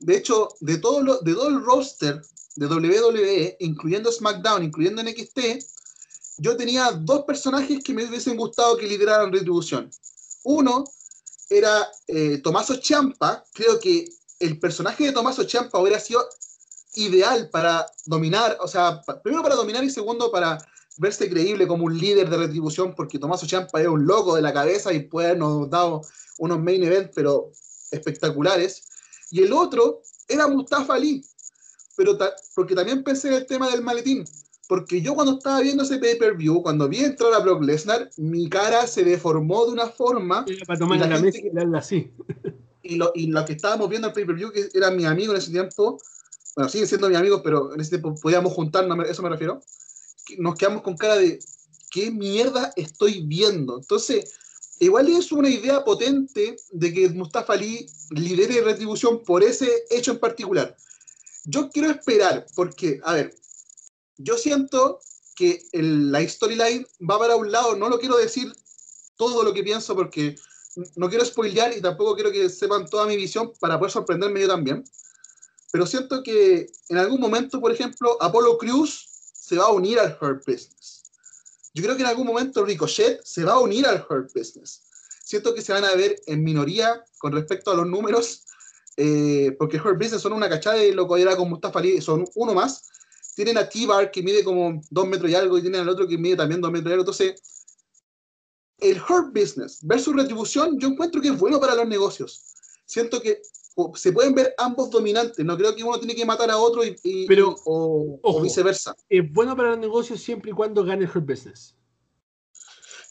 De hecho, de todo, de todo el roster de WWE, incluyendo SmackDown, incluyendo NXT, yo tenía dos personajes que me hubiesen gustado que lideraran Retribución. Uno era eh, Tomaso Champa. Creo que el personaje de Tomaso Champa hubiera sido ideal para dominar, o sea, primero para dominar y segundo para verse creíble como un líder de retribución, porque Tomaso Champa era un loco de la cabeza y puede habernos dado unos main events, pero espectaculares. Y el otro era Mustafa Ali, pero porque también pensé en el tema del maletín. Porque yo cuando estaba viendo ese pay-per-view, cuando vi entrar a Brock Lesnar, mi cara se deformó de una forma... para tomar la, y darle así. Y lo, que estábamos viendo el pay-per-view, que era mi amigo en ese tiempo, bueno, siguen siendo mi amigos, pero en ese tiempo podíamos juntarnos, eso me refiero, nos quedamos con cara de, ¿qué mierda estoy viendo? Entonces, igual es una idea potente de que Mustafa Ali lidere retribución por ese hecho en particular. Yo quiero esperar, porque, a ver, yo siento que la storyline va para un lado, no lo quiero decir todo lo que pienso porque no quiero spoilear y tampoco quiero que sepan toda mi visión para poder sorprenderme yo también. Pero siento que en algún momento, por ejemplo, Apolo Cruz se va a unir al Hurt Business. Yo creo que en algún momento Ricochet se va a unir al Hurt Business. Siento que se van a ver en minoría con respecto a los números, eh, porque Hurt Business son una cachada de lo era con Mustafa y son uno más, tienen a T-Bar que mide como dos metros y algo y tienen al otro que mide también dos metros y algo. Entonces, el hurt business versus retribución, yo encuentro que es bueno para los negocios. Siento que se pueden ver ambos dominantes. No creo que uno tiene que matar a otro y,
o, viceversa. Es bueno para los negocios siempre y cuando gane el hurt business.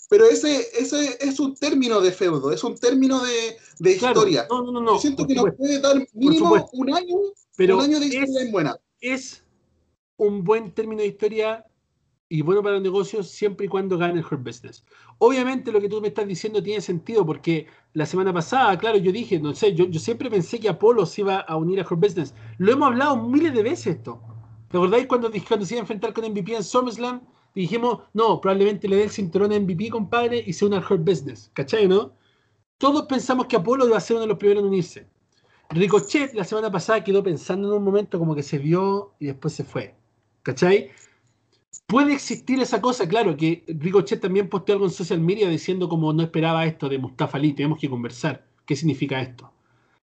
Pero ese, ese es un término de feudo, es un término de, historia. siento que nos puede dar mínimo un año, pero un año de historia en buena.
Es un buen término de historia y bueno para los negocios siempre y cuando gane el Hurt Business. Obviamente lo que tú me estás diciendo tiene sentido porque la semana pasada, claro, yo dije, no sé, yo, yo siempre pensé que Apolo se iba a unir a Hurt Business. Lo hemos hablado miles de veces esto. ¿Recordáis cuando, cuando se iba a enfrentar con MVP en SummerSlam? Dijimos, no, probablemente le dé el cinturón a MVP, compadre, y se una al Hurt Business. ¿Cachai, no? Todos pensamos que Apolo iba a ser uno de los primeros en unirse. Ricochet la semana pasada quedó pensando en un momento como que se vio y después se fue. ¿Cachai? Puede existir esa cosa, claro, que Ricochet también posteó algo en social media diciendo como no esperaba esto de Mustafa Ali, tenemos que conversar, ¿qué significa esto?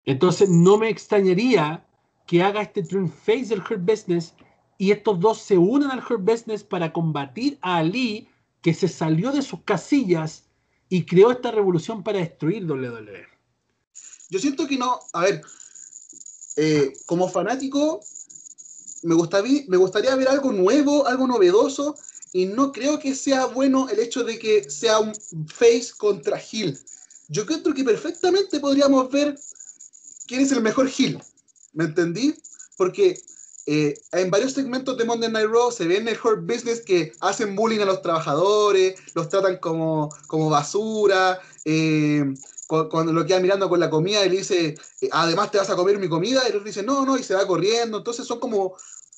Entonces no me extrañaría que haga este turn face del Hurt Business y estos dos se unan al Hurt Business para combatir a Ali, que se salió de sus casillas y creó esta revolución para destruir WWE. Yo siento que no, a ver, eh, como fanático, me, gustaría, ver algo nuevo, algo novedoso, y no creo que sea bueno el hecho de que sea un face contra heel. Yo creo que perfectamente podríamos ver quién es el mejor heel, ¿Me entendí? Porque eh, en varios segmentos de Monday Night Raw se ve en el Business que hacen bullying a los trabajadores, los tratan como, basura, eh, cuando lo queda mirando con la comida y le dice, eh, además te vas a comer mi comida, y él dice, no, no, y se va corriendo. Entonces son como,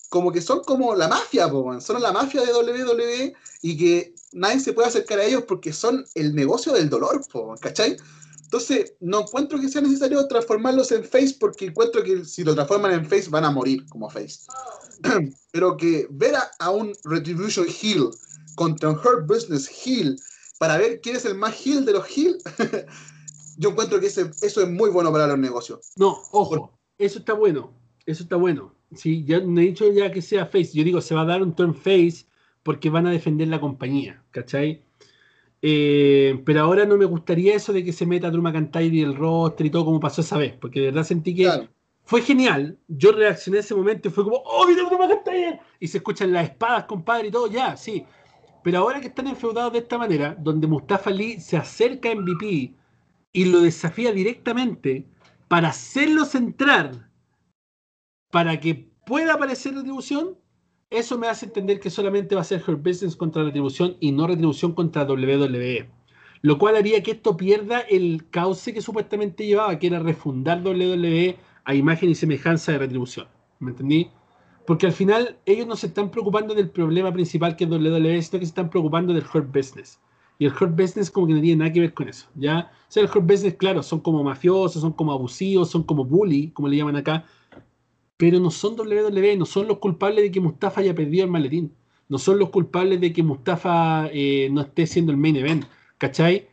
como que son como la mafia, son la mafia de WWE y que nadie se puede acercar a ellos porque son el negocio del dolor, ¿cachai? Entonces, no encuentro que sea necesario transformarlos en face porque encuentro que si lo transforman en face van a morir como face. <clears throat> Pero que ver a, un Retribution Hill contra un Hurt Business Hill para ver quién es el más heel de los heel, <laughs> yo encuentro que eso es muy bueno para los negocios. No, ojo, eso está bueno, eso está bueno. Sí, ya no he dicho ya que sea face, yo digo, se va a dar un turn face porque van a defender la compañía, ¿cachai? Eh, pero ahora no me gustaría eso de que se meta Drew McIntyre y el roster y todo como pasó esa vez, porque de verdad sentí que fue genial. Yo reaccioné en ese momento y fue como, ¡Oh, mira Drew McIntyre! Y se escuchan las espadas, compadre, y todo, ya, sí. Pero ahora que están enfeudados de esta manera, donde Mustafa Lee se acerca a MVP, y lo desafía directamente para hacerlo centrar para que pueda aparecer retribución, eso me hace entender que solamente va a ser Her Business contra retribución y no retribución contra WWE. Lo cual haría que esto pierda el cauce que supuestamente llevaba, que era refundar WWE a imagen y semejanza de retribución. ¿Me entendí? Porque al final ellos no se están preocupando del problema principal que es WWE, sino que se están preocupando del Hurt Business. Y el Hurt business como que no tiene nada que ver con eso, ¿ya? O sea, el Hurt business, claro, son como mafiosos, son como abusivos, son como bully, como le llaman acá, pero no son WWE, no son los culpables de que Mustafa haya perdido el maletín, no son los culpables de que Mustafa eh, no esté siendo el main event, ¿cachai?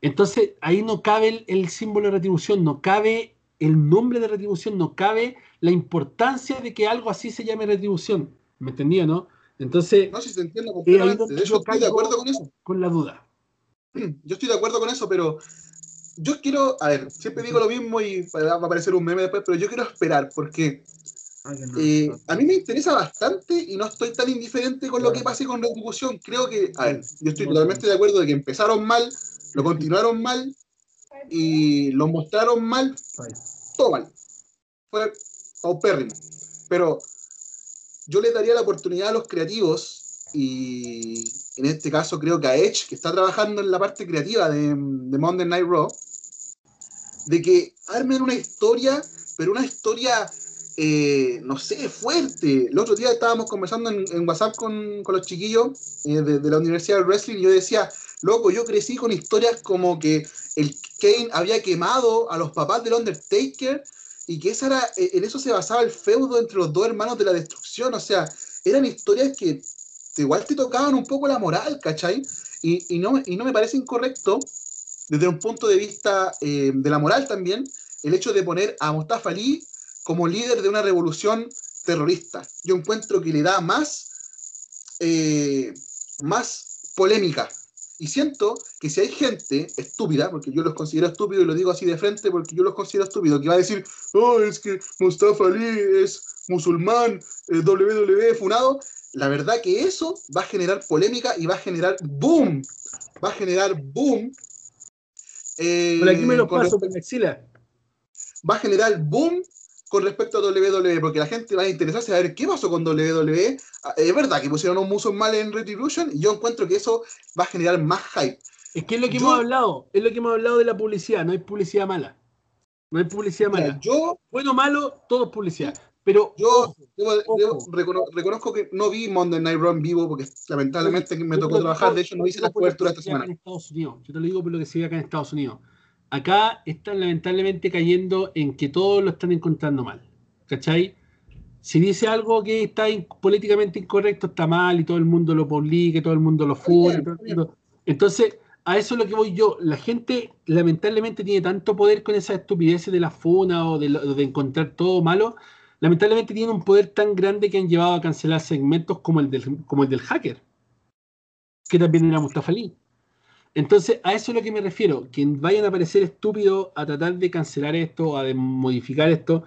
Entonces, ahí no cabe el símbolo de retribución, no cabe el nombre de retribución, no cabe la importancia de que algo así se llame retribución, ¿me entendía, no? Entonces.
No, si se entiende eh, completamente. De hecho, estoy de acuerdo con eso.
Con la duda.
<clears throat> Yo estoy de acuerdo con eso, pero yo quiero. A ver, siempre digo lo mismo y va a aparecer un meme después, pero yo quiero esperar porque. Eh, a mí me interesa bastante y no estoy tan indiferente con lo que pase con retribución. Creo que, a ver, yo estoy totalmente de acuerdo de que empezaron mal, lo continuaron mal y lo mostraron mal, todo mal. Fue paupérrimo. Pero yo le daría la oportunidad a los creativos y en este caso creo que a Edge, que está trabajando en la parte creativa de, de Monday Night Raw, de que armen una historia, pero una historia, eh, no sé, fuerte. El otro día estábamos conversando en, WhatsApp con, con, los chiquillos eh, de, la Universidad de Wrestling y yo decía, loco, yo crecí con historias como que el Kane había quemado a los papás del Undertaker y que esa era, eh, en eso se basaba el feudo entre los dos hermanos de la destrucción, o sea, eran historias que igual te tocaban un poco la moral, ¿cachai? Y, no, y no me parece incorrecto, desde un punto de vista eh, de la moral también, el hecho de poner a Mustafa Ali como líder de una revolución terrorista. Yo encuentro que le da más, eh, más polémica y siento que si hay gente estúpida, porque yo los considero estúpidos y lo digo así de frente porque yo los considero estúpidos, que va a decir, oh, es que Mustafa Ali es musulmán, el eh, WWE funado, la verdad que eso va a generar polémica y va a generar boom, va a generar boom.
Por aquí me lo eh, paso, Mexila.
Va a generar boom con respecto a WWE, porque la gente va a interesarse a ver qué pasó con WWE. Ah, es verdad que pusieron un musos mal en Retribution y yo encuentro que eso va a generar más hype.
Es que es lo que hemos hablado, es lo que hemos hablado de la publicidad, no hay publicidad mala. No hay publicidad mala. yo, bueno, malo, todo es publicidad. Pero yo, reconozco que no vi Monday Night Run vivo porque lamentablemente me tocó trabajar, de hecho no hice la cobertura esta semana. Yo te lo digo por lo que se acá en Estados Unidos acá están lamentablemente cayendo en que todos lo están encontrando mal. ¿Cachai? Si dice algo que está políticamente incorrecto, está mal y todo el mundo lo publica, todo el mundo lo fue. Entonces, a eso es lo que voy yo. La gente lamentablemente tiene tanto poder con esas estupideces de la funa o de, encontrar todo malo. Lamentablemente tiene un poder tan grande que han llevado a cancelar segmentos como el del, como el del hacker, que también era Mustafa Lee. Entonces, a eso es lo que me refiero, Quien vayan a parecer estúpidos a tratar de cancelar esto, a de modificar esto.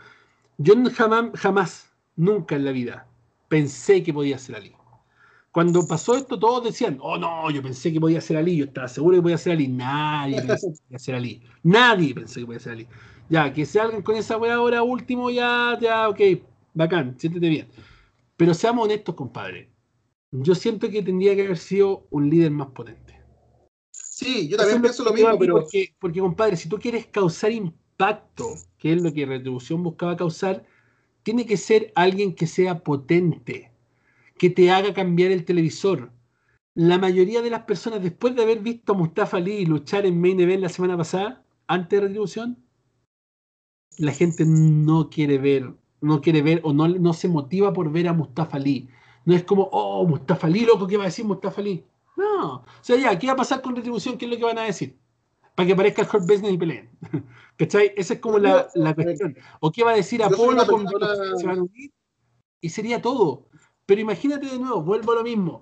Yo jamás, jamás, nunca en la vida pensé que podía ser Ali. Cuando pasó esto, todos decían, oh no, yo pensé que podía ser Ali, yo estaba seguro que podía ser <laughs> Ali. Nadie pensó que podía ser Ali. Nadie pensó que podía ser Ali. Ya, que sea alguien con esa weá ahora último, ya, ya, ok, bacán, siéntete bien. Pero seamos honestos, compadre. Yo siento que tendría que haber sido un líder más potente Sí, yo también pienso lo mismo, pero... Porque, compadre, si tú quieres causar impacto, que es lo que Retribución buscaba causar, tiene que ser alguien que sea potente, que te haga cambiar el televisor. La mayoría de las personas, después de haber visto a Mustafa Lee luchar en Main Event la semana pasada, antes de Retribución, la gente no quiere ver, no quiere ver o no, no se motiva por ver a Mustafa Lee. No es como, oh, Mustafa Lee, loco, ¿qué va a decir Mustafa Lee? No. O sea, ya, ¿qué va a pasar con retribución? ¿Qué es lo que van a decir? Para que aparezca el Hurt Business y peleen. <laughs> ¿Cachai? Esa es como la, cuestión. ¿O qué va a decir Apolo con a Y sería todo. Pero imagínate de nuevo, vuelvo a lo mismo.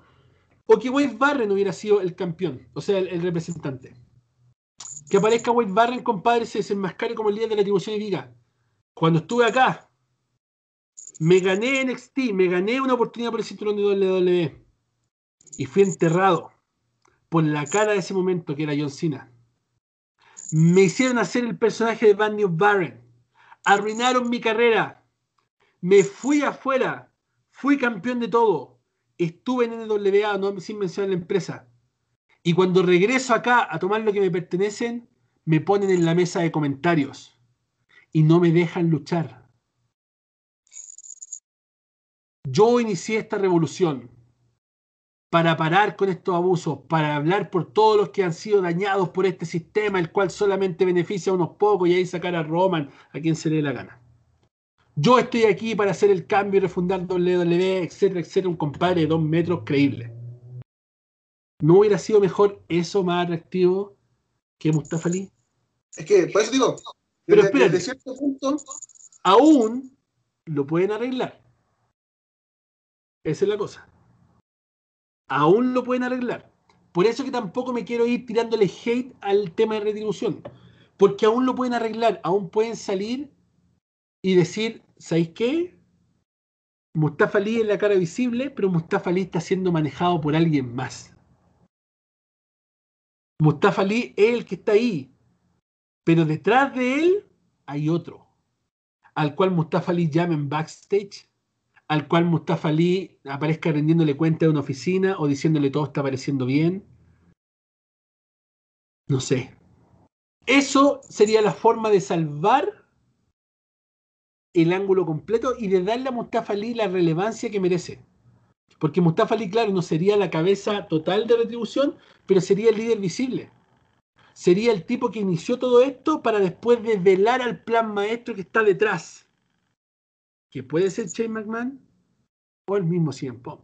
O que Wade Barren hubiera sido el campeón, o sea, el, representante. Que aparezca Wade Barren, compadre, se desenmascare como el día de la Tribución y diga, cuando estuve acá, me gané NXT, me gané una oportunidad por el cinturón de WWE y fui enterrado por la cara de ese momento que era John Cena. Me hicieron hacer el personaje de Van New Barren. Arruinaron mi carrera. Me fui afuera. Fui campeón de todo. Estuve en NWA, no sin mencionar la empresa. Y cuando regreso acá a tomar lo que me pertenecen, me ponen en la mesa de comentarios y no me dejan luchar. Yo inicié esta revolución para parar con estos abusos, para hablar por todos los que han sido dañados por este sistema, el cual solamente beneficia a unos pocos, y ahí sacar a Roman a quien se le dé la gana. Yo estoy aquí para hacer el cambio y refundar WWE, etcétera, etcétera, un compadre de dos metros creíble. ¿No hubiera sido mejor eso más atractivo que Mustafa Lee?
Es que, por eso
digo, pero cierto punto... aún lo pueden arreglar. Esa es la cosa aún lo pueden arreglar. Por eso que tampoco me quiero ir tirándole hate al tema de retribución. Porque aún lo pueden arreglar, aún pueden salir y decir, ¿sabéis qué? Mustafa Lee es la cara visible, pero Mustafa Lee está siendo manejado por alguien más. Mustafa Lee es el que está ahí, pero detrás de él hay otro, al cual Mustafa Lee llama en backstage al cual Mustafa Ali aparezca rendiéndole cuenta de una oficina o diciéndole todo está pareciendo bien. No sé. Eso sería la forma de salvar el ángulo completo y de darle a Mustafa Ali la relevancia que merece. Porque Mustafa Ali, claro, no sería la cabeza total de retribución, pero sería el líder visible. Sería el tipo que inició todo esto para después desvelar al plan maestro que está detrás que puede ser Shane McMahon o el mismo CM Pong.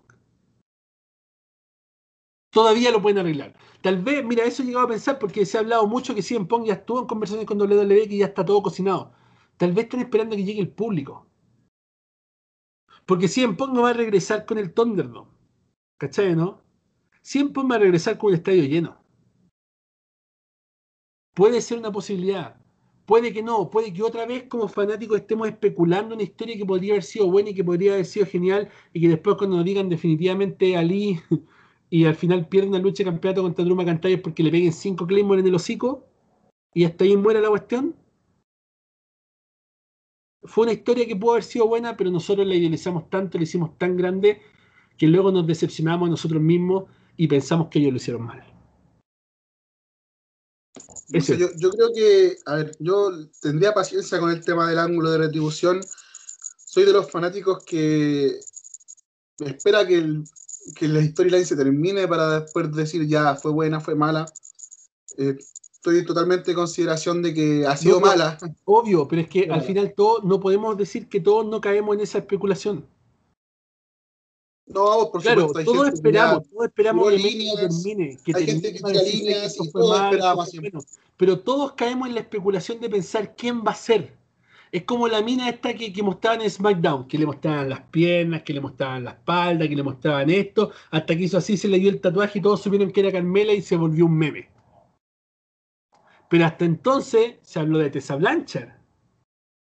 Todavía lo pueden arreglar. Tal vez, mira, eso he llegado a pensar porque se ha hablado mucho que CM Pong ya estuvo en conversaciones con WWE que ya está todo cocinado. Tal vez están esperando que llegue el público. Porque CM Pong no va a regresar con el Thunderdome. ¿Cachai, no? CM Pong va a regresar con el estadio lleno. Puede ser una posibilidad. Puede que no, puede que otra vez como fanáticos estemos especulando una historia que podría haber sido buena y que podría haber sido genial y que después cuando nos digan definitivamente Ali <laughs> y al final pierden la lucha de campeonato contra Druma Cantayos porque le peguen cinco Claymore en el hocico y hasta ahí muere la cuestión. Fue una historia que pudo haber sido buena, pero nosotros la idealizamos tanto, la hicimos tan grande que luego nos decepcionamos a nosotros mismos y pensamos que ellos lo hicieron mal
yo, creo que, a ver, yo tendría paciencia con el tema del ángulo de retribución. Soy de los fanáticos que espera que, que la storyline se termine para después decir ya fue buena, fue mala. Eh, estoy totalmente en consideración de que ha sido mala.
Obvio, pero es que al final todo no podemos decir que todos no caemos en esa especulación
claro,
Todos esperamos, todos esperamos que termine. hay gente
que
Pero todos caemos en la especulación de pensar quién va a ser. Es como la mina esta que, que mostraban en SmackDown, que le mostraban las piernas, que le mostraban la espalda, que le mostraban esto, hasta que hizo así, se le dio el tatuaje y todos supieron que era Carmela y se volvió un meme. Pero hasta entonces se habló de Tessa Blanchard,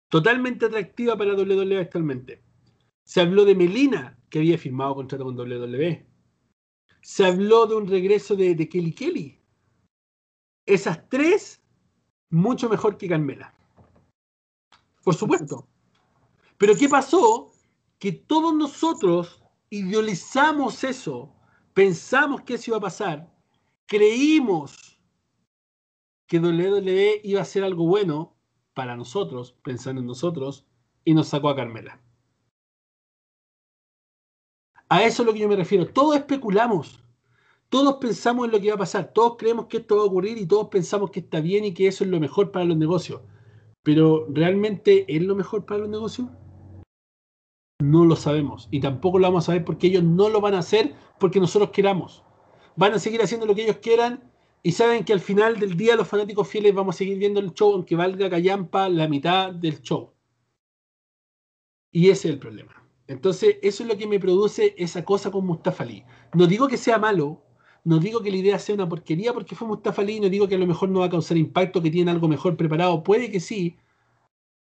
totalmente atractiva para WWE actualmente. Se habló de Melina, que había firmado contrato con WWE. Se habló de un regreso de, Kelly Kelly. Esas tres, mucho mejor que Carmela. Por supuesto. Pero ¿qué pasó? Que todos nosotros idealizamos eso, pensamos que eso iba a pasar, creímos que WWE iba a ser algo bueno para nosotros, pensando en nosotros, y nos sacó a Carmela. A eso es lo que yo me refiero. Todos especulamos. Todos pensamos en lo que va a pasar, todos creemos que esto va a ocurrir y todos pensamos que está bien y que eso es lo mejor para los negocios. Pero ¿realmente es lo mejor para los negocios? No lo sabemos y tampoco lo vamos a saber porque ellos no lo van a hacer porque nosotros queramos. Van a seguir haciendo lo que ellos quieran y saben que al final del día los fanáticos fieles vamos a seguir viendo el show aunque valga callampa la mitad del show. Y ese es el problema. Entonces, eso es lo que me produce esa cosa con Mustafa Lee. No digo que sea malo, no digo que la idea sea una porquería porque fue Mustafa Lee, no digo que a lo mejor no va a causar impacto, que tienen algo mejor preparado, puede que sí,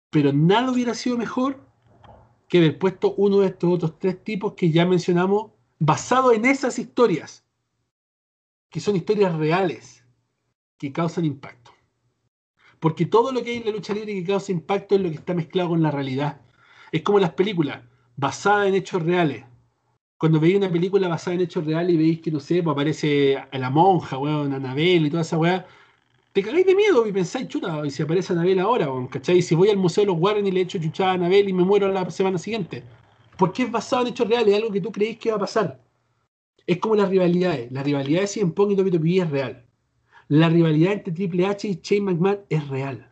pero nada hubiera sido mejor que haber puesto uno de estos otros tres tipos que ya mencionamos, basado en esas historias, que son historias reales, que causan impacto. Porque todo lo que hay en la lucha libre que causa impacto es lo que está mezclado con la realidad. Es como las películas basada en hechos reales. Cuando veis una película basada en hechos reales y veis que, no sé, pues, aparece a la monja, weón, Anabel y toda esa weá, te cagáis de miedo y pensáis, chuta, y si aparece Anabel ahora, weón, ¿cachai? Y si voy al Museo de los Warren y le echo chuchada a Anabel y me muero la semana siguiente. Porque es basado en hechos reales, es algo que tú creéis que va a pasar. Es como las rivalidades. La rivalidad de Cien Pong y Topito e es real. La rivalidad entre Triple H y Shane McMahon es real.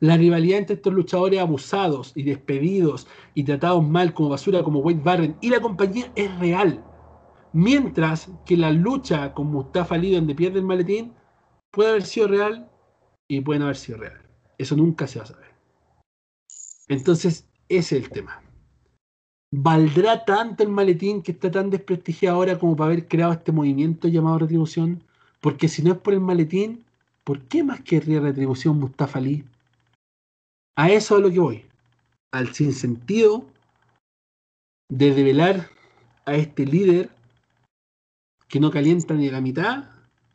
La rivalidad entre estos luchadores abusados y despedidos y tratados mal como basura como Wade Barren y la compañía es real. Mientras que la lucha con Mustafa Ali donde pierde el maletín puede haber sido real y puede no haber sido real. Eso nunca se va a saber. Entonces, ese es el tema. ¿Valdrá tanto el maletín que está tan desprestigiado ahora como para haber creado este movimiento llamado retribución? Porque si no es por el maletín, ¿por qué más querría retribución Mustafa Ali? A eso es a lo que voy al sinsentido de develar a este líder que no calienta ni la mitad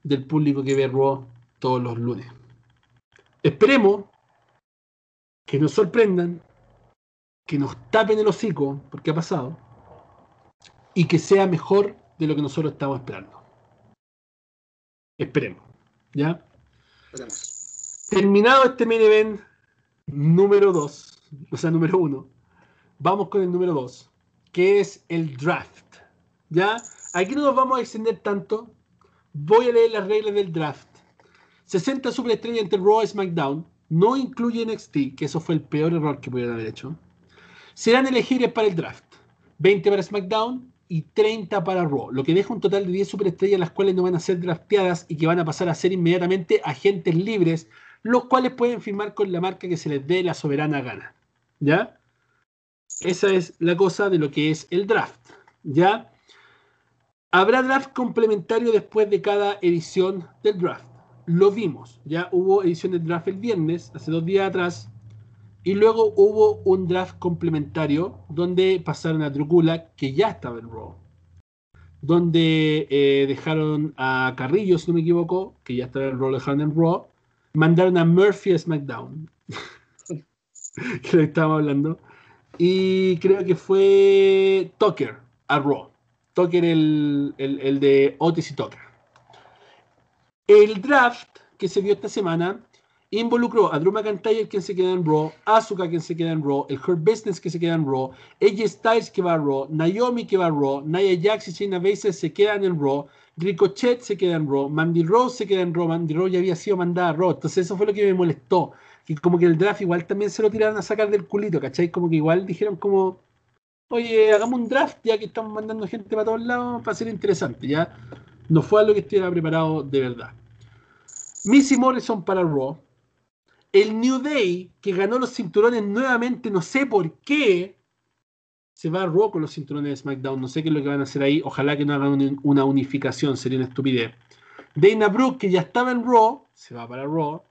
del público que ve Raw todos los lunes. Esperemos que nos sorprendan, que nos tapen el hocico, porque ha pasado, y que sea mejor de lo que nosotros estamos esperando. Esperemos, ¿ya? Terminado este mini event número 2 o sea, número uno. Vamos con el número dos, que es el draft. ¿Ya? Aquí no nos vamos a extender tanto. Voy a leer las reglas del draft. 60 superestrellas entre Raw y SmackDown. No incluye NXT, que eso fue el peor error que pudieron haber hecho. Serán elegibles para el draft. 20 para SmackDown y 30 para Raw, lo que deja un total de 10 superestrellas las cuales no van a ser drafteadas y que van a pasar a ser inmediatamente agentes libres, los cuales pueden firmar con la marca que se les dé la soberana gana. ¿ya? Esa es la cosa de lo que es el draft, ¿ya? Habrá draft complementario después de cada edición del draft. Lo vimos, ya hubo edición del draft el viernes, hace dos días atrás, y luego hubo un draft complementario donde pasaron a Dracula que ya estaba en Raw, donde eh, dejaron a Carrillo, si no me equivoco, que ya estaba en Raw, dejaron en Raw, mandaron a Murphy a SmackDown. <laughs> <laughs> que le estábamos hablando. Y creo que fue Tucker a Raw. Tucker, el, el, el de Otis y Tucker. El draft que se vio esta semana involucró a Drew McIntyre, quien se queda en Raw, Asuka, quien se queda en Raw, el Her Business, que se queda en Raw, AJ Styles, que va a Raw, Naomi, que va a Raw, Nia Jax y Shayna Baszler se quedan en Raw, Ricochet se queda en Raw, Mandy Rose se queda en Raw, Mandy Rose ya había sido mandada a Raw, entonces eso fue lo que me molestó, y como que el draft igual también se lo tiraron a sacar del culito, ¿cachai? Como que igual dijeron como, oye, hagamos un draft ya que estamos mandando gente para todos lados para ser interesante, ya no fue a lo que estuviera preparado de verdad. Missy Morrison para Raw. El New Day, que ganó los cinturones nuevamente, no sé por qué, se va a Raw con los cinturones de SmackDown. No sé qué es lo que van a hacer ahí. Ojalá que no hagan una unificación, sería una estupidez. Dana Brooke, que ya estaba en Raw, se va para Raw.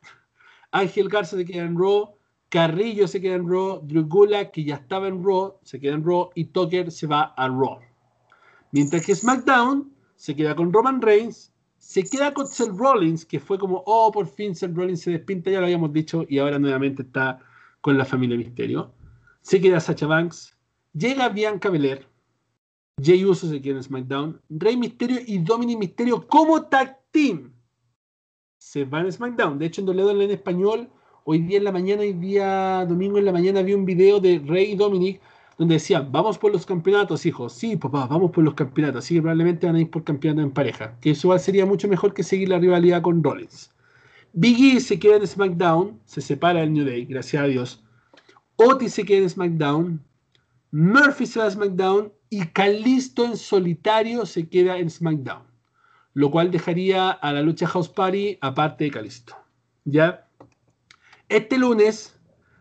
Ángel Garza se queda en Raw, Carrillo se queda en Raw, Drew Gula, que ya estaba en Raw, se queda en Raw y Tucker se va a Raw. Mientras que SmackDown se queda con Roman Reigns, se queda con Seth Rollins, que fue como, oh, por fin Seth Rollins se despinta, ya lo habíamos dicho, y ahora nuevamente está con la familia Misterio. Se queda Sacha Banks, llega Bianca Belair, Jay Uso se queda en SmackDown, Rey Misterio y Dominic Misterio como tag team se va en SmackDown. De hecho, en Doledo en español, hoy día en la mañana y día domingo en la mañana vi un video de Rey y Dominic donde decían, vamos por los campeonatos, hijos. Sí, papá, vamos por los campeonatos. Así que probablemente van a ir por campeonato en pareja. Que eso sería mucho mejor que seguir la rivalidad con Rollins. Biggie se queda en SmackDown, se separa el New Day, gracias a Dios. Otis se queda en SmackDown, Murphy se va a SmackDown y Calisto en solitario se queda en SmackDown lo cual dejaría a la lucha House Party aparte de Calisto. ¿Ya? Este lunes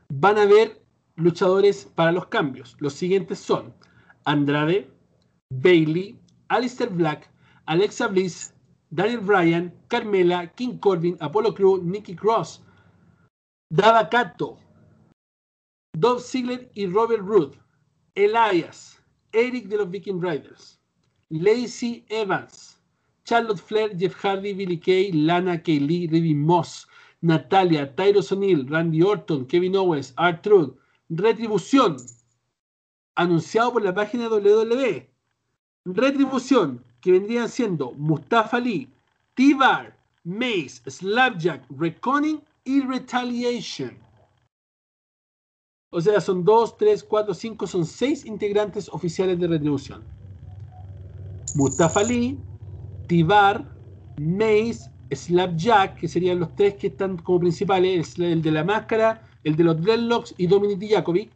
van a haber luchadores para los cambios. Los siguientes son Andrade, Bailey, Alistair Black, Alexa Bliss, Daniel Bryan, Carmela, King Corbin, Apollo Crew, Nikki Cross, Dava Cato, Dove Ziggler y Robert Root, Elias, Eric de los Viking Riders, Lacey Evans, Charlotte Flair, Jeff Hardy, Billy Kay, Lana Lee, Ribby Moss, Natalia, tyros O'Neill, Randy Orton, Kevin Owens, Art Retribución, anunciado por la página WWE. E. Retribución, que vendrían siendo Mustafa Lee, t Mace, Slapjack, Reconing y Retaliation. O sea, son dos, tres, cuatro, cinco, son seis integrantes oficiales de Retribución. Mustafa Lee, Tibar, Mace, Slapjack, que serían los tres que están como principales, el, de la máscara, el de los Dreadlocks y Dominic Jacoby,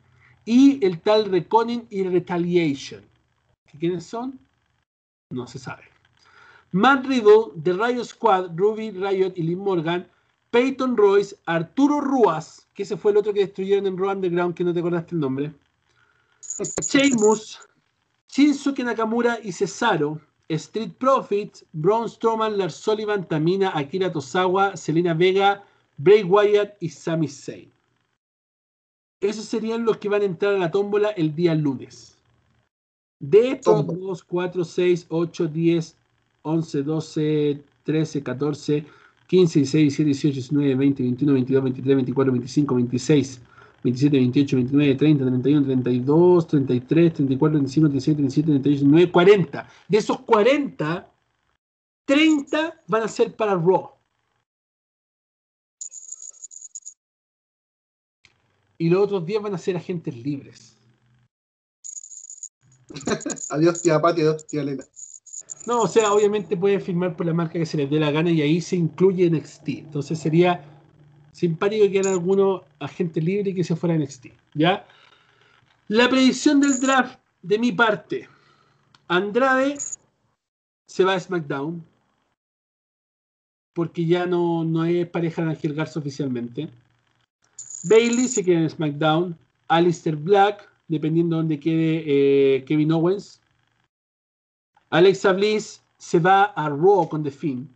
y el tal Reconing y Retaliation. ¿Quiénes son? No se sabe. Matt Riddle, The Riot Squad, Ruby Riot y Lynn Morgan, Peyton Royce, Arturo Ruas, que ese fue el otro que destruyeron en Raw Underground, que no te acordaste el nombre. Sheamus, Shinsuke Nakamura y Cesaro, Street Profits, Braun Strowman, Lars Sullivan, Tamina, Akira Tosawa, Selena Vega, Bray Wyatt y Sami Zayn. Esos serían los que van a entrar a la tómbola el día lunes. De estos 2, 4, 6, 8, 10, 11, 12, 13, 14, 15, 16, 17, 18, 19, 20, 21, 22, 23, 24, 25, 26, 27, 28, 29, 30, 31, 32, 33, 34, 35, 36, 37, 38, 39, 40. De esos 40, 30 van a ser para Raw. Y los otros 10 van a ser agentes libres.
<laughs> adiós, tía Pati, adiós, tía Elena.
No, o sea, obviamente puede firmar por la marca que se les dé la gana y ahí se incluye NXT. Entonces sería simpático que alguno agente libre y que se fuera a NXT. ¿ya? La predicción del draft de mi parte. Andrade se va a SmackDown porque ya no, no pareja de Gil Garza oficialmente. Bailey se queda en SmackDown. Alistair Black, dependiendo de dónde quede eh, Kevin Owens. Alexa Bliss se va a Raw con The Finn.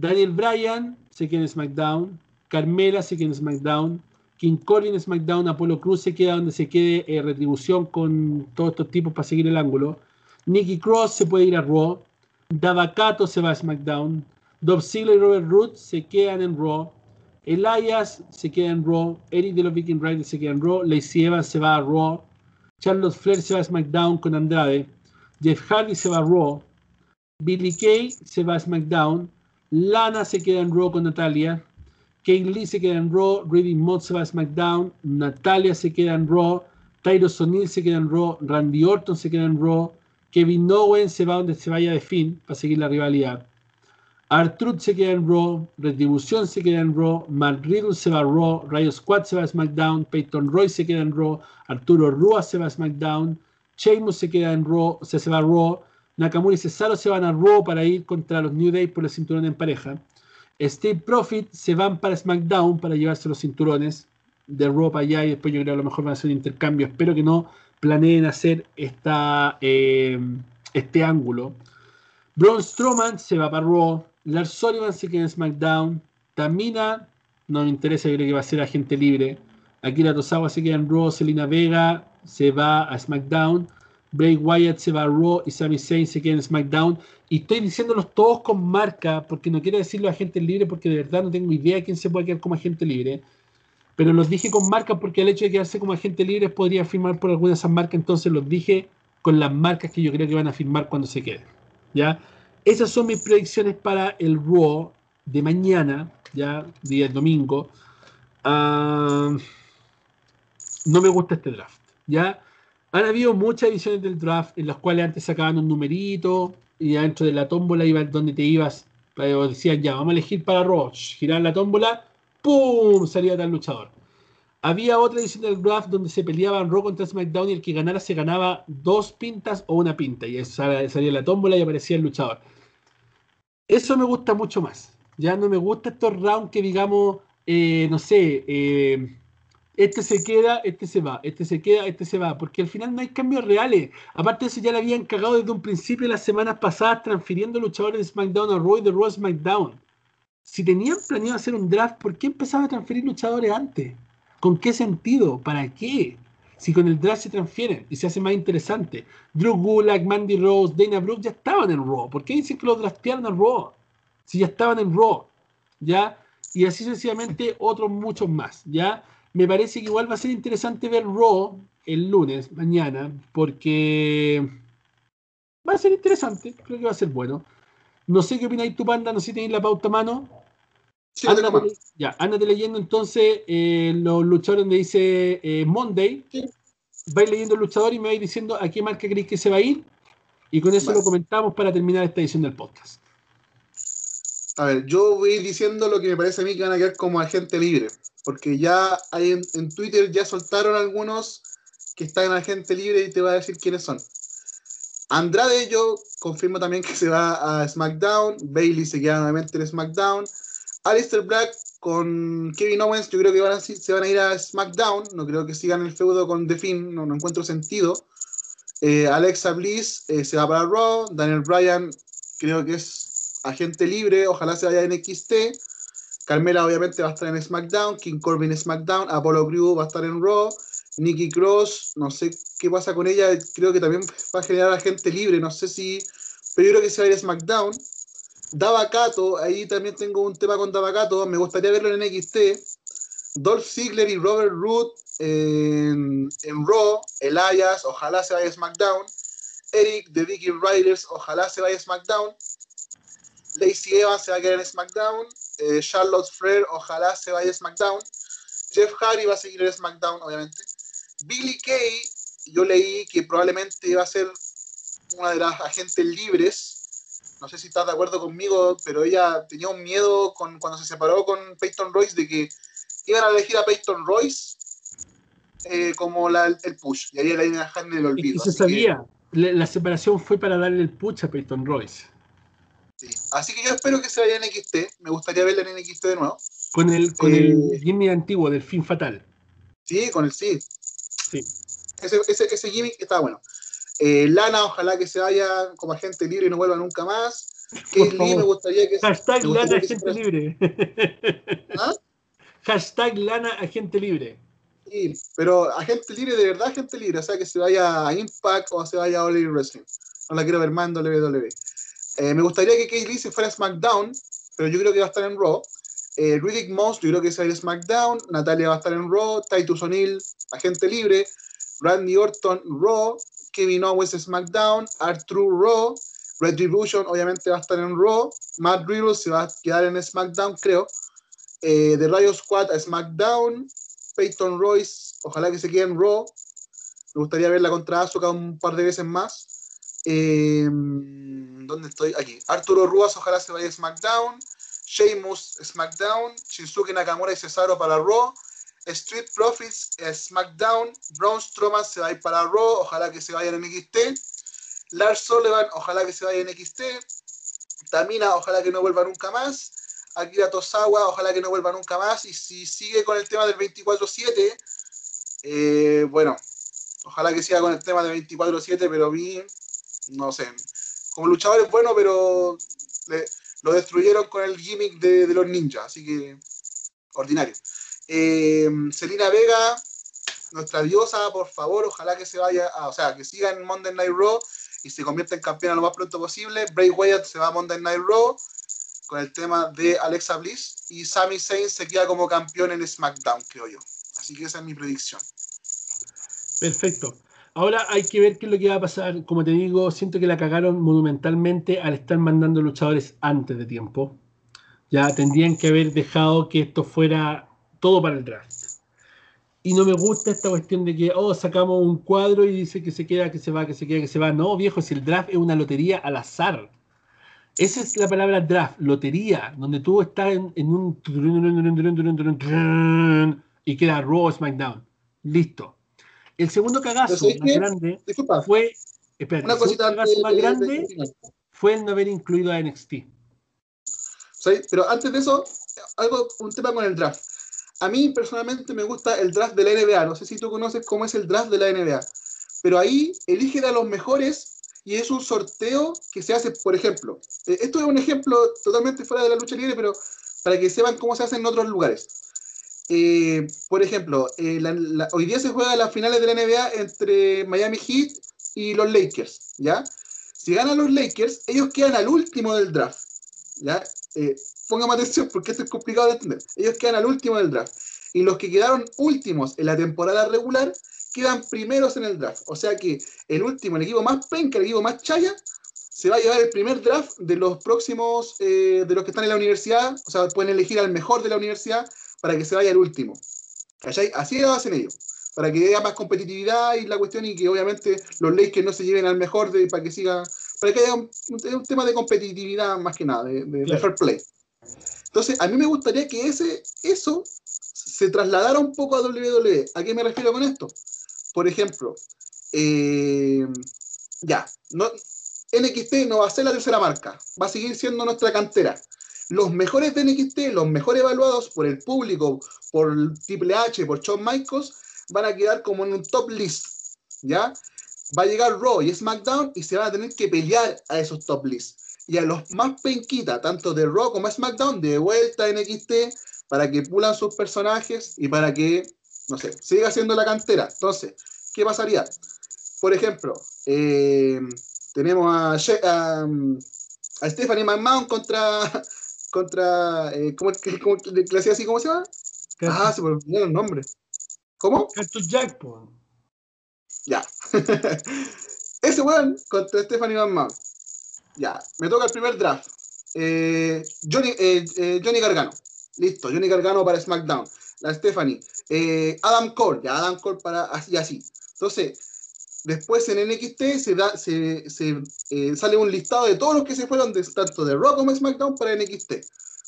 Daniel Bryan se queda en SmackDown, Carmela se queda en SmackDown, King Corbin en SmackDown, Apolo Cruz se queda donde se quede eh, retribución con todos estos tipos para seguir el ángulo. Nikki Cross se puede ir a Raw, Davacato se va a SmackDown, Dolph y Robert Root se quedan en Raw, Elias se queda en Raw, Eric de los Viking Riders se queda en Raw, Lacey Evans se va a Raw, Charles Flair se va a SmackDown con Andrade, Jeff Hardy se va a Raw, Billy Kay se va a SmackDown, Lana se queda en Raw con Natalia. Kane Lee se queda en Raw. Reading Mott se va a SmackDown. Natalia se queda en Raw. Tyros O'Neill se queda en Raw. Randy Orton se queda en Raw. Kevin Owens se va donde se vaya de fin para seguir la rivalidad. Artruth se queda en Raw, Retribución se queda en Raw, Matt se va a Raw, Rayos Squad se va a SmackDown, Peyton Roy se queda en Raw, Arturo Rua se va a SmackDown, Sheamus se queda en Raw, se va a Raw, Nakamura y Cesaro se van a Raw para ir contra los New Day por el cinturón en pareja. Steve Profit se van para SmackDown para llevarse los cinturones de Raw para allá y después yo creo que a lo mejor van a hacer un intercambio. Espero que no planeen hacer eh, este ángulo. Braun Strowman se va para Raw. Lars Sullivan se queda en SmackDown. Tamina, no me interesa, creo que va a ser agente libre. Akira Tozawa se queda en Raw. Selena Vega se va a SmackDown. Bray Wyatt se va a Raw y Sami Zayn se queda en SmackDown. Y estoy diciéndolos todos con marca, porque no quiero decirlo a gente libre, porque de verdad no tengo idea de quién se puede quedar como agente libre. Pero los dije con marca porque el hecho de quedarse como agente libre podría firmar por alguna de esas marcas, entonces los dije con las marcas que yo creo que van a firmar cuando se queden. ¿ya? Esas son mis predicciones para el Raw de mañana, ya, día domingo. Ah, no me gusta este draft, ¿ya? Han habido muchas ediciones del draft en las cuales antes sacaban un numerito y adentro de la tómbola iba donde te ibas, eh, decían ya, vamos a elegir para Roche, girar la tómbola, ¡pum! salía tal luchador. Había otra edición del draft donde se peleaban Rock contra SmackDown y el que ganara se ganaba dos pintas o una pinta. Y salía la tómbola y aparecía el luchador. Eso me gusta mucho más. Ya no me gusta estos rounds que digamos, eh, no sé, eh, este se queda, este se va, este se queda, este se va, porque al final no hay cambios reales. Aparte de eso, ya le habían cagado desde un principio las semanas pasadas transfiriendo luchadores de SmackDown a Roy de Raw SmackDown. Si tenían planeado hacer un draft, ¿por qué empezaban a transferir luchadores antes? ¿Con qué sentido? ¿Para qué? Si con el draft se transfieren y se hace más interesante. Drew Gulak, Mandy Rose, Dana Brooke ya estaban en Raw. ¿Por qué dicen que los draftearon a Raw? Si ya estaban en Raw. ¿Ya? Y así sencillamente otros muchos más. ¿Ya? me parece que igual va a ser interesante ver Raw el lunes, mañana, porque va a ser interesante, creo que va a ser bueno. No sé qué opináis tu panda, no sé si tenéis la pauta a mano. Sí, ándate, mano. ya, ándate leyendo entonces eh, los luchadores donde dice eh, Monday. ¿Sí? Vais leyendo el luchador y me vais diciendo a qué marca creéis que se va a ir. Y con eso lo comentamos para terminar esta edición del podcast.
A ver, yo voy diciendo lo que me parece a mí que van a quedar como agente libre. Porque ya hay en, Twitter ya soltaron algunos que están en agente libre y te va a decir quiénes son. Andrade, yo confirmo también que se va a SmackDown. Bailey se queda nuevamente en SmackDown. Alistair Black con Kevin Owens, yo creo que se van a ir a SmackDown. No creo que sigan el feudo con The Finn, no, encuentro sentido. Eh, Alexa Bliss eh, se va para Raw. Daniel Bryan creo que es agente libre, ojalá se vaya a NXT. Carmela obviamente va a estar en SmackDown, King Corbin en SmackDown, Apollo Crew va a estar en Raw, Nikki Cross, no sé qué pasa con ella, creo que también va a generar a gente libre, no sé si, pero yo creo que se va a ir a SmackDown. Davacato, ahí también tengo un tema con Davacato, me gustaría verlo en NXT. Dolph Ziggler y Robert Root en, en Raw, Elias, ojalá se vaya a SmackDown. Eric de Vicky Riders, ojalá se vaya a SmackDown. Lacey Evans se va a quedar en SmackDown. Eh, Charlotte Flair ojalá se vaya a SmackDown. Jeff Hardy va a seguir en SmackDown, obviamente. Billy Kay, yo leí que probablemente iba a ser una de las agentes libres. No sé si estás de acuerdo conmigo, pero ella tenía un miedo con, cuando se separó con Peyton Royce de que iban a elegir a Peyton Royce eh, como el push. Y ahí la iban a dejar en
se sabía, la separación fue para darle el push a Peyton Royce.
Así que yo espero que se vaya en NXT. Me gustaría verla en NXT de nuevo.
Con el, gimmick eh, antiguo del fin fatal.
Sí, con el sí. Sí. Ese, gimmick está bueno. Eh, Lana, ojalá que se vaya como agente libre y no vuelva nunca más.
<laughs> Lee, Hashtag Lana Agente Libre. ¿Ah? <laughs> Hashtag Lana Agente Libre.
Sí, pero agente libre, de verdad agente libre, o sea que se vaya a Impact o se vaya a Oliver Wrestling. No la quiero ver más en WWE. Eh, me gustaría que Kay Lee se fuera a SmackDown, pero yo creo que va a estar en Raw. Eh, Riddick Moss, yo creo que se va a ir a SmackDown. Natalia va a estar en Raw. Titus O'Neill, agente libre. Randy Orton, Raw. Kevin Owens, SmackDown. Arturo, Raw. Retribution, obviamente, va a estar en Raw. Matt Riddle se va a quedar en SmackDown, creo. Eh, The Riot Squad a SmackDown. Peyton Royce, ojalá que se quede en Raw. Me gustaría verla contra Asuka un par de veces más. Eh, ¿Dónde estoy? Aquí. Arturo Ruas, ojalá se vaya a SmackDown. Sheamus, SmackDown. Shinsuke Nakamura y Cesaro para Raw. Street Profits, eh, SmackDown. Braun Strowman se va a ir para Raw, ojalá que se vaya en NXT. Lars Sullivan, ojalá que se vaya en NXT. Tamina, ojalá que no vuelva nunca más. Akira Tosawa, ojalá que no vuelva nunca más. Y si sigue con el tema del 24-7, eh, bueno, ojalá que siga con el tema del 24-7, pero vi no sé, como luchador es bueno, pero lo destruyeron con el gimmick de, los ninjas, así que ordinario. Eh, Vega, nuestra diosa, por favor, ojalá que se vaya, o sea, que siga en Monday Night Raw y se convierta en campeona lo más pronto posible. Bray Wyatt se va a Monday Night Raw con el tema de Alexa Bliss y Sami Zayn se queda como campeón en SmackDown, creo yo. Así que esa es mi predicción.
Perfecto. Ahora hay que ver qué es lo que va a pasar. Como te digo, siento que la cagaron monumentalmente al estar mandando luchadores antes de tiempo. Ya tendrían que haber dejado que esto fuera todo para el draft. Y no me gusta esta cuestión de que, oh, sacamos un cuadro y dice que se queda, que se va, que se queda, que se va. No, viejo, si el draft es una lotería al azar. Esa es la palabra draft, lotería, donde tú estás en, en un... y queda Raw SmackDown. Listo el segundo cagazo más grande fue. el no haber incluido a NXT.
Pero antes de eso, algo, un tema con el draft. A mí personalmente me gusta el draft de la NBA. No sé si tú conoces cómo es el draft de la NBA. Pero ahí elige a los mejores y es un sorteo que se hace, por ejemplo. Eh, esto es un ejemplo totalmente fuera de la lucha libre, pero para que sepan cómo se hace en otros lugares. Eh, por ejemplo, eh, hoy día se juega las finales de la NBA entre Miami Heat y los Lakers, ¿ya? Si ganan los Lakers, ellos quedan al último del draft, ¿ya? Eh, atención porque esto es complicado de entender. Ellos quedan al último del draft. Y los que quedaron últimos en la temporada regular quedan primeros en el draft. O sea que el último, el equipo más penca, el equipo más chaya, se va a llevar el primer draft de los próximos, de los que están en la universidad. O sea, pueden elegir al mejor de la universidad, para que se vaya el último. Así lo hacen ellos. Para que haya más competitividad y la cuestión y que obviamente los que no se lleven al mejor de, para que siga. Para que haya un, tema de competitividad más que nada, de, fair play. Entonces, a mí me gustaría que ese, eso se trasladara un poco a WWE. ¿A qué me refiero con esto? Por ejemplo, eh, ya, no, NXT no va a ser la tercera marca, va a seguir siendo nuestra cantera los mejores de NXT, los mejor evaluados por el público, por Triple H, por Shawn Michaels, van a quedar como en un top list, ¿ya? Va a llegar Raw y SmackDown y se van a tener que pelear a esos top lists. Y a los más penquitas, tanto de Raw como SmackDown, de vuelta a NXT, para que pulan sus personajes y para que, no sé, siga siendo la cantera. Entonces, ¿qué pasaría? Por ejemplo, eh, tenemos a, mm, a, Stephanie McMahon contra contra. Eh, ¿Cómo le así? ¿Cómo se llama? Ah,
se me olvidó el nombre. ¿Cómo? Cartoon Jack, po.
Ya. <laughs> Ese weón contra Stephanie Van Ya. Me toca el primer draft. Eh, Johnny, eh, eh, Johnny Gargano. Listo, Johnny Gargano para SmackDown. La Stephanie. Adam Cole, ya Adam Cole para así así. Entonces, Después en NXT se, da, se, eh, sale un listado de todos los que se fueron de, tanto de Rock como SmackDown para NXT.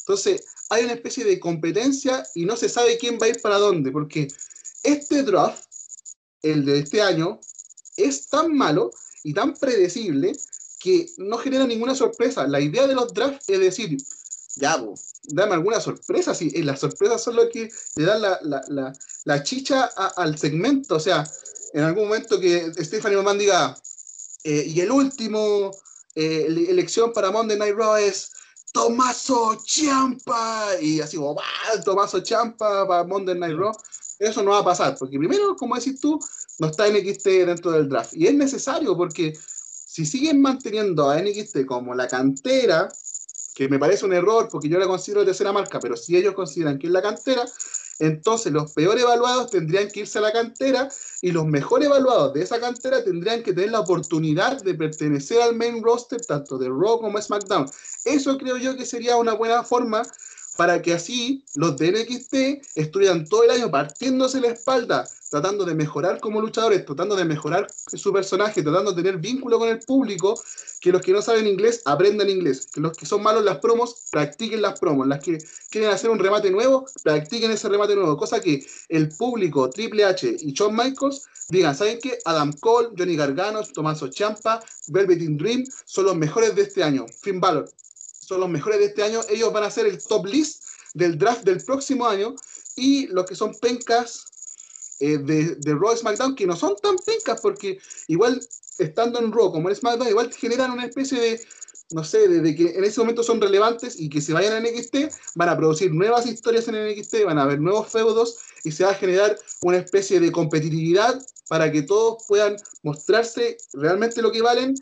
Entonces hay una especie de competencia y no se sabe quién va a ir para dónde, porque este draft, el de este año, es tan malo y tan predecible que no genera ninguna sorpresa. La idea de los drafts es decir, ya, bo, dame alguna sorpresa, si las sorpresas son lo que le dan la, chicha al segmento, o sea, en algún momento que Stephanie McMahon diga, eh, y el último eh, elección para Monday Night Raw es Tomaso Champa, y así va, Tomaso Champa para Monday Night Raw, eso no va a pasar, porque primero, como decís tú, no está NXT dentro del draft, y es necesario porque si siguen manteniendo a NXT como la cantera, que me parece un error porque yo la considero tercera marca, pero si ellos consideran que es la cantera, entonces, los peor evaluados tendrían que irse a la cantera y los mejor evaluados de esa cantera tendrían que tener la oportunidad de pertenecer al main roster, tanto de Raw como SmackDown. Eso creo yo que sería una buena forma para que así los NXT estudian todo el año partiéndose la espalda, tratando de mejorar como luchadores, tratando de mejorar su personaje, tratando de tener vínculo con el público, que los que no saben inglés aprendan inglés, que los que son malos las promos, practiquen las promos, las que quieren hacer un remate nuevo, practiquen ese remate nuevo, cosa que el público, Triple H y Shawn Michaels digan, ¿saben qué? Adam Cole, Johnny Gargano, Tommaso Champa, Velveteen Dream son los mejores de este año. Fin valor son los mejores de este año, ellos van a ser el top list del draft del próximo año y los que son pencas eh, de, de Raw SmackDown, que no son tan pencas porque igual estando en Raw como en SmackDown, igual generan una especie de, no sé, de que en ese momento son relevantes y que se vayan a NXT, van a producir nuevas historias en NXT, van a haber nuevos feudos y se va a generar una especie de competitividad para que todos puedan mostrarse realmente lo que valen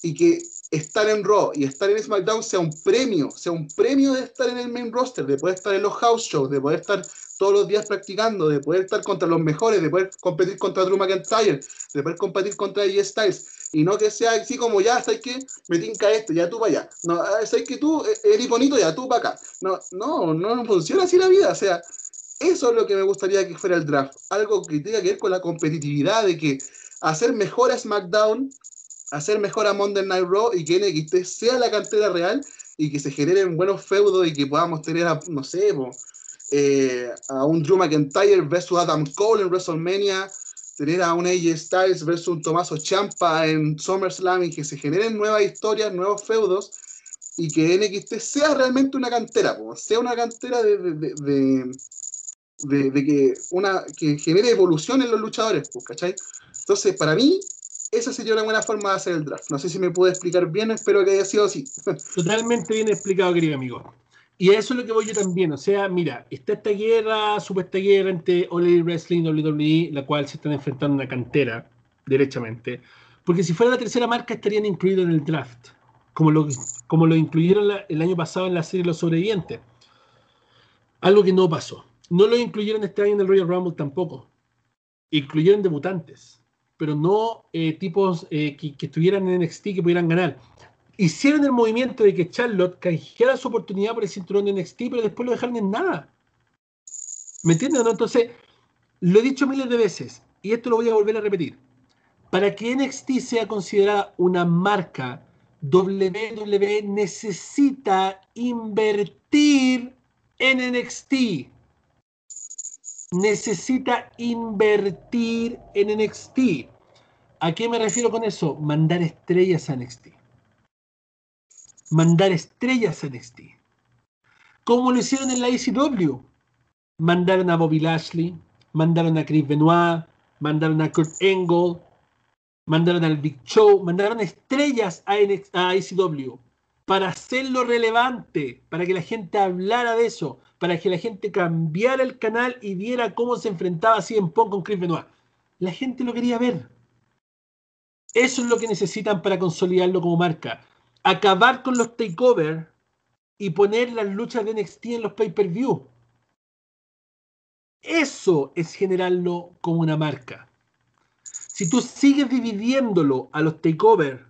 y que estar en Raw y estar en SmackDown sea un premio, sea un premio de estar en el main roster, de poder estar en los house shows, de poder estar todos los días practicando, de poder estar contra los mejores, de poder competir contra Drew McIntyre, de poder competir contra AJ Styles, y no que sea así como ya, ¿sabes que Me tinca esto, ya tú para allá. No, ah, ¿sabes que tú eh, eres bonito, ya tú para acá? No, no, no funciona así la vida, o sea, eso es lo que me gustaría que fuera el draft, algo que tenga que ver con la competitividad, de que hacer mejor a SmackDown hacer mejor a Monday Night Raw y que NXT sea la cantera real y que se generen buenos feudos y que podamos tener, a, no sé, eh, a un Drew McIntyre versus Adam Cole en WrestleMania, tener a un AJ Styles versus un Tomaso Champa en SummerSlam y que se generen nuevas historias, nuevos feudos y que NXT sea realmente una cantera, sea una cantera de, de, de, que una que genere evolución en los luchadores, Entonces, para mí, esa sería una buena forma de hacer el draft. No sé si me pude explicar bien, espero que haya sido así.
<laughs> Totalmente bien explicado, querido amigo. Y a eso es lo que voy yo también. O sea, mira, está esta guerra, supuesta guerra entre All Elite Wrestling y WWE, la cual se están enfrentando a una cantera, derechamente. Porque si fuera la tercera marca, estarían incluidos en el draft, como lo, como lo incluyeron el año pasado en la serie Los Sobrevivientes. Algo que no pasó. No lo incluyeron este año en el Royal Rumble tampoco. Incluyeron debutantes pero no eh, tipos eh, que, estuvieran en NXT que pudieran ganar. Hicieron el movimiento de que Charlotte cayera su oportunidad por el cinturón de NXT, pero después lo dejaron en nada. ¿Me entiendes? Entonces, lo he dicho miles de veces, y esto lo voy a volver a repetir. Para que NXT sea considerada una marca, WWE necesita invertir en NXT necesita invertir en NXT. ¿A qué me refiero con eso? Mandar estrellas a NXT. Mandar estrellas a NXT. Como lo hicieron en la ECW. Mandaron a Bobby Lashley, mandaron a Chris Benoit, mandaron a Kurt Angle, mandaron al Big Show, mandaron estrellas a, ICW. ECW para hacerlo relevante, para que la gente hablara de eso, para que la gente cambiara el canal y viera cómo se enfrentaba así en Pong con Chris Benoit. La gente lo quería ver. Eso es lo que necesitan para consolidarlo como marca. Acabar con los takeovers y poner las luchas de NXT en los pay-per-view. Eso es generarlo como una marca. Si tú sigues dividiéndolo a los takeovers,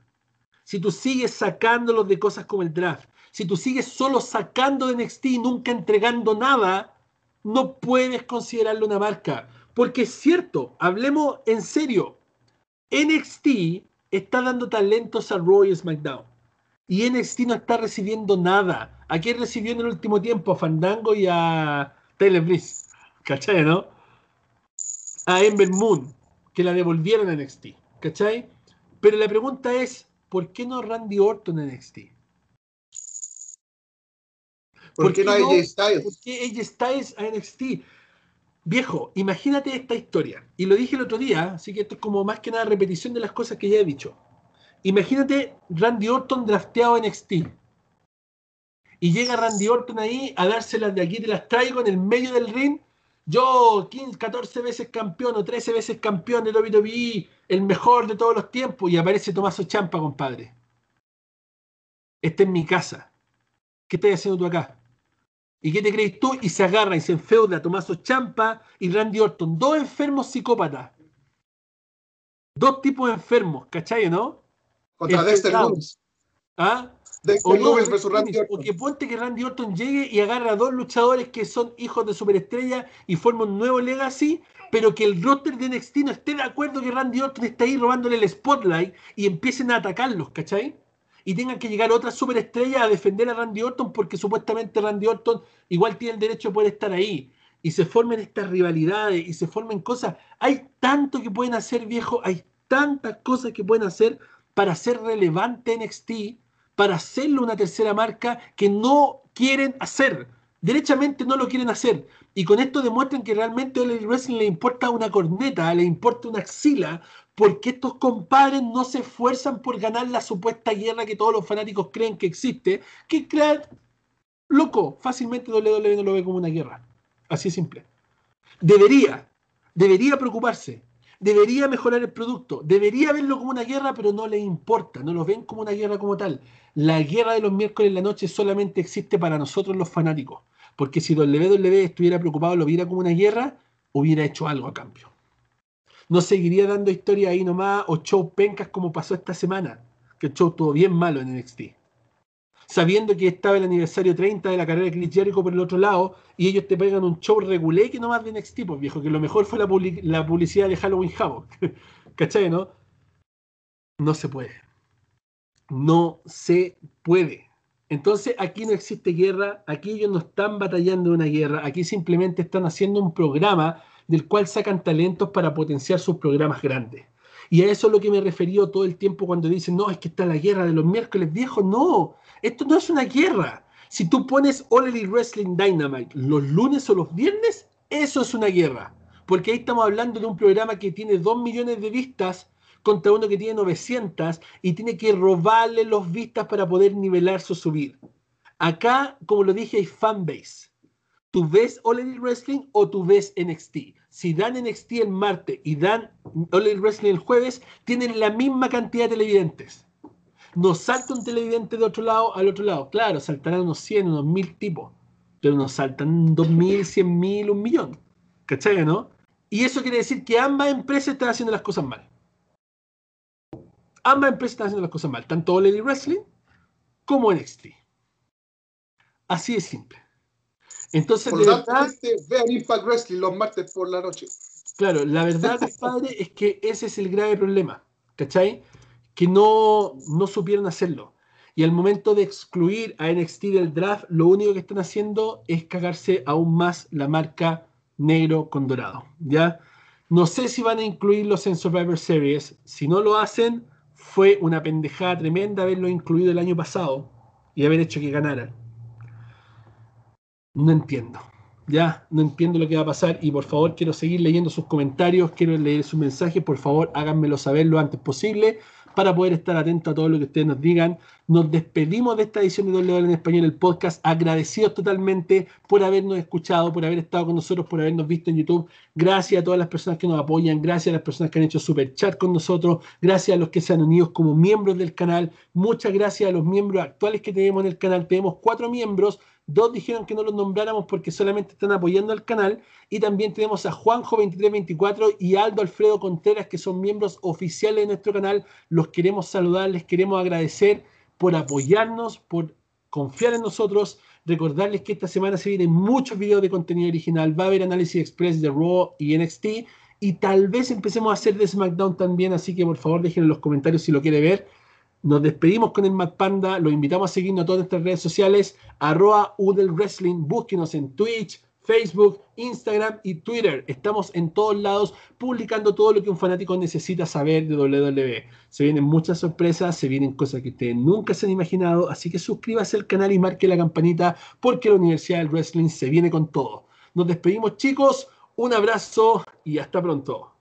si tú sigues sacándolos de cosas como el draft, si tú sigues solo sacando de NXT y nunca entregando nada, no puedes considerarlo una marca. Porque es cierto, hablemos en serio. NXT está dando talentos a Roy SmackDown. Y NXT no está recibiendo nada. ¿A quién recibió en el último tiempo? A Fandango y a Taylor Bliss. ¿Cachai, no? A Ember Moon, que la devolvieron a NXT. ¿Cachai? Pero la pregunta es, ¿por qué no Randy Orton en NXT?
¿Por, qué no AJ Styles? ¿Por qué AJ Styles
a NXT? Viejo, imagínate esta historia. Y lo dije el otro día, así que esto es como más que nada repetición de las cosas que ya he dicho. Imagínate Randy Orton drafteado en NXT. Y llega Randy Orton ahí a dárselas de aquí, te las traigo en el medio del ring. Yo, 15, 14 veces campeón o 13 veces campeón de WWE, el mejor de todos los tiempos. Y aparece Tomaso Champa, compadre. Esta es mi casa. ¿Qué estás haciendo tú acá? ¿Y qué te crees tú? Y se agarra y se enfeuda Tomaso Champa y Randy Orton. Dos enfermos psicópatas. Dos tipos de enfermos, ¿cachai,
no? Contra este Dexter ¿Ah? Dexter
versus Randy Orton. Porque ponte que Randy Orton llegue y agarra a dos luchadores que son hijos de superestrella y forma un nuevo legacy, pero que el roster de NXT no esté de acuerdo que Randy Orton está ahí robándole el spotlight y empiecen a atacarlos, ¿cachai? y tengan que llegar otras superestrellas a defender a Randy Orton porque supuestamente Randy Orton igual tiene el derecho de poder estar ahí. Y se formen estas rivalidades y se formen cosas. Hay tanto que pueden hacer, viejo. Hay tantas cosas que pueden hacer para ser relevante NXT, para hacerlo una tercera marca que no quieren hacer. Derechamente no lo quieren hacer. Y con esto demuestran que realmente a Wrestling le importa una corneta, le importa una axila, ¿Por qué estos compadres no se esfuerzan por ganar la supuesta guerra que todos los fanáticos creen que existe? Que crean, loco, fácilmente WWE no lo ve como una guerra. Así es simple. Debería, debería preocuparse, debería mejorar el producto, debería verlo como una guerra, pero no le importa, no lo ven como una guerra como tal. La guerra de los miércoles en la noche solamente existe para nosotros los fanáticos, porque si WWE estuviera preocupado, lo viera como una guerra, hubiera hecho algo a cambio no seguiría dando historia ahí nomás o show pencas como pasó esta semana, que el show estuvo bien malo en NXT. Sabiendo que estaba el aniversario 30 de la carrera de Chris Jericho por el otro lado y ellos te pegan un show regulé que nomás de NXT, pues viejo, que lo mejor fue la, publicidad de Halloween Havoc. <laughs> ¿Cachai, no? No se puede. No se puede. Entonces aquí no existe guerra, aquí ellos no están batallando una guerra, aquí simplemente están haciendo un programa del cual sacan talentos para potenciar sus programas grandes. Y a eso es lo que me he todo el tiempo cuando dicen, no, es que está la guerra de los miércoles, viejos. no, esto no es una guerra. Si tú pones All Elite Wrestling Dynamite los lunes o los viernes, eso es una guerra. Porque ahí estamos hablando de un programa que tiene 2 millones de vistas contra uno que tiene 900 y tiene que robarle los vistas para poder nivelar su subir. Acá, como lo dije, hay fanbase. ¿Tú ves All Elite Wrestling o tú ves NXT? Si dan NXT el martes y dan All Elite Wrestling el jueves, tienen la misma cantidad de televidentes. Nos salta un televidente de otro lado al otro lado. Claro, saltarán unos 100, unos 1000 tipos. Pero nos saltan 2000, 100.000, un millón. ¿Cachai, no? Y eso quiere decir que ambas empresas están haciendo las cosas mal. Ambas empresas están haciendo las cosas mal. Tanto All Elite Wrestling como NXT. Así es simple. Entonces,
vean Impact Wrestling los martes por la noche.
Claro, la verdad, <laughs> padre es que ese es el grave problema, ¿cachai? Que no, no supieron hacerlo. Y al momento de excluir a NXT del draft, lo único que están haciendo es cagarse aún más la marca negro con dorado, ¿ya? No sé si van a incluirlos en Survivor Series. Si no lo hacen, fue una pendejada tremenda haberlo incluido el año pasado y haber hecho que ganaran no entiendo. Ya, no entiendo lo que va a pasar y por favor quiero seguir leyendo sus comentarios, quiero leer sus mensajes, por favor háganmelo saber lo antes posible para poder estar atento a todo lo que ustedes nos digan. Nos despedimos de esta edición de Doble en Español, el podcast. Agradecidos totalmente por habernos escuchado, por haber estado con nosotros, por habernos visto en YouTube. Gracias a todas las personas que nos apoyan, gracias a las personas que han hecho super chat con nosotros, gracias a los que se han unido como miembros del canal. Muchas gracias a los miembros actuales que tenemos en el canal. Tenemos cuatro miembros Dos dijeron que no los nombráramos porque solamente están apoyando al canal. Y también tenemos a Juanjo2324 y Aldo Alfredo Contreras, que son miembros oficiales de nuestro canal. Los queremos saludar, les queremos agradecer por apoyarnos, por confiar en nosotros. Recordarles que esta semana se vienen muchos videos de contenido original. Va a haber análisis express de Raw y NXT. Y tal vez empecemos a hacer de SmackDown también. Así que por favor dejen en los comentarios si lo quiere ver nos despedimos con el Mad Panda. Los invitamos a seguirnos a todas nuestras redes sociales. Arroba Udel Wrestling. Búsquenos en Twitch, Facebook, Instagram y Twitter. Estamos en todos lados publicando todo lo que un fanático necesita saber de WWE. Se vienen muchas sorpresas, se vienen cosas que ustedes nunca se han imaginado, así que suscríbase al canal y marque la campanita porque la Universidad del Wrestling se viene con todo. Nos despedimos chicos, un abrazo y hasta pronto.